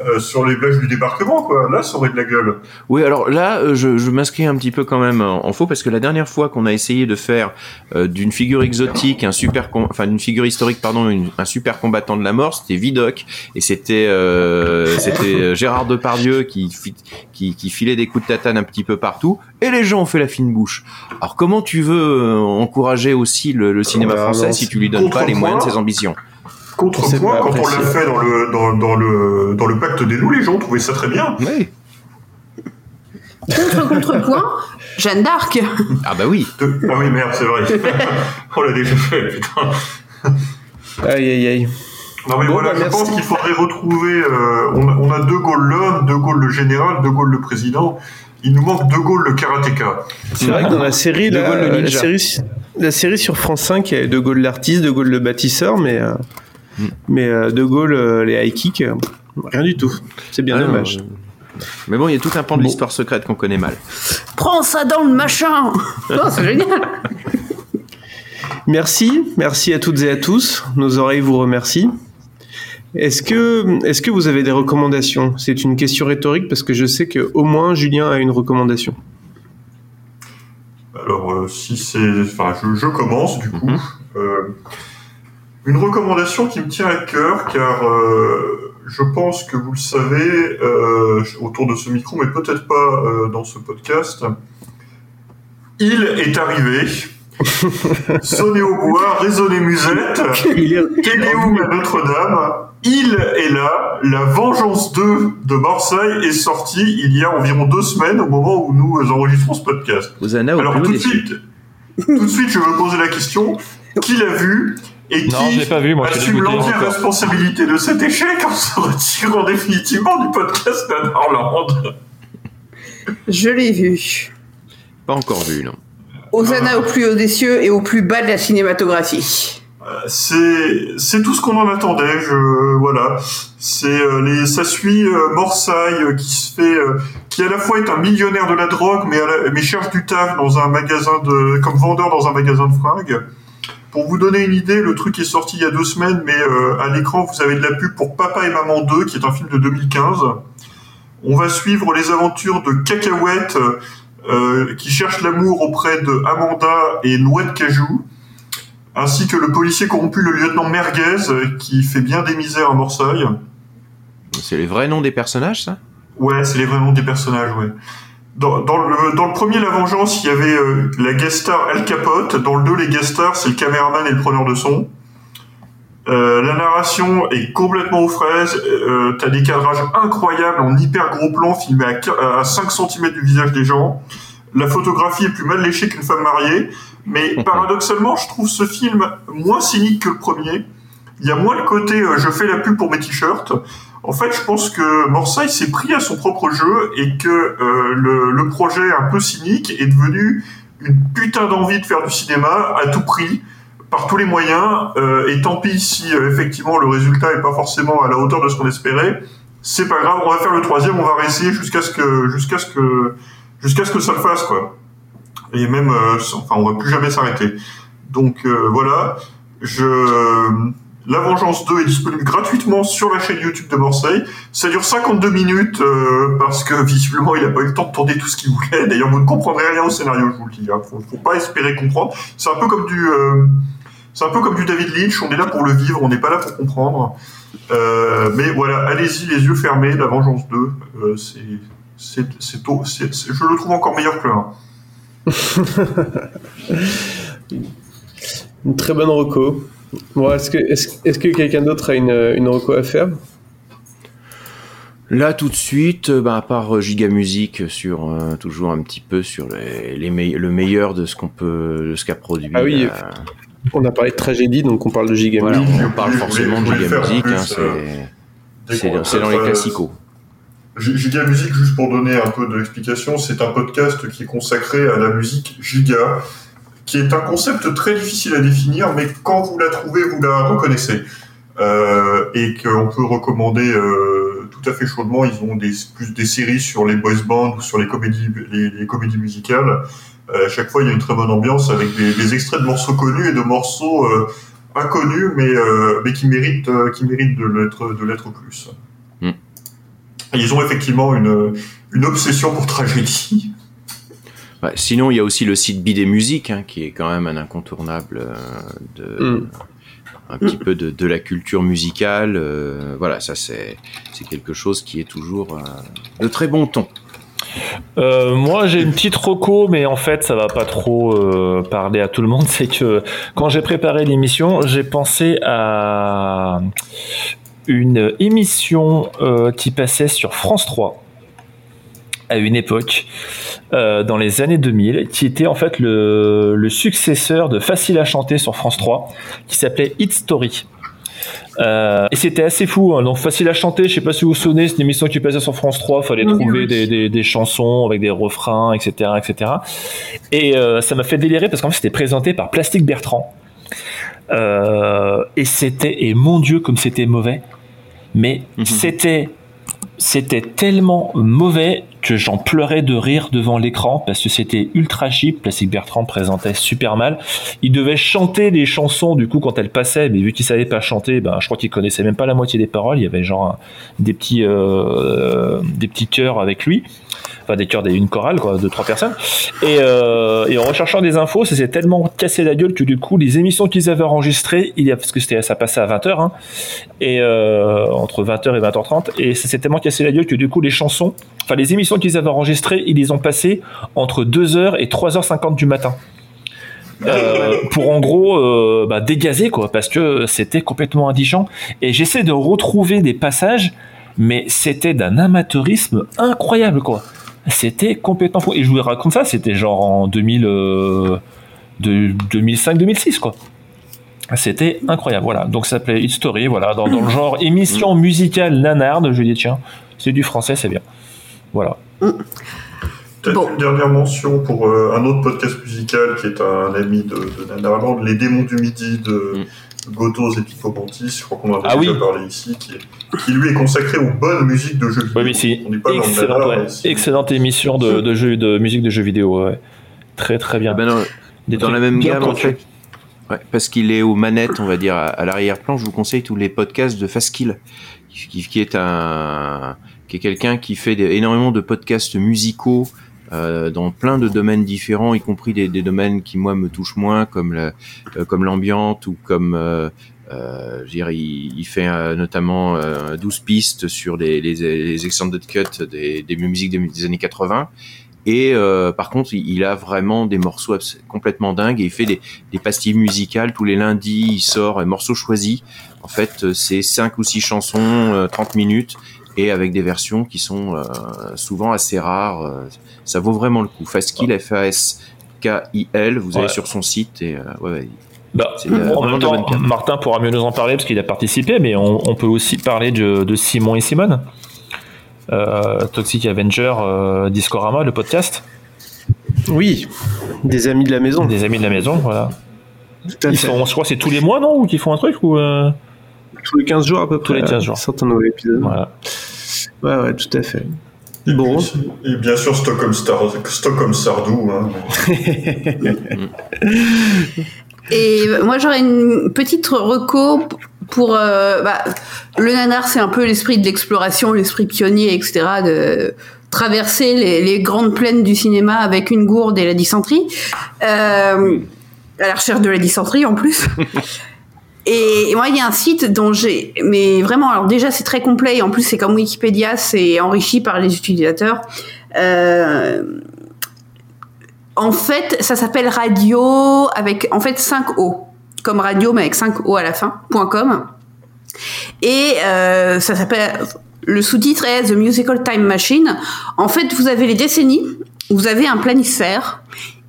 euh, sur les plages du débarquement, quoi. Là, ça aurait de la gueule. Oui, alors là, euh, je, je m'inscris un petit peu quand même en, en faux parce que la dernière fois qu'on a essayé de faire euh, d'une figure exotique un super, com- enfin d'une figure historique, pardon, une- un super combattant de la mort, c'était Vidocq et c'était euh, c'était euh, Gérard Depardieu qui, fi- qui qui filait des coups de tatane un petit peu partout et les gens ont fait la fine bouche. Alors comment tu veux euh, encourager aussi le, le cinéma Ah, français si tu lui donnes pas les moyens de ses ambitions? Contrepoint, quand on l'a fait dans le, dans, dans le, dans le pacte des loups, les gens trouvaient ça très bien. Oui. Contre contrepoint, Jeanne d'Arc. Ah bah oui. Ah oui, merde, c'est vrai. [laughs] On l'a déjà fait, putain. Aïe aïe aïe. Non mais Bon, voilà, bah, je merci. pense qu'il faudrait retrouver. euh, on, a, on a De Gaulle l'homme, De Gaulle le général, De Gaulle le président. Il nous manque De Gaulle le karatéka. C'est vrai que dans la série, De la, série, la série sur France 5, il y a De Gaulle l'artiste, De Gaulle le bâtisseur, mais, euh, Hmm. mais euh, De Gaulle euh, les high kicks, euh, rien du tout. C'est bien Ah non, dommage. euh, Mais bon, il y a tout un pan de l'histoire secrète qu'on connaît mal. Prends ça dans le machin. [laughs] Oh, c'est génial. Merci, merci à toutes et à tous. Nos oreilles vous remercient. Est-ce que, est-ce que vous avez des recommandations? C'est une question rhétorique parce que je sais que au moins Julien a une recommandation. Alors, euh, si c'est. Enfin, je, je commence du coup. Euh, une recommandation qui me tient à cœur, car euh, je pense que vous le savez euh, autour de ce micro, mais peut-être pas euh, dans ce podcast. Il est arrivé. [laughs] Sonnez au bois, résonnez musette. [laughs] Téléoum à Notre-Dame? Il est là. La Vengeance 2 de Marseille est sortie il y a environ deux semaines au moment où nous enregistrons ce podcast. Au Alors tout de suite, tout de suite, je veux poser la question qui l'a vu? Et Non, qui je pas vu, moi, assume l'entière encore. responsabilité de cet échec en se retirant définitivement du podcast d'Anarland. Je l'ai vu. Pas encore vu, non. Hosanna au plus haut des cieux et au plus bas de la cinématographie. C'est c'est tout ce qu'on en attendait. Je voilà. C'est euh, les ça suit euh, Morsaille euh, qui se fait euh, qui à la fois est un millionnaire de la drogue mais à la- mais cherche du taf dans un magasin de comme vendeur dans un magasin de fringues. Pour vous donner une idée, le truc est sorti il y a deux semaines, mais euh, à l'écran vous avez de la pub pour Papa et Maman 2, qui est un film de 2015. On va suivre les aventures de Cacahuète, euh, qui cherche l'amour auprès de Amanda et Noix de Cajou ainsi que le policier corrompu, le lieutenant Merguez, qui fait bien des misères à Marseille. C'est les vrais noms des personnages, ça? Ouais, c'est les vrais noms des personnages, ouais. Dans, dans le, dans le premier La Vengeance, il y avait euh, la guest star Al Capote. Dans le 2, les guest stars, c'est le caméraman et le preneur de son. Euh, la narration est complètement aux fraises. Euh, T'as des cadrages incroyables en hyper gros plan filmés à, à 5 cm du visage des gens. La photographie est plus mal léchée qu'une femme mariée. Mais [laughs] paradoxalement, je trouve ce film moins cynique que le premier. Il y a moins le côté je fais la pub pour mes t-shirts. En fait, je pense que Marseille s'est pris à son propre jeu et que euh, le, le projet un peu cynique est devenu une putain d'envie de faire du cinéma à tout prix, par tous les moyens. euh, et tant pis si euh, effectivement le résultat est pas forcément à la hauteur de ce qu'on espérait. C'est pas grave, on va faire le troisième, on va réessayer jusqu'à ce que jusqu'à ce que jusqu'à ce que ça le fasse quoi. Et même, euh, enfin, on va plus jamais s'arrêter. Donc euh, voilà, je la Vengeance 2 est disponible gratuitement sur la chaîne YouTube de Marseille. Ça dure 52 minutes euh, parce que visiblement il n'a pas eu le temps de tourner tout ce qu'il voulait. [laughs] D'ailleurs, vous ne comprendrez rien au scénario, je vous le dis. Hein. Faut, faut pas espérer comprendre. C'est un peu comme du, euh, c'est un peu comme du David Lynch. On est là pour le vivre, on n'est pas là pour comprendre. Euh, mais voilà, allez-y les yeux fermés. La Vengeance 2, euh, c'est, c'est, c'est, tôt- c'est- c'est- je le trouve encore meilleur que le 1. [laughs] Une très bonne reco. Bon, est-ce que, est-ce, est-ce que quelqu'un d'autre a une, une reco à faire? Là, tout de suite, euh, bah, à part euh, Giga Music sur euh, toujours un petit peu sur les, les le meilleur de ce qu'on peut, de ce qu'a produit. Ah oui, euh, On a parlé de tragédie, donc on parle de Giga voilà, Music. on parle forcément de Giga Music. hein, c'est- euh, c'est dans les euh, classicos. Gi- Giga Musique, juste pour donner un peu d'explication, c'est un podcast qui est consacré à la musique giga, qui est un concept très difficile à définir, mais quand vous la trouvez, vous la reconnaissez. Euh, et qu'on peut recommander euh, tout à fait chaudement. Ils ont des, plus des séries sur les boys bands ou sur les comédies, les, les comédies musicales. Euh, à chaque fois, il y a une très bonne ambiance avec des, des extraits de morceaux connus et de morceaux inconnus, mais, mais qui méritent, qui méritent de l'être, de l'être plus. Hmm. Ils ont effectivement une, une obsession pour tragédie. Ouais, sinon, il y a aussi le site Bidet Musique, hein, qui est quand même un incontournable euh, de, Mm. un petit peu de, de la culture musicale. euh, voilà, ça c'est c'est quelque chose qui est toujours euh, de très bon ton. Euh, moi, j'ai une petite reco, mais en fait, ça va pas trop euh, parler à tout le monde. [laughs] C'est que quand j'ai préparé l'émission, j'ai pensé à une émission euh, qui passait sur France 3 à une époque, euh, dans les années 2000, qui était en fait le, le successeur de Facile à chanter sur France 3, qui s'appelait Hit Story. Euh, et c'était assez fou, hein. donc facile à chanter. Je sais pas si vous vous souvenez, c'est une émission qui passait sur France 3. Fallait Oui, trouver oui. des, des, des chansons avec des refrains, etc., etc. Et euh, ça m'a fait délirer parce qu'en fait c'était présenté par Plastique Bertrand. Euh, et c'était et mon Dieu comme c'était mauvais. Mais c'était c'était tellement mauvais que j'en pleurais de rire devant l'écran parce que c'était ultra cheap. Plastique Bertrand présentait super mal. Il devait chanter des chansons du coup quand elles passaient, mais vu qu'il savait pas chanter, ben je crois qu'il connaissait même pas la moitié des paroles. Il y avait genre des petits euh, des petits chœurs avec lui, enfin des chœurs, des- une chorale quoi, de trois personnes. Et, euh, et en recherchant des infos, ça s'est tellement cassé la gueule que du coup les émissions qu'ils avaient enregistrées, il y a parce que c'était ça passait à 20h hein, et euh, entre 20h et 20h30 et ça s'est tellement cassé la gueule que du coup les chansons, enfin les émissions qu'ils avaient enregistrées, ils les ont passées entre 2h et 3h50 du matin. Euh, pour en gros bah, dégazer quoi parce que c'était complètement indigent et j'essaie de retrouver des passages mais c'était d'un amateurisme incroyable quoi c'était complètement fou. Et je vous raconte ça c'était genre en 2000 euh, 2005-2006 quoi. C'était incroyable voilà. Donc ça s'appelait Hit Story voilà. Dans, dans le genre émission musicale nanarde je dis tiens c'est du français c'est bien. Voilà. Peut-être une dernière mention pour euh, un autre podcast musical qui est un ami de, de Nanarland, Les Démons du Midi de Gotos et Pipo Mantis, je crois qu'on en a Ah déjà oui. parlé ici, qui, est- qui lui est consacré aux bonnes musiques de jeux vidéo. Oui, mais si. On pas Excellente, ouais. Excellente émission de, de, jeux, de musique de jeux vidéo. Ouais. Très très bien. Ben non, Des dans trucs la même gamme, en fait. Ouais, parce qu'il est aux manettes, on va dire, à, à l'arrière-plan. Je vous conseille tous les podcasts de Fastkill, qui, qui est un, qui est quelqu'un qui fait des- énormément de podcasts musicaux euh, dans plein de domaines différents, y compris des, des domaines qui moi me touchent moins, comme la- euh, comme l'ambiante ou comme euh, euh, je dire, il, il fait euh, notamment euh, 12 pistes sur des, les, les extended cuts des, des musiques des, années 80. Et euh, par contre, il, a vraiment des morceaux complètement dingues et il fait des, des pastilles musicales tous les lundis. Il sort un morceau choisi. En fait, euh, c'est cinq ou six chansons, euh, 30 minutes, et avec des versions qui sont euh, souvent assez rares. ça vaut vraiment le coup. Fastkill, F-A-S-K-I-L. Vous allez Ouais. sur son site et euh, ouais, ouais, Bah, en même temps. Martin pourra mieux nous en parler parce qu'il a participé, mais on, on peut aussi parler de, de Simon et Simone. Euh, Toxic Avenger, euh, Discorama, le podcast. Oui, des amis de la maison. Des amis de la maison, voilà. Ils sont, je crois que c'est tous les mois, non Ou qu'ils font un truc ou euh, Tous les 15 jours à peu Tous près. les 15 jours. Ils sortent un nouvel épisode. Voilà. Ouais, ouais, tout à fait. Et Bon. puis, Et bien sûr, Stockholm, Star, Stockholm Sardou. Hein. [laughs] Et moi, j'aurais une petite reco pour. euh, bah, le nanar, c'est un peu l'esprit de l'exploration, l'esprit pionnier, etc. De traverser les, les grandes plaines du cinéma avec une gourde et la dysenterie. Euh, à la recherche de la dysenterie en plus. [laughs] Et moi, il y a un site dont j'ai, mais vraiment, alors déjà c'est très complet et en plus c'est comme Wikipédia, c'est enrichi par les utilisateurs. Euh, en fait, ça s'appelle radio avec en fait 5 O, comme radio mais avec 5 O à la fin. .com. Et euh, ça s'appelle le sous-titre est The Musical Time Machine. En fait, vous avez les décennies, vous avez un planisphère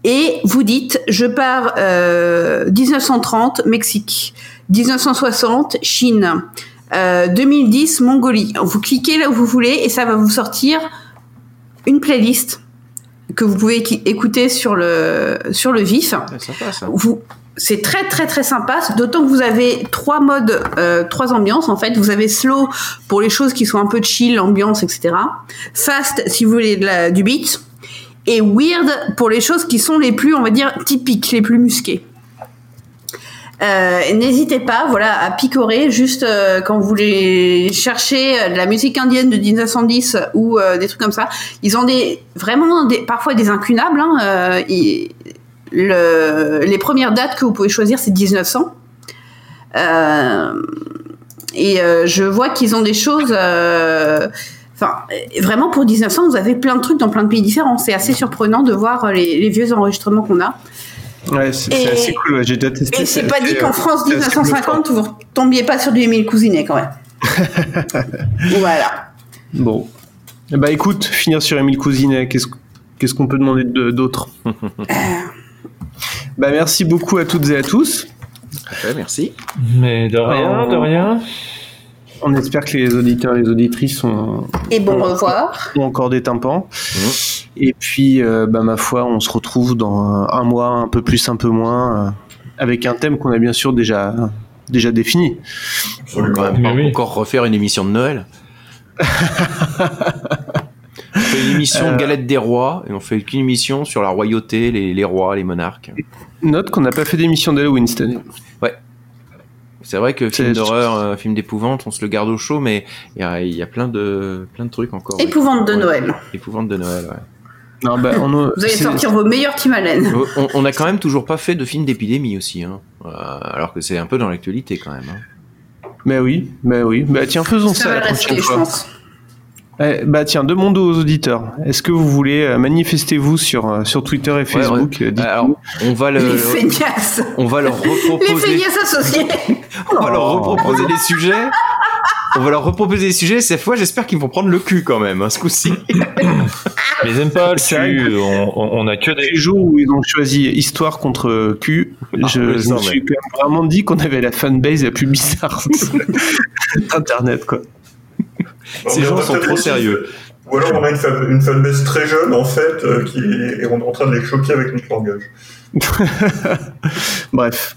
et vous dites je pars euh, 1930 Mexique, 1960 Chine, euh, 2010 Mongolie. Vous cliquez là où vous voulez et ça va vous sortir une playlist que vous pouvez écouter sur le sur le vif. sympa ça. Vous c'est très très très sympa, d'autant que vous avez trois modes, euh, trois ambiances en fait. Vous avez slow pour les choses qui sont un peu chill, ambiance, etc. Fast si vous voulez de la, du beat. Et weird pour les choses qui sont les plus, on va dire, typiques, les plus musquées. Euh, N'hésitez pas, voilà, à picorer juste euh, quand vous voulez chercher euh, de la musique indienne de 1910 ou des trucs comme ça. Ils ont des vraiment des, parfois des incunables. Hein, les premières dates que vous pouvez choisir, c'est 1900. Euh, et je vois qu'ils ont des choses. Enfin, vraiment pour 1900, vous avez plein de trucs dans plein de pays différents. C'est assez surprenant de voir les vieux enregistrements qu'on a. Ouais, c'est assez cool. ouais, J'ai déjà testé. Et c'est pas dit qu'en euh, France c'est assez 1950, vous tombiez pas sur du Émile Cousinet quand même. [laughs] voilà. Bon. Bah écoute, finir sur Émile Cousinet, qu'est-ce qu'est-ce qu'on peut demander de- d'autre? Bah merci beaucoup à toutes et à tous. merci. Mais de rien, de rien. On espère que les auditeurs et les auditrices ont, Et bon revoir. ont encore des tympans. Et puis, euh, bah, ma foi, on se retrouve dans un, un mois, un peu plus, un peu moins, euh, avec un thème qu'on a bien sûr déjà, déjà défini. On va quand même pas encore refaire une émission de Noël. [laughs] on fait une émission Euh. de galette des rois et on fait qu'une émission sur la royauté, les, les rois, les monarques. Note qu'on n'a pas fait d'émission d'Halloween cette année. C'est vrai que film d'horreur, euh, film d'épouvante, on se le garde au chaud, mais il y a, il y a plein, de, plein de trucs encore. ouais. Épouvante de. Noël. Épouvante de Noël, ouais. Non, bah, on a- Vous allez sortir vos meilleurs Tim Allen. on, on a quand même toujours pas fait de film d'épidémie aussi, hein. Euh, alors que c'est un peu dans l'actualité quand même. hein. Mais oui, mais oui. Bah tiens, faisons ça, Ça va la prochaine je fois. pense. Eh, bah tiens, demandons aux auditeurs. Est-ce que vous voulez euh, manifester-vous sur, euh, sur Twitter et Facebook ouais. euh. Alors, on va le, Les feignasses. on va leur Les reproposer. feignasses associés. On va leur reproposer des sujets. On va leur reproposer des sujets. Cette fois, j'espère qu'ils vont prendre le cul quand même, hein, ce coup-ci. [coughs] Mais ils aiment pas le cul. On, a que des. Les jours où ils ont choisi Histoire contre je, Ah, je me suis mais- quand même vraiment dit qu'on avait la fanbase la plus bizarre [laughs] d'Internet, quoi. Ces On gens a sont peut-être trop aussi- sérieux. Ou alors on a une, fan, une fanbase très jeune en fait, euh, qui est- et on est en train de les choquer avec notre langage. [laughs] Bref.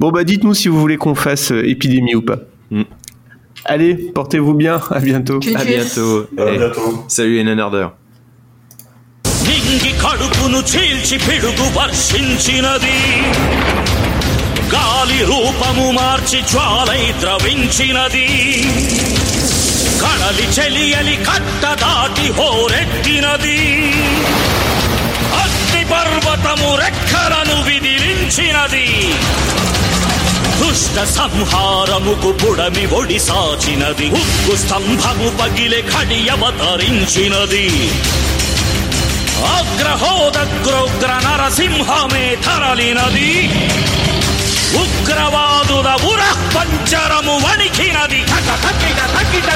Bon, bah dites-nous si vous voulez qu'on fasse euh, épidémie ou pas. Mm. Allez, portez-vous bien, à bientôt. À bientôt. À Eh, bientôt. Salut les nanardeurs. నింగి కడుపును చీల్చి పిడుగు వర్షించినది గాలి రూపము మార్చి జ్వాలై ద్రవించినది కడలి చెలియలి కట్ట దాటి హోరెట్టినది అగ్ని పర్వతము రెక్కలను విదిలించినది దుష్ట సంహారముకు బుడమి ఒడి సాచినది ఉక్కు స్తంభము పగిలే ఖడియవతరించినది అగ్రహోదగ్రోగ్ర నరసింహమే తరలినది ఉగ్రవాదుల ఉర పంచరము వణికినది. తక్కిట